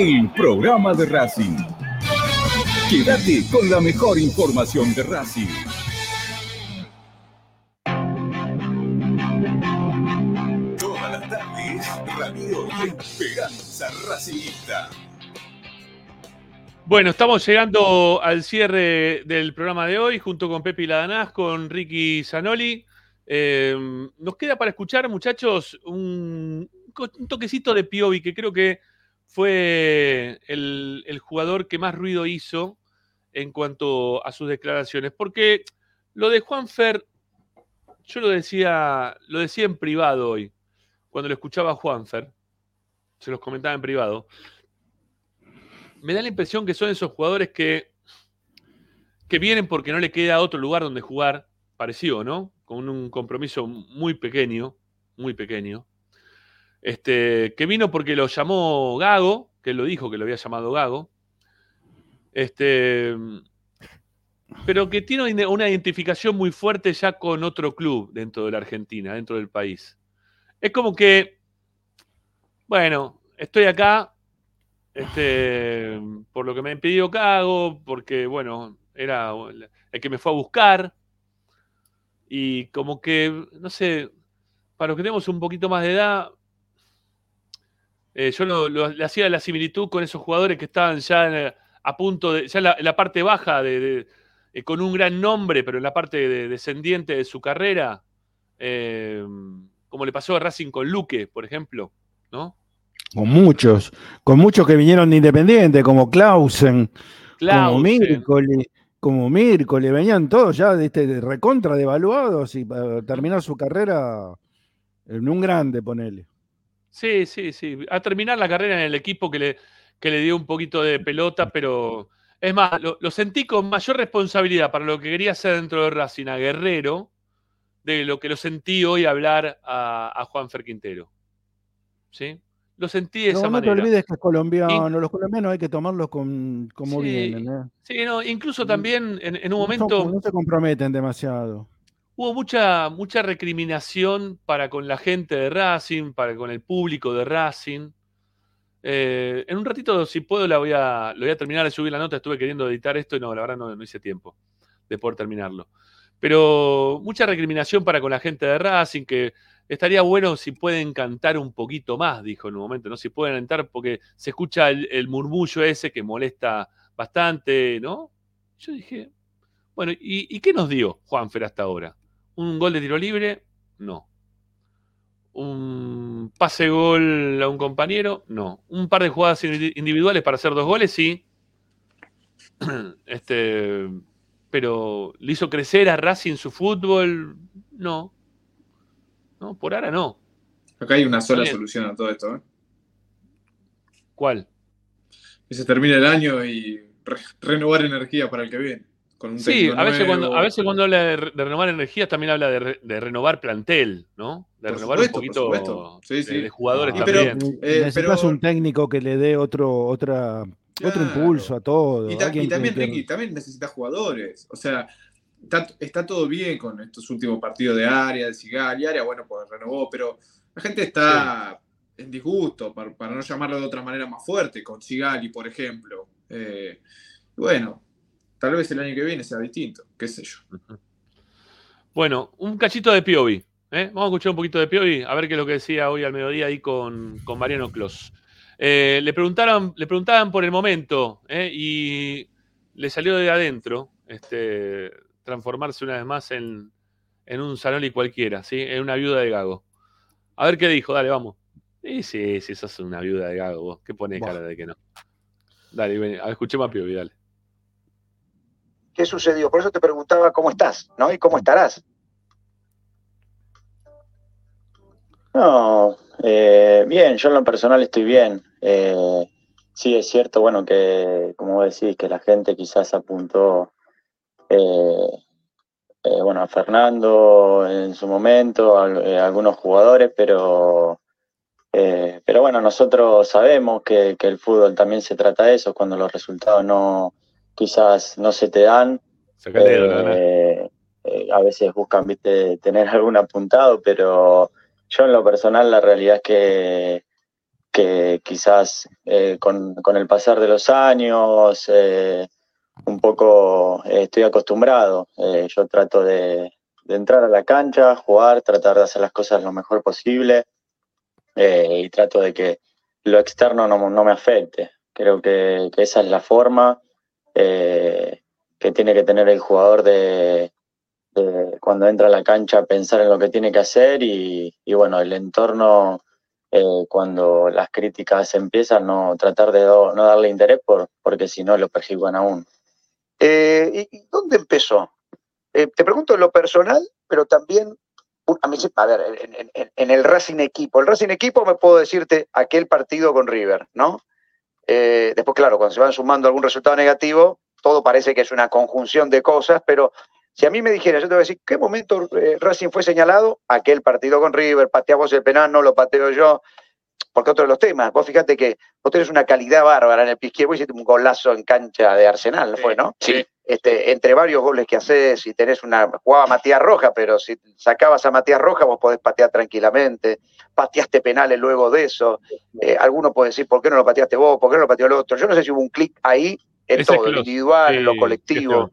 el programa de Racing. Quédate con la mejor información de Racing. Todas las tardes, Radio Esperanza Racingista. Bueno, estamos llegando al cierre del programa de hoy, junto con Pepi Ladanás, con Ricky Zanoli. Eh, nos queda para escuchar, muchachos, un, un toquecito de Piovi, que creo que fue el, jugador que más ruido hizo en cuanto a sus declaraciones. Porque lo de Juanfer, yo lo decía, lo decía en privado hoy, cuando lo escuchaba a Juanfer, se los comentaba en privado me da la impresión que son esos jugadores que, que vienen porque no le queda otro lugar donde jugar, parecido, ¿no? Con un compromiso muy pequeño, muy pequeño. Este, que vino porque lo llamó Gago, que él lo dijo que lo había llamado Gago. Este, pero que tiene una identificación muy fuerte ya con otro club dentro de la Argentina, dentro del país. Es como que, bueno, estoy acá, este, por lo que me pidió Cago, porque, bueno, era el que me fue a buscar. Y como que, no sé, para los que tenemos un poquito más de edad, eh, yo le hacía la similitud con esos jugadores que estaban ya a punto de, ya en la, parte baja, de, eh, con un gran nombre, pero en la parte descendiente de su carrera, eh, como le pasó a Racing con Luque, por ejemplo, ¿no? con muchos, con muchos que vinieron de Independiente, como Clausen, como Mircoli, como Mircoli, venían todos ya de este, recontra devaluados y para terminar su carrera en un grande, ponele. Sí, sí, sí. A terminar la carrera en el equipo que le, que le dio un poquito de pelota, pero es más, lo, sentí con mayor responsabilidad para lo que quería hacer dentro de Racing, a Guerrero, de lo que lo sentí hoy hablar a, a Juan Fer Quintero. ¿Sí? lo sentí de esa manera. No te olvides que es colombiano, los colombianos hay que tomarlos con, como vienen. ¿eh? Sí, no, incluso también en, un momento. No, se comprometen demasiado. Hubo mucha, mucha recriminación para con la gente de Racing, para con el público de Racing. Eh, en un ratito, si puedo, la voy a, lo voy a terminar de subir la nota. Estuve queriendo editar esto y no, la verdad no, hice tiempo de poder terminarlo. Pero mucha recriminación para con la gente de Racing, que estaría bueno si pueden cantar un poquito más, dijo en un momento, ¿no? Si pueden cantar, porque se escucha el, murmullo ese que molesta bastante, ¿no? Yo dije, bueno, ¿y, qué nos dio Juanfer hasta ahora? ¿Un gol de tiro libre? No. ¿Un pase gol a un compañero? No. ¿Un par de jugadas individuales para hacer dos goles? Sí. Este, pero ¿le hizo crecer a Racing su fútbol? No. ¿no? Por ahora no. Acá hay una sola solución a todo esto. ¿eh? ¿Cuál? Que se termine el año y renovar energía para el que viene. Sí, a veces, cuando, a veces cuando habla de, renovar energía también habla de, renovar plantel, ¿no? De renovar un poquito de, jugadores también. Eh, necesitas un técnico que le dé otro, otra, otro impulso a todo. Y, también, Ricky, también necesitas jugadores. O sea, está, todo bien con estos últimos partidos de área, de Sigali, área, bueno, pues renovó, pero la gente está en disgusto, para, no llamarlo de otra manera más fuerte, con Sigali, por ejemplo. Eh, bueno, tal vez el año que viene sea distinto, qué sé yo. Bueno, un cachito de Piovi. ¿eh? Vamos a escuchar un poquito de Piovi, a ver qué es lo que decía hoy al mediodía ahí con, Mariano Clos. Eh, le, preguntaron, le preguntaban por el momento y le salió de adentro este, transformarse una vez más en, en un Zanoli cualquiera, ¿sí? En una viuda de Gago. A ver qué dijo, dale, vamos. Sí, sí, sí, sos una viuda de Gago vos. ¿Qué pones cara de que no? Dale, ven, a ver, escuchemos a Piovi, dale. ¿Qué sucedió? Por eso te preguntaba cómo estás, ¿no? Y cómo estarás. No, eh, bien, yo en lo personal estoy bien. Eh, sí, es cierto, bueno, que como decís, que la gente quizás apuntó eh, bueno, a Fernando en su momento, algunos jugadores, pero, pero bueno, nosotros sabemos que, el fútbol también se trata de eso, cuando los resultados no quizás no se te dan. a veces buscan ¿viste, tener algún apuntado, pero yo en lo personal la realidad es que, que quizás con, con, el pasar de los años, un poco eh, estoy acostumbrado. Eh, yo trato de, entrar a la cancha, jugar, tratar de hacer las cosas lo mejor posible eh, y trato de que lo externo no, me afecte, Creo que, esa es la forma eh, que tiene que tener el jugador de, cuando entra a la cancha pensar en lo que tiene que hacer y, bueno, el entorno eh, cuando las críticas empiezan, no tratar de no darle interés por, porque si no lo perjudican aún. Eh, ¿Y dónde empezó? te pregunto en lo personal, pero también a mí, a ver, en, el Racing Equipo. El Racing Equipo me puedo decirte aquel partido con River, ¿no? Eh, después, claro, cuando se van sumando algún resultado negativo, todo parece que es una conjunción de cosas, pero si a mí me dijeras, yo te voy a decir, ¿qué momento eh, Racing fue señalado? Aquel partido con River, pateamos el penal, no lo pateo yo, porque otro de los temas, vos fíjate que vos tenés una calidad bárbara en el pie vos hiciste un golazo en cancha de Arsenal, ¿no fue, no? Sí. Este, entre varios goles que haces, y tenés una, jugaba Matías Roja, pero si sacabas a Matías Roja vos podés patear tranquilamente, pateaste penales luego de eso, eh, alguno puede decir, ¿por qué no lo pateaste vos? ¿Por qué no lo pateó el otro? Yo no sé si hubo un clic ahí en todo, en lo individual, en lo colectivo,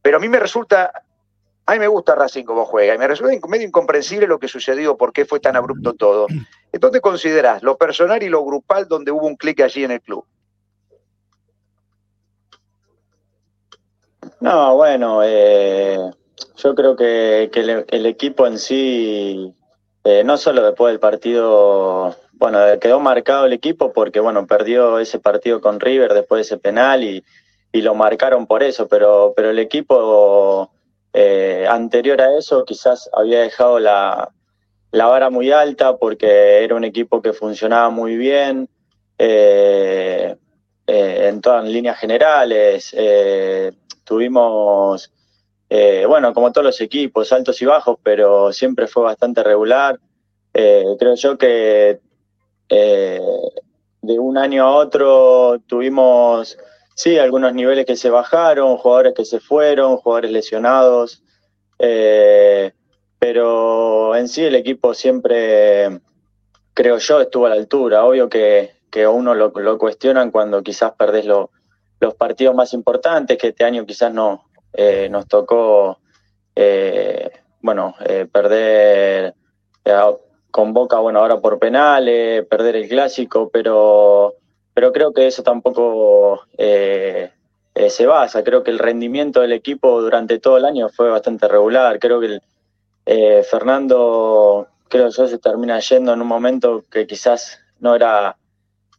pero a mí me resulta, a mí me gusta Racing como juega, y me resulta medio incomprensible lo que sucedió, por qué fue tan abrupto todo. Entonces considerás lo personal y lo grupal donde hubo un clic allí en el club. No, bueno, eh, yo creo que, el, equipo en sí, eh, no solo después del partido, bueno, quedó marcado el equipo porque, bueno, perdió ese partido con River después de ese penal y, lo marcaron por eso, pero, pero el equipo eh, anterior a eso quizás había dejado la, la, vara muy alta porque era un equipo que funcionaba muy bien. en todas líneas generales, Tuvimos, eh, bueno, como todos los equipos, altos y bajos, pero siempre fue bastante regular. Eh, creo yo que eh, de un año a otro tuvimos, sí, algunos niveles que se bajaron, jugadores que se fueron, jugadores lesionados, pero en sí el equipo siempre, creo yo, estuvo a la altura. Obvio que, que uno lo, cuestionan cuando quizás perdés lo, los partidos más importantes, que este año quizás no eh, nos tocó, eh, bueno, eh, perder con Boca, bueno, ahora por penales, perder el clásico, pero, pero creo que eso tampoco se basa. Creo que el rendimiento del equipo durante todo el año fue bastante regular. Creo que Fernando, creo yo, se termina yendo en un momento que quizás no era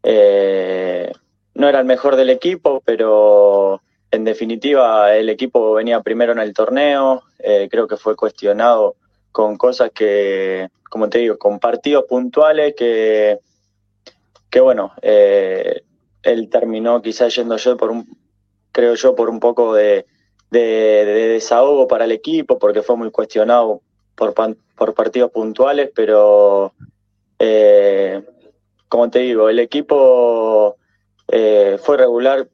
no era el mejor del equipo, pero en definitiva el equipo venía primero en el torneo, eh, creo que fue cuestionado con cosas que, como te digo, con partidos puntuales que, que bueno, eh, él terminó quizás yendo yo por un, creo yo, por un poco de, desahogo para el equipo, porque fue muy cuestionado por, por partidos puntuales, pero eh, como te digo, el equipo eh, fue regular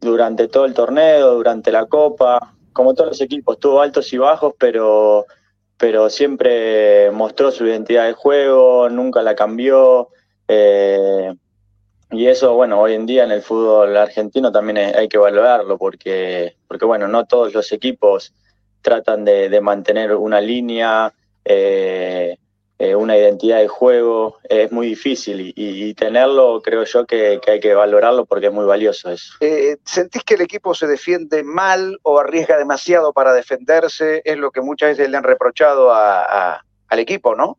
durante todo el torneo, durante la Copa, como todos los equipos, tuvo altos y bajos, pero, pero siempre mostró su identidad de juego, nunca la cambió. Eh, y eso, bueno, hoy en día en el fútbol argentino también hay que valorarlo, porque, porque bueno, no todos los equipos tratan de, mantener una línea. Eh, eh, una identidad de juego, es muy difícil y, tenerlo creo yo que, hay que valorarlo porque es muy valioso eso. Eh, ¿Sentís que el equipo se defiende mal o arriesga demasiado para defenderse? Es lo que muchas veces le han reprochado al equipo, ¿no?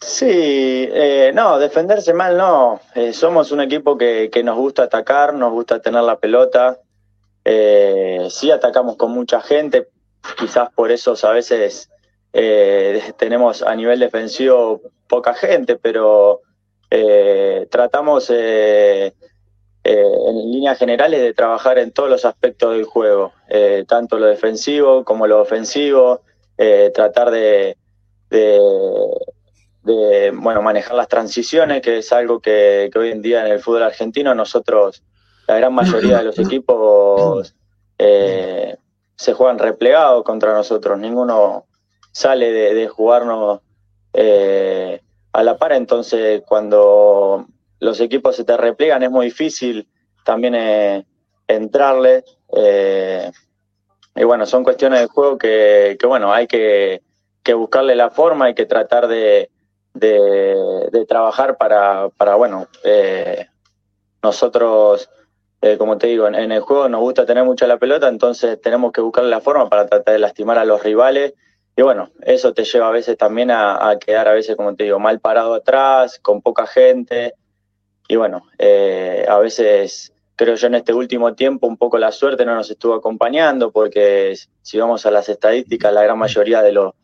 Sí, eh, no, defenderse mal no. somos un equipo que, nos gusta atacar, nos gusta tener la pelota. sí atacamos con mucha gente, quizás por eso a veces eh, tenemos a nivel defensivo poca gente, pero eh, tratamos eh, en líneas generales de trabajar en todos los aspectos del juego, tanto lo defensivo como lo ofensivo, tratar de, bueno, manejar las transiciones, que es algo que, que hoy en día en el fútbol argentino nosotros, la gran mayoría de los equipos se juegan replegados contra nosotros, ninguno sale de, jugarnos eh, a la par, entonces cuando los equipos se te replegan es muy difícil también eh, entrarle. Eh, y bueno, son cuestiones de juego que, bueno, hay que, buscarle la forma, hay que tratar de, de, trabajar para, para bueno, eh, nosotros, eh, como te digo, en, el juego nos gusta tener mucha la pelota, entonces tenemos que buscar la forma para tratar de lastimar a los rivales. Y bueno, eso te lleva a veces también a, quedar a veces, como te digo, mal parado atrás, con poca gente. Y bueno, eh, a veces creo yo en este último tiempo un poco la suerte no nos estuvo acompañando porque si vamos a las estadísticas, la gran mayoría de los,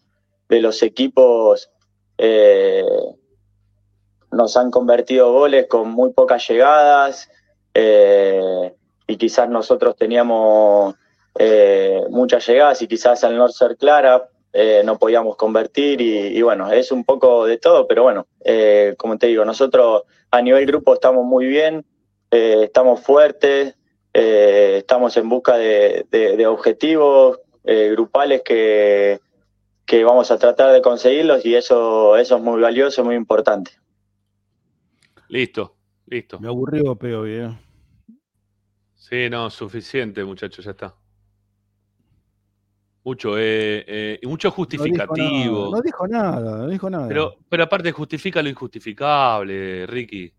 de los equipos eh, nos han convertido goles con muy pocas llegadas eh, y quizás nosotros teníamos eh, muchas llegadas y quizás al no ser clara no podíamos convertir y, bueno, es un poco de todo, pero bueno, como te digo, nosotros a nivel grupo estamos muy bien, estamos fuertes, estamos en busca de objetivos grupales que, que vamos a tratar de conseguirlos y eso, eso es muy valioso, muy importante. Listo, listo. Me aburrió, Peo, bien. Sí, no, suficiente, muchachos, ya está. Mucho, eh, eh, mucho justificativo. No dijo, nada, no dijo nada, Pero, pero aparte justifica lo injustificable, Ricky.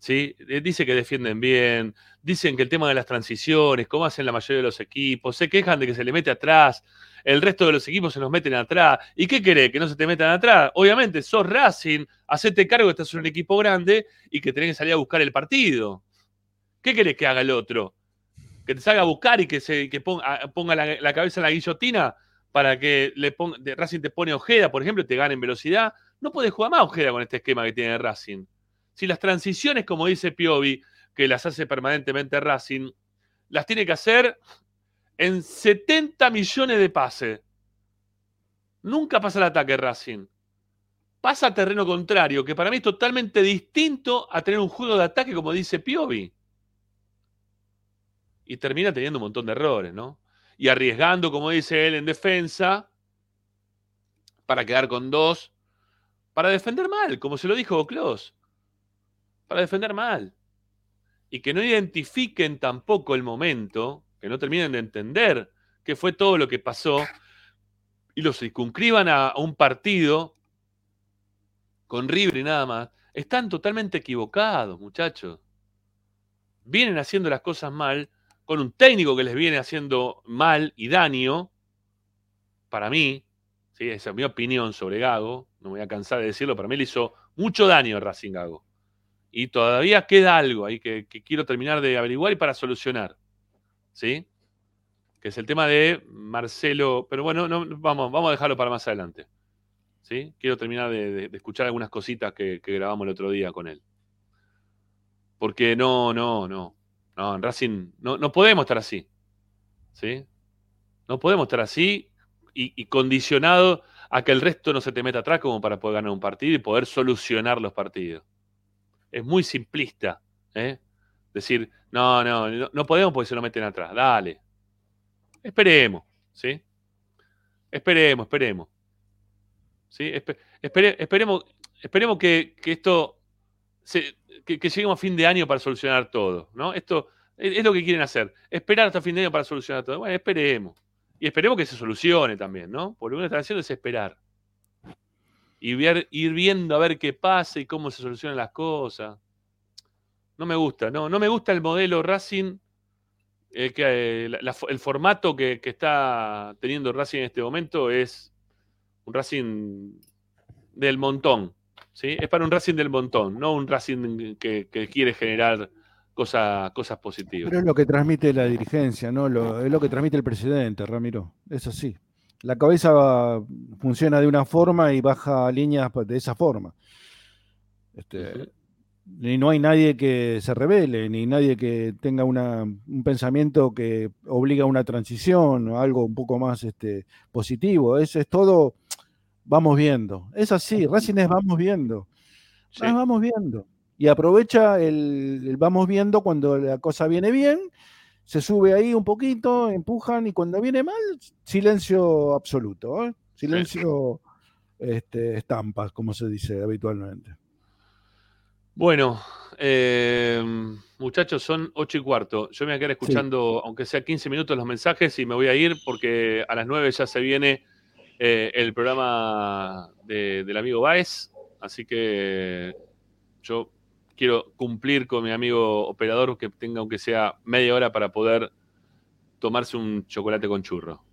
¿Sí? Eh, dice que defienden bien, dicen que el tema de las transiciones, como hacen la mayoría de los equipos, se quejan de que se le mete atrás el resto de los equipos se nos meten atrás. ¿Y qué querés? ¿Que no se te metan atrás? Obviamente, sos Racing, hacete cargo que estás en un equipo grande y que tenés que salir a buscar el partido. ¿Qué querés que haga el otro? ¿Que te salga a buscar y que, se, ponga, la, cabeza en la guillotina para que le ponga, Racing te pone Ojeda, por ejemplo, y te gane en velocidad? No puedes jugar más Ojeda con este esquema que tiene Racing. Si las transiciones, como dice Piovi, que las hace permanentemente Racing, las tiene que hacer en 70 millones de pases. Nunca pasa el ataque Racing. Pasa a terreno contrario, que para mí es totalmente distinto a tener un juego de ataque como dice Piovi. Y termina teniendo un montón de errores, ¿no? Y arriesgando, como dice él, en defensa, para quedar con dos, para defender mal, como se lo dijo Klaus. Para defender mal. Y que no identifiquen tampoco el momento que no terminen de entender qué fue todo lo que pasó y los circunscriban a, un partido con River y nada más, están totalmente equivocados, muchachos. Vienen haciendo las cosas mal, con un técnico que les viene haciendo mal y daño, para mí, ¿sí? esa es mi opinión sobre Gago, no me voy a cansar de decirlo, para mí le hizo mucho daño a Racing Gago. Y todavía queda algo ahí que quiero terminar de averiguar y para solucionar. ¿Sí? Que es el tema de Marcelo, pero bueno, no, vamos, vamos a dejarlo para más adelante. ¿sí? Quiero terminar de, escuchar algunas cositas que, grabamos el otro día con él. Porque no, no, no. No, en Racing no, no podemos estar así. ¿sí? No podemos estar así y, y condicionado a que el resto no se te meta atrás como para poder ganar un partido y poder solucionar los partidos. Es muy simplista. ¿eh? Decir, no, no, no, podemos porque se lo meten atrás. Dale. Esperemos, ¿sí? Esperemos, esperemos. ¿Sí? esperemos, esperemos que, esto, que, lleguemos a fin de año para solucionar todo, ¿no? Esto es, lo que quieren hacer. Esperar hasta fin de año para solucionar todo. Bueno, esperemos. Y esperemos que se solucione también, ¿no? Porque lo que están haciendo es esperar. Y ir viendo a ver qué pasa y cómo se solucionan las cosas. No me gusta, no, no me gusta el modelo Racing, eh, que, eh, el formato que, está teniendo Racing en este momento es un Racing del montón. ¿sí? Es para un Racing del montón, no un Racing que, quiere generar cosas positivas. Pero es lo que transmite la dirigencia, ¿no? es lo que transmite el presidente, Ramiro. Eso sí. La cabeza funciona de una forma y baja líneas de esa forma. Este, ni no hay nadie que se revele, ni nadie que tenga un pensamiento que obliga a una transición o algo un poco más este, positivo. Eso es todo, vamos viendo. Es así, Racing es vamos viendo. vamos viendo. Y aprovecha el, vamos viendo cuando la cosa viene bien, se sube ahí un poquito, empujan y cuando viene mal, silencio absoluto. ¿eh? Silencio este, estampas, como se dice habitualmente. Bueno, eh, muchachos, son ocho y cuarto. Yo me voy a quedar escuchando, aunque sea 15 minutos, los mensajes y me voy a ir porque a las 9 ya se viene eh, el programa del amigo Baez. Así que yo quiero cumplir con mi amigo operador que tenga aunque sea media hora para poder tomarse un chocolate con churro.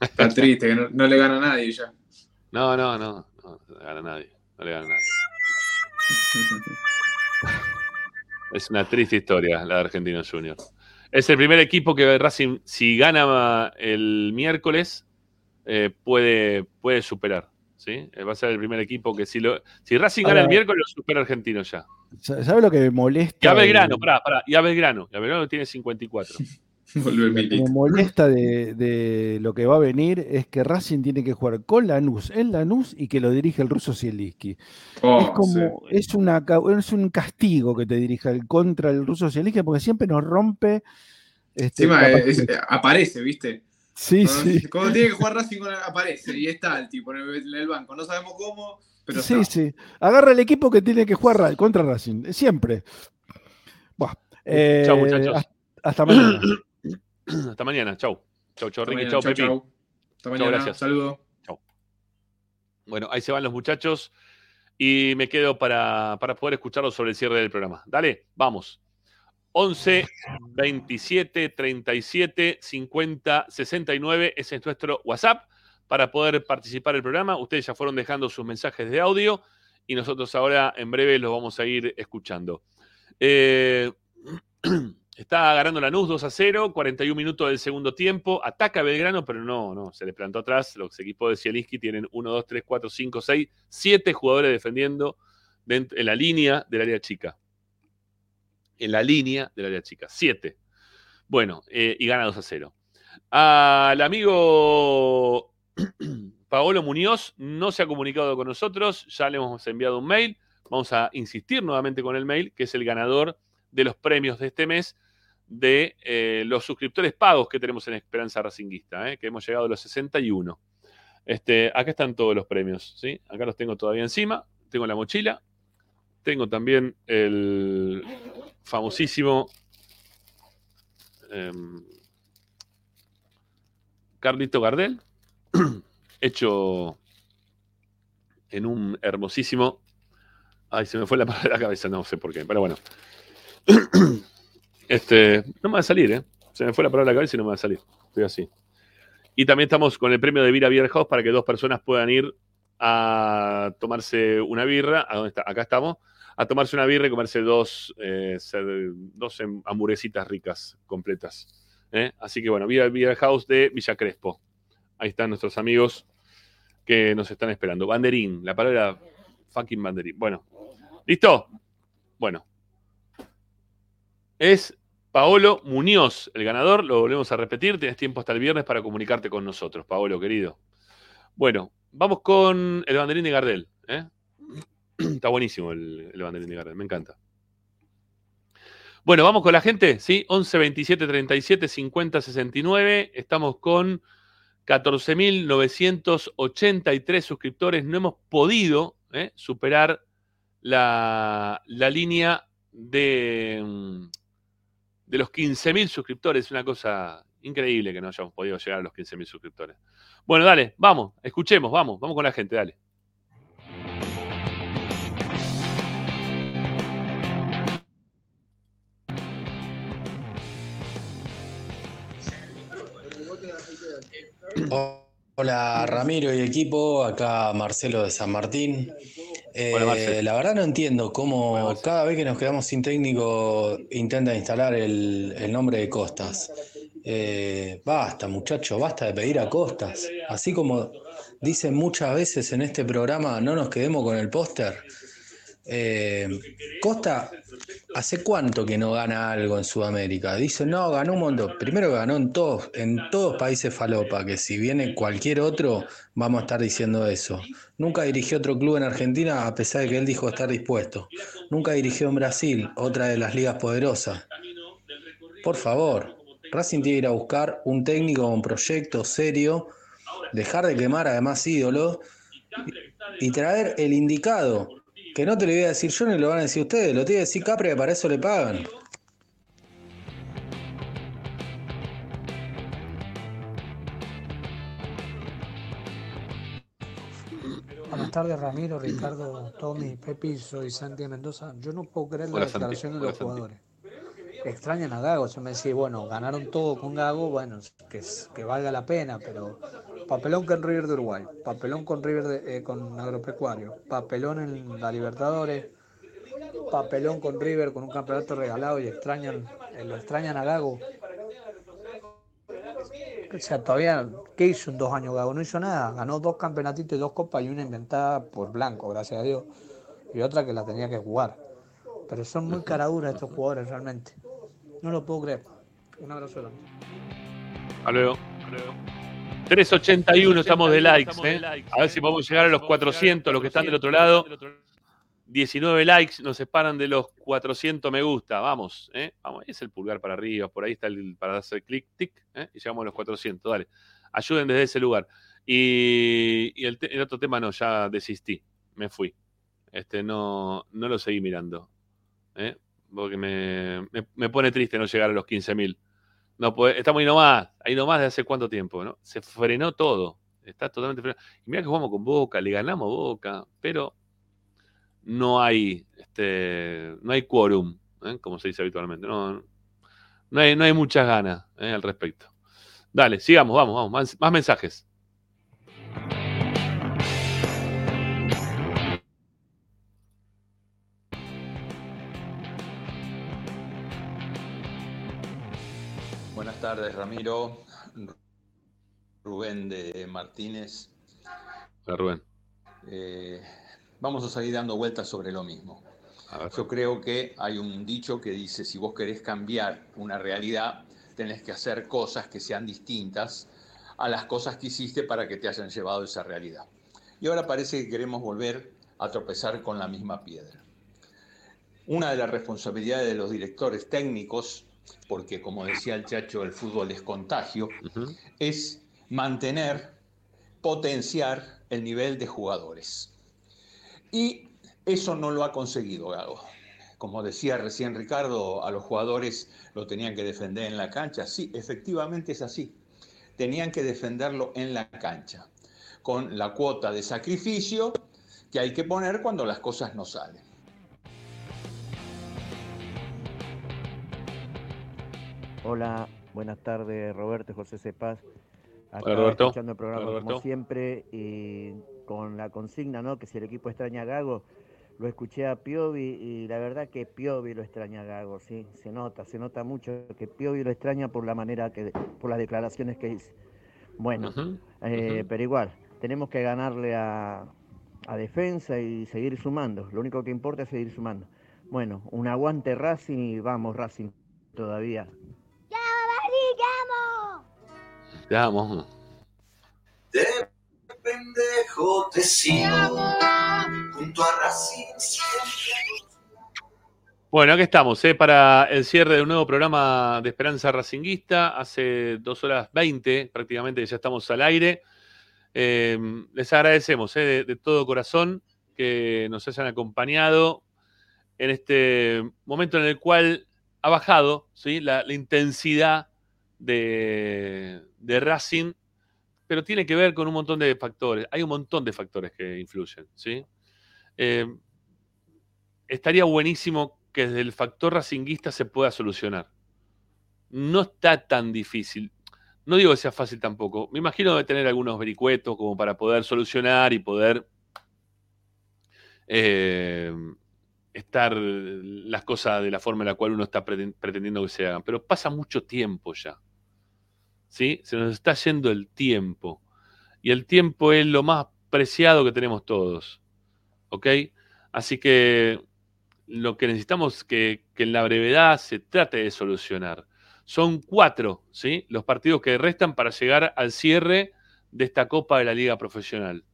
Está triste, que no, no le gana a nadie ya. No, no, no, no le gana a nadie. No le gana a nadie. Es una triste historia la de Argentinos Junior. Es el primer equipo que Racing, si gana el miércoles, eh, puede, puede superar. ¿sí? Eh, Va a ser el primer equipo que si, lo, si Racing gana el miércoles, lo supera Argentino ya. ¿Sabes lo que me molesta? Y a Belgrano, de- pará, pará. Y a Belgrano. Y a Belgrano tiene 54. Lo que me molesta de, de lo que va a venir es que Racing tiene que jugar con Lanús en Lanús y que lo dirige el ruso Zielinski. Oh, es como, es, una, ca- es un castigo que te dirija el contra el ruso Zielinski porque siempre nos rompe. Este, Encima es- que- aparece, ¿viste? sí, Cuando, sí. cuando tiene que jugar Racing aparece y está el tipo en el, en el banco. No sabemos cómo, pero sí, está. sí. Agarra el equipo que tiene que jugar Ra- contra Racing, siempre. Buah, eh, muchachos. hasta- Hasta mañana. Hasta mañana. Chau. Chau, chau, Ricky. Chau, chau, Pepi. chau. Hasta Chau, mañana. gracias. Saludos. Chau. Bueno, ahí se van los muchachos y me quedo para, para poder escucharlos sobre el cierre del programa. Dale, vamos. 11 27 37 50 69. Ese es nuestro WhatsApp para poder participar del programa. Ustedes ya fueron dejando sus mensajes de audio y nosotros ahora en breve los vamos a ir escuchando. Eh, está ganando Lanús 2 a 0, 41 minutos del segundo tiempo. Ataca Belgrano, pero no, no, se le plantó atrás. Los equipos de Zielinski tienen 1, 2, 3, 4, 5, 6, 7 jugadores defendiendo en la línea del área chica. En la línea del área chica. 7. Bueno, eh, y gana 2 a 0. Al amigo Paolo Muñoz no se ha comunicado con nosotros, ya le hemos enviado un mail. Vamos a insistir nuevamente con el mail, que es el ganador de los premios de este mes de eh, los suscriptores pagos que tenemos en Esperanza Racinguista, eh, que hemos llegado a los 61. Este, acá están todos los premios, ¿sí? Acá los tengo todavía encima. Tengo la mochila. Tengo también el famosísimo em, Carlito Gardel, hecho en un hermosísimo. Ay, se me fue la palabra de la cabeza, no sé por qué, pero bueno. Este, no me va a salir, ¿eh? Se me fue la palabra la cabeza y no me va a salir. Estoy así. Y también estamos con el premio de Vira Beer House para que dos personas puedan ir a tomarse una birra. ¿A dónde está? Acá estamos. A tomarse una birra y comerse dos, eh, dos em- hamburguesitas ricas, completas. ¿eh? Así que bueno, Vira Beer House de Villa Crespo. Ahí están nuestros amigos que nos están esperando. Banderín, la palabra fucking banderín. Bueno, ¿listo? Bueno. Es Paolo Muñoz, el ganador. Lo volvemos a repetir. Tienes tiempo hasta el viernes para comunicarte con nosotros, Paolo, querido. Bueno, vamos con el banderín de Gardel. ¿eh? Está buenísimo el, banderín de Gardel, me encanta. Bueno, vamos con la gente, ¿sí? 11 27 37 50 69. Estamos con 14.983 suscriptores. No hemos podido ¿eh? superar la, la línea de, mm, de los 15.000 suscriptores. Una cosa increíble que no hayamos podido llegar a los 15.000 suscriptores. Bueno, dale, vamos, escuchemos, vamos, vamos con la gente, dale. Hola Ramiro y equipo, acá Marcelo de San Martín. Eh, Hola, la verdad no entiendo cómo cada vez que nos quedamos sin técnico intenta instalar el, el nombre de Costas. Eh, basta muchacho, basta de pedir a Costas. Así como dicen muchas veces en este programa, no nos quedemos con el póster. Eh, Costa, ¿hace cuánto que no gana algo en Sudamérica? Dicen, no, ganó un montón. Primero ganó en todos, en todos países falopa, que si viene cualquier otro, vamos a estar diciendo eso. Nunca dirigió otro club en Argentina, a pesar de que él dijo estar dispuesto. Nunca dirigió en Brasil, otra de las ligas poderosas. Por favor, Racing tiene que ir a buscar un técnico con proyecto serio, dejar de quemar además ídolos y traer el indicado. Que no te lo voy a decir yo ni lo van a decir ustedes, lo tiene que decir Capri, que para eso le pagan. tardes, Ramiro, Ricardo, Tommy, Pepi, soy Santi Mendoza. Yo no puedo creer la Santi. declaración de los Santi. jugadores. Extrañan a Gago, se me decía, bueno, ganaron todo con Gago, bueno, que, que valga la pena, pero papelón con River de Uruguay, papelón con River de- eh, con Agropecuario, papelón en la Libertadores, papelón con River con un campeonato regalado y extrañan, eh, lo extrañan a Gago. O sea, todavía, ¿qué hizo en dos años Gago? No hizo nada. Ganó dos campeonatitos y dos copas y una inventada por Blanco, gracias a Dios. Y otra que la tenía que jugar. Pero son muy caraduras estos jugadores realmente. No lo puedo creer. Un abrazo grande. Hasta luego. 381 estamos de likes, ¿eh? A ver si podemos llegar a los 400, los que están del otro lado. 19 likes nos separan de los 400 me gusta. Vamos, ¿eh? Vamos, es el pulgar para arriba, por ahí está el para hacer clic, tic, ¿eh? y llegamos a los 400. Dale, ayuden desde ese lugar. Y, y el, otro tema no, ya desistí, me fui. Este, no, no lo seguí mirando, ¿eh? porque me, me, me pone triste no llegar a los 15.000. No puede- estamos ahí nomás, ahí nomás de hace cuánto tiempo, ¿no? Se frenó todo, está totalmente frenado. Y mira que jugamos con Boca, le ganamos Boca, pero no hay, este, no hay quórum, ¿eh? como se dice habitualmente. No, no, hay, no hay muchas ganas ¿eh? al respecto. Dale, sigamos, vamos, vamos, más mensajes. Tardes, Ramiro. Rubén de Martínez. Hola, Rubén. Eh, vamos a seguir dando vueltas sobre lo mismo. Yo creo que hay un dicho que dice, si vos querés cambiar una realidad, tenés que hacer cosas que sean distintas a las cosas que hiciste para que te hayan llevado a esa realidad. Y ahora parece que queremos volver a tropezar con la misma piedra. Una de las responsabilidades de los directores técnicos, porque como decía el chacho, el fútbol es contagio, es mantener, potenciar el nivel de jugadores. Y eso no lo ha conseguido Gago. Como decía recién Ricardo, a los jugadores lo tenían que defender en la cancha. Sí, efectivamente es así. Tenían que defenderlo en la cancha, con la cuota de sacrificio que hay que poner cuando las cosas no salen. Hola, buenas tardes, Roberto José Cepaz. Acá Hola, Roberto. escuchando el programa Hola, como siempre y con la consigna, ¿no? Que si el equipo extraña a Gago, lo escuché a Piovi y la verdad que Piovi lo extraña a Gago, sí, se nota, se nota mucho que Piovi lo extraña por la manera que, por las declaraciones que hice. Bueno, eh, pero igual, tenemos que ganarle a, a defensa y seguir sumando. Lo único que importa es seguir sumando. Bueno, un aguante Racing y vamos Racing todavía. Te amo. De pendejo te sigo junto a Racing siempre. Bueno, aquí estamos, ¿eh? para el cierre de un nuevo programa de Esperanza Racinguista. Hace dos horas 20 prácticamente ya estamos al aire. Eh, les agradecemos ¿eh? de, de todo corazón que nos hayan acompañado en este momento en el cual ha bajado ¿sí? la, la intensidad de, de Racing, pero tiene que ver con un montón de factores. Hay un montón de factores que influyen. ¿sí? Eh, estaría buenísimo que desde el factor racinguista se pueda solucionar. No está tan difícil. No digo que sea fácil tampoco. Me imagino de tener algunos vericuetos como para poder solucionar y poder eh, estar las cosas de la forma en la cual uno está preten- pretendiendo que se hagan. Pero pasa mucho tiempo ya. ¿Sí? Se nos está yendo el tiempo. Y el tiempo es lo más preciado que tenemos todos. ¿Ok? Así que lo que necesitamos es que, que en la brevedad se trate de solucionar. Son cuatro, ¿sí? Los partidos que restan para llegar al cierre de esta Copa de la Liga Profesional.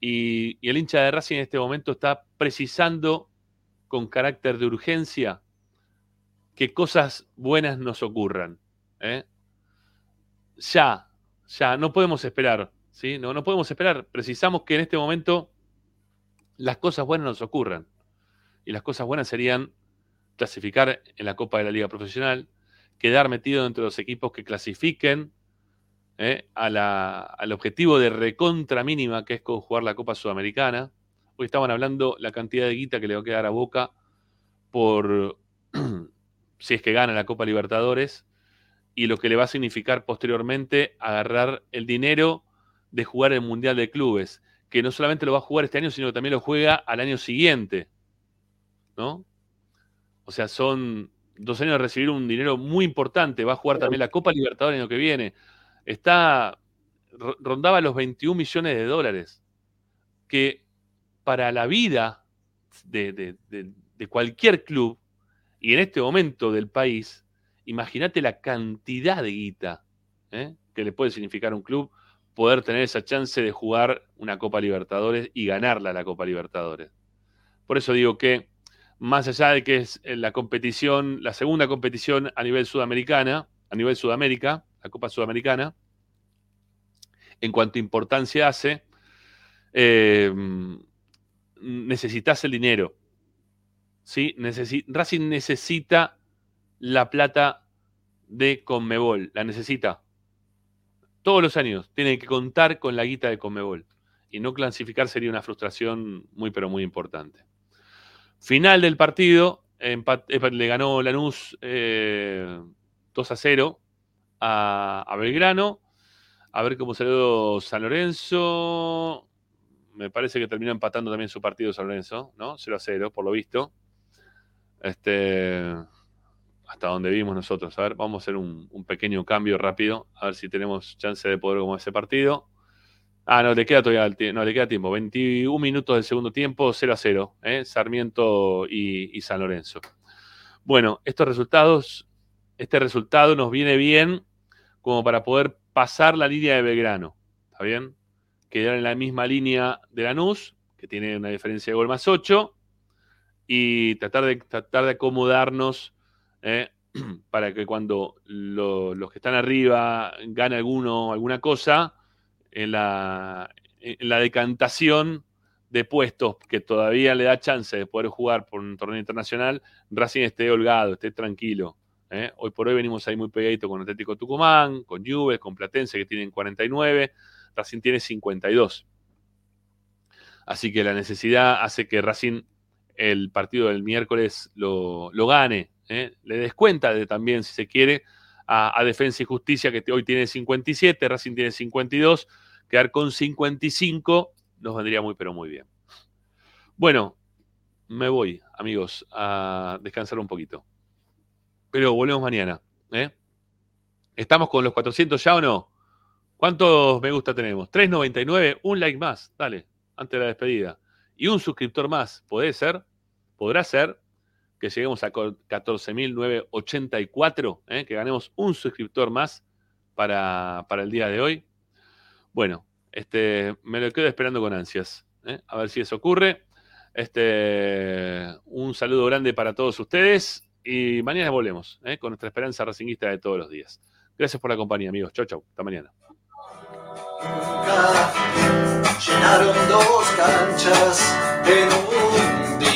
Y, y el hincha de Racing en este momento está precisando con carácter de urgencia que cosas buenas nos ocurran. ¿eh? Ya, ya, no podemos esperar, ¿sí? No, no podemos esperar. Precisamos que en este momento las cosas buenas nos ocurran. Y las cosas buenas serían clasificar en la Copa de la Liga Profesional, quedar metido entre los equipos que clasifiquen ¿eh? al objetivo de recontra mínima que es jugar la Copa Sudamericana. Hoy estaban hablando la cantidad de guita que le va a quedar a Boca por si es que gana la Copa Libertadores y lo que le va a significar posteriormente agarrar el dinero de jugar el Mundial de Clubes, que no solamente lo va a jugar este año, sino que también lo juega al año siguiente. ¿No? O sea, son dos años de recibir un dinero muy importante. Va a jugar también la Copa Libertadores el año que viene. Está, rondaba los 21 millones de dólares, que para la vida de, de cualquier club, y en este momento del país, imagínate la cantidad de guita ¿eh? que le puede significar a un club poder tener esa chance de jugar una Copa Libertadores y ganarla la Copa Libertadores. Por eso digo que, más allá de que es la competición, la segunda competición a nivel sudamericana, a nivel Sudamérica, la Copa Sudamericana, en cuanto importancia hace, eh, necesitas el dinero. ¿sí? Racing necesita la plata de Conmebol, la necesita. Todos los años tiene que contar con la guita de Conmebol. Y no clasificar sería una frustración muy, pero muy importante. Final del partido, eh, le ganó Lanús 2 eh, a 0 a, Belgrano. A ver cómo salió San Lorenzo. Me parece que terminó empatando también su partido San Lorenzo, ¿no? 0 a 0, por lo visto. Este, hasta donde vimos nosotros. A ver, vamos a hacer un, pequeño cambio rápido, a ver si tenemos chance de poder como ese partido. Ah, no, le queda todavía no, le queda tiempo. 21 minutos del segundo tiempo, 0 a 0. ¿eh? Sarmiento y, San Lorenzo. Bueno, estos resultados, este resultado nos viene bien como para poder pasar la línea de Belgrano. ¿Está bien? Quedar en la misma línea de Lanús, que tiene una diferencia de gol más 8, y tratar de, tratar de acomodarnos ¿eh? para que cuando los que están arriba gane alguno, alguna cosa, en la, en la decantación de puestos que todavía le da chance de poder jugar por un torneo internacional, Racing esté holgado, esté tranquilo. ¿eh? Hoy por hoy venimos ahí muy pegadito con Atlético Tucumán, con Juve, con Platense que tienen 49, Racing tiene 52. Así que la necesidad hace que Racing el partido del miércoles lo, lo gane ¿eh? le descuenta de, también, si se quiere, a, Defensa y Justicia, que hoy tiene 57, Racing tiene 52, quedar con 55 nos vendría muy, pero muy bien. Bueno, me voy, amigos, a descansar un poquito. Pero volvemos mañana. ¿eh? ¿Estamos con los 400 ya o no? ¿Cuántos me gusta tenemos? 3.99, un like más, dale, antes de la despedida. Y un suscriptor más, ¿puede ser? ¿Podrá ser? Que lleguemos a 14.984, ¿eh? que ganemos un suscriptor más para, el día de hoy. Bueno, este, me lo quedo esperando con ansias, ¿eh? a ver si eso ocurre. Este, un saludo grande para todos ustedes y mañana volvemos ¿eh? con nuestra esperanza racinguista de todos los días. Gracias por la compañía, amigos. Chau, chau. Hasta mañana. Llenaron dos canchas en un día.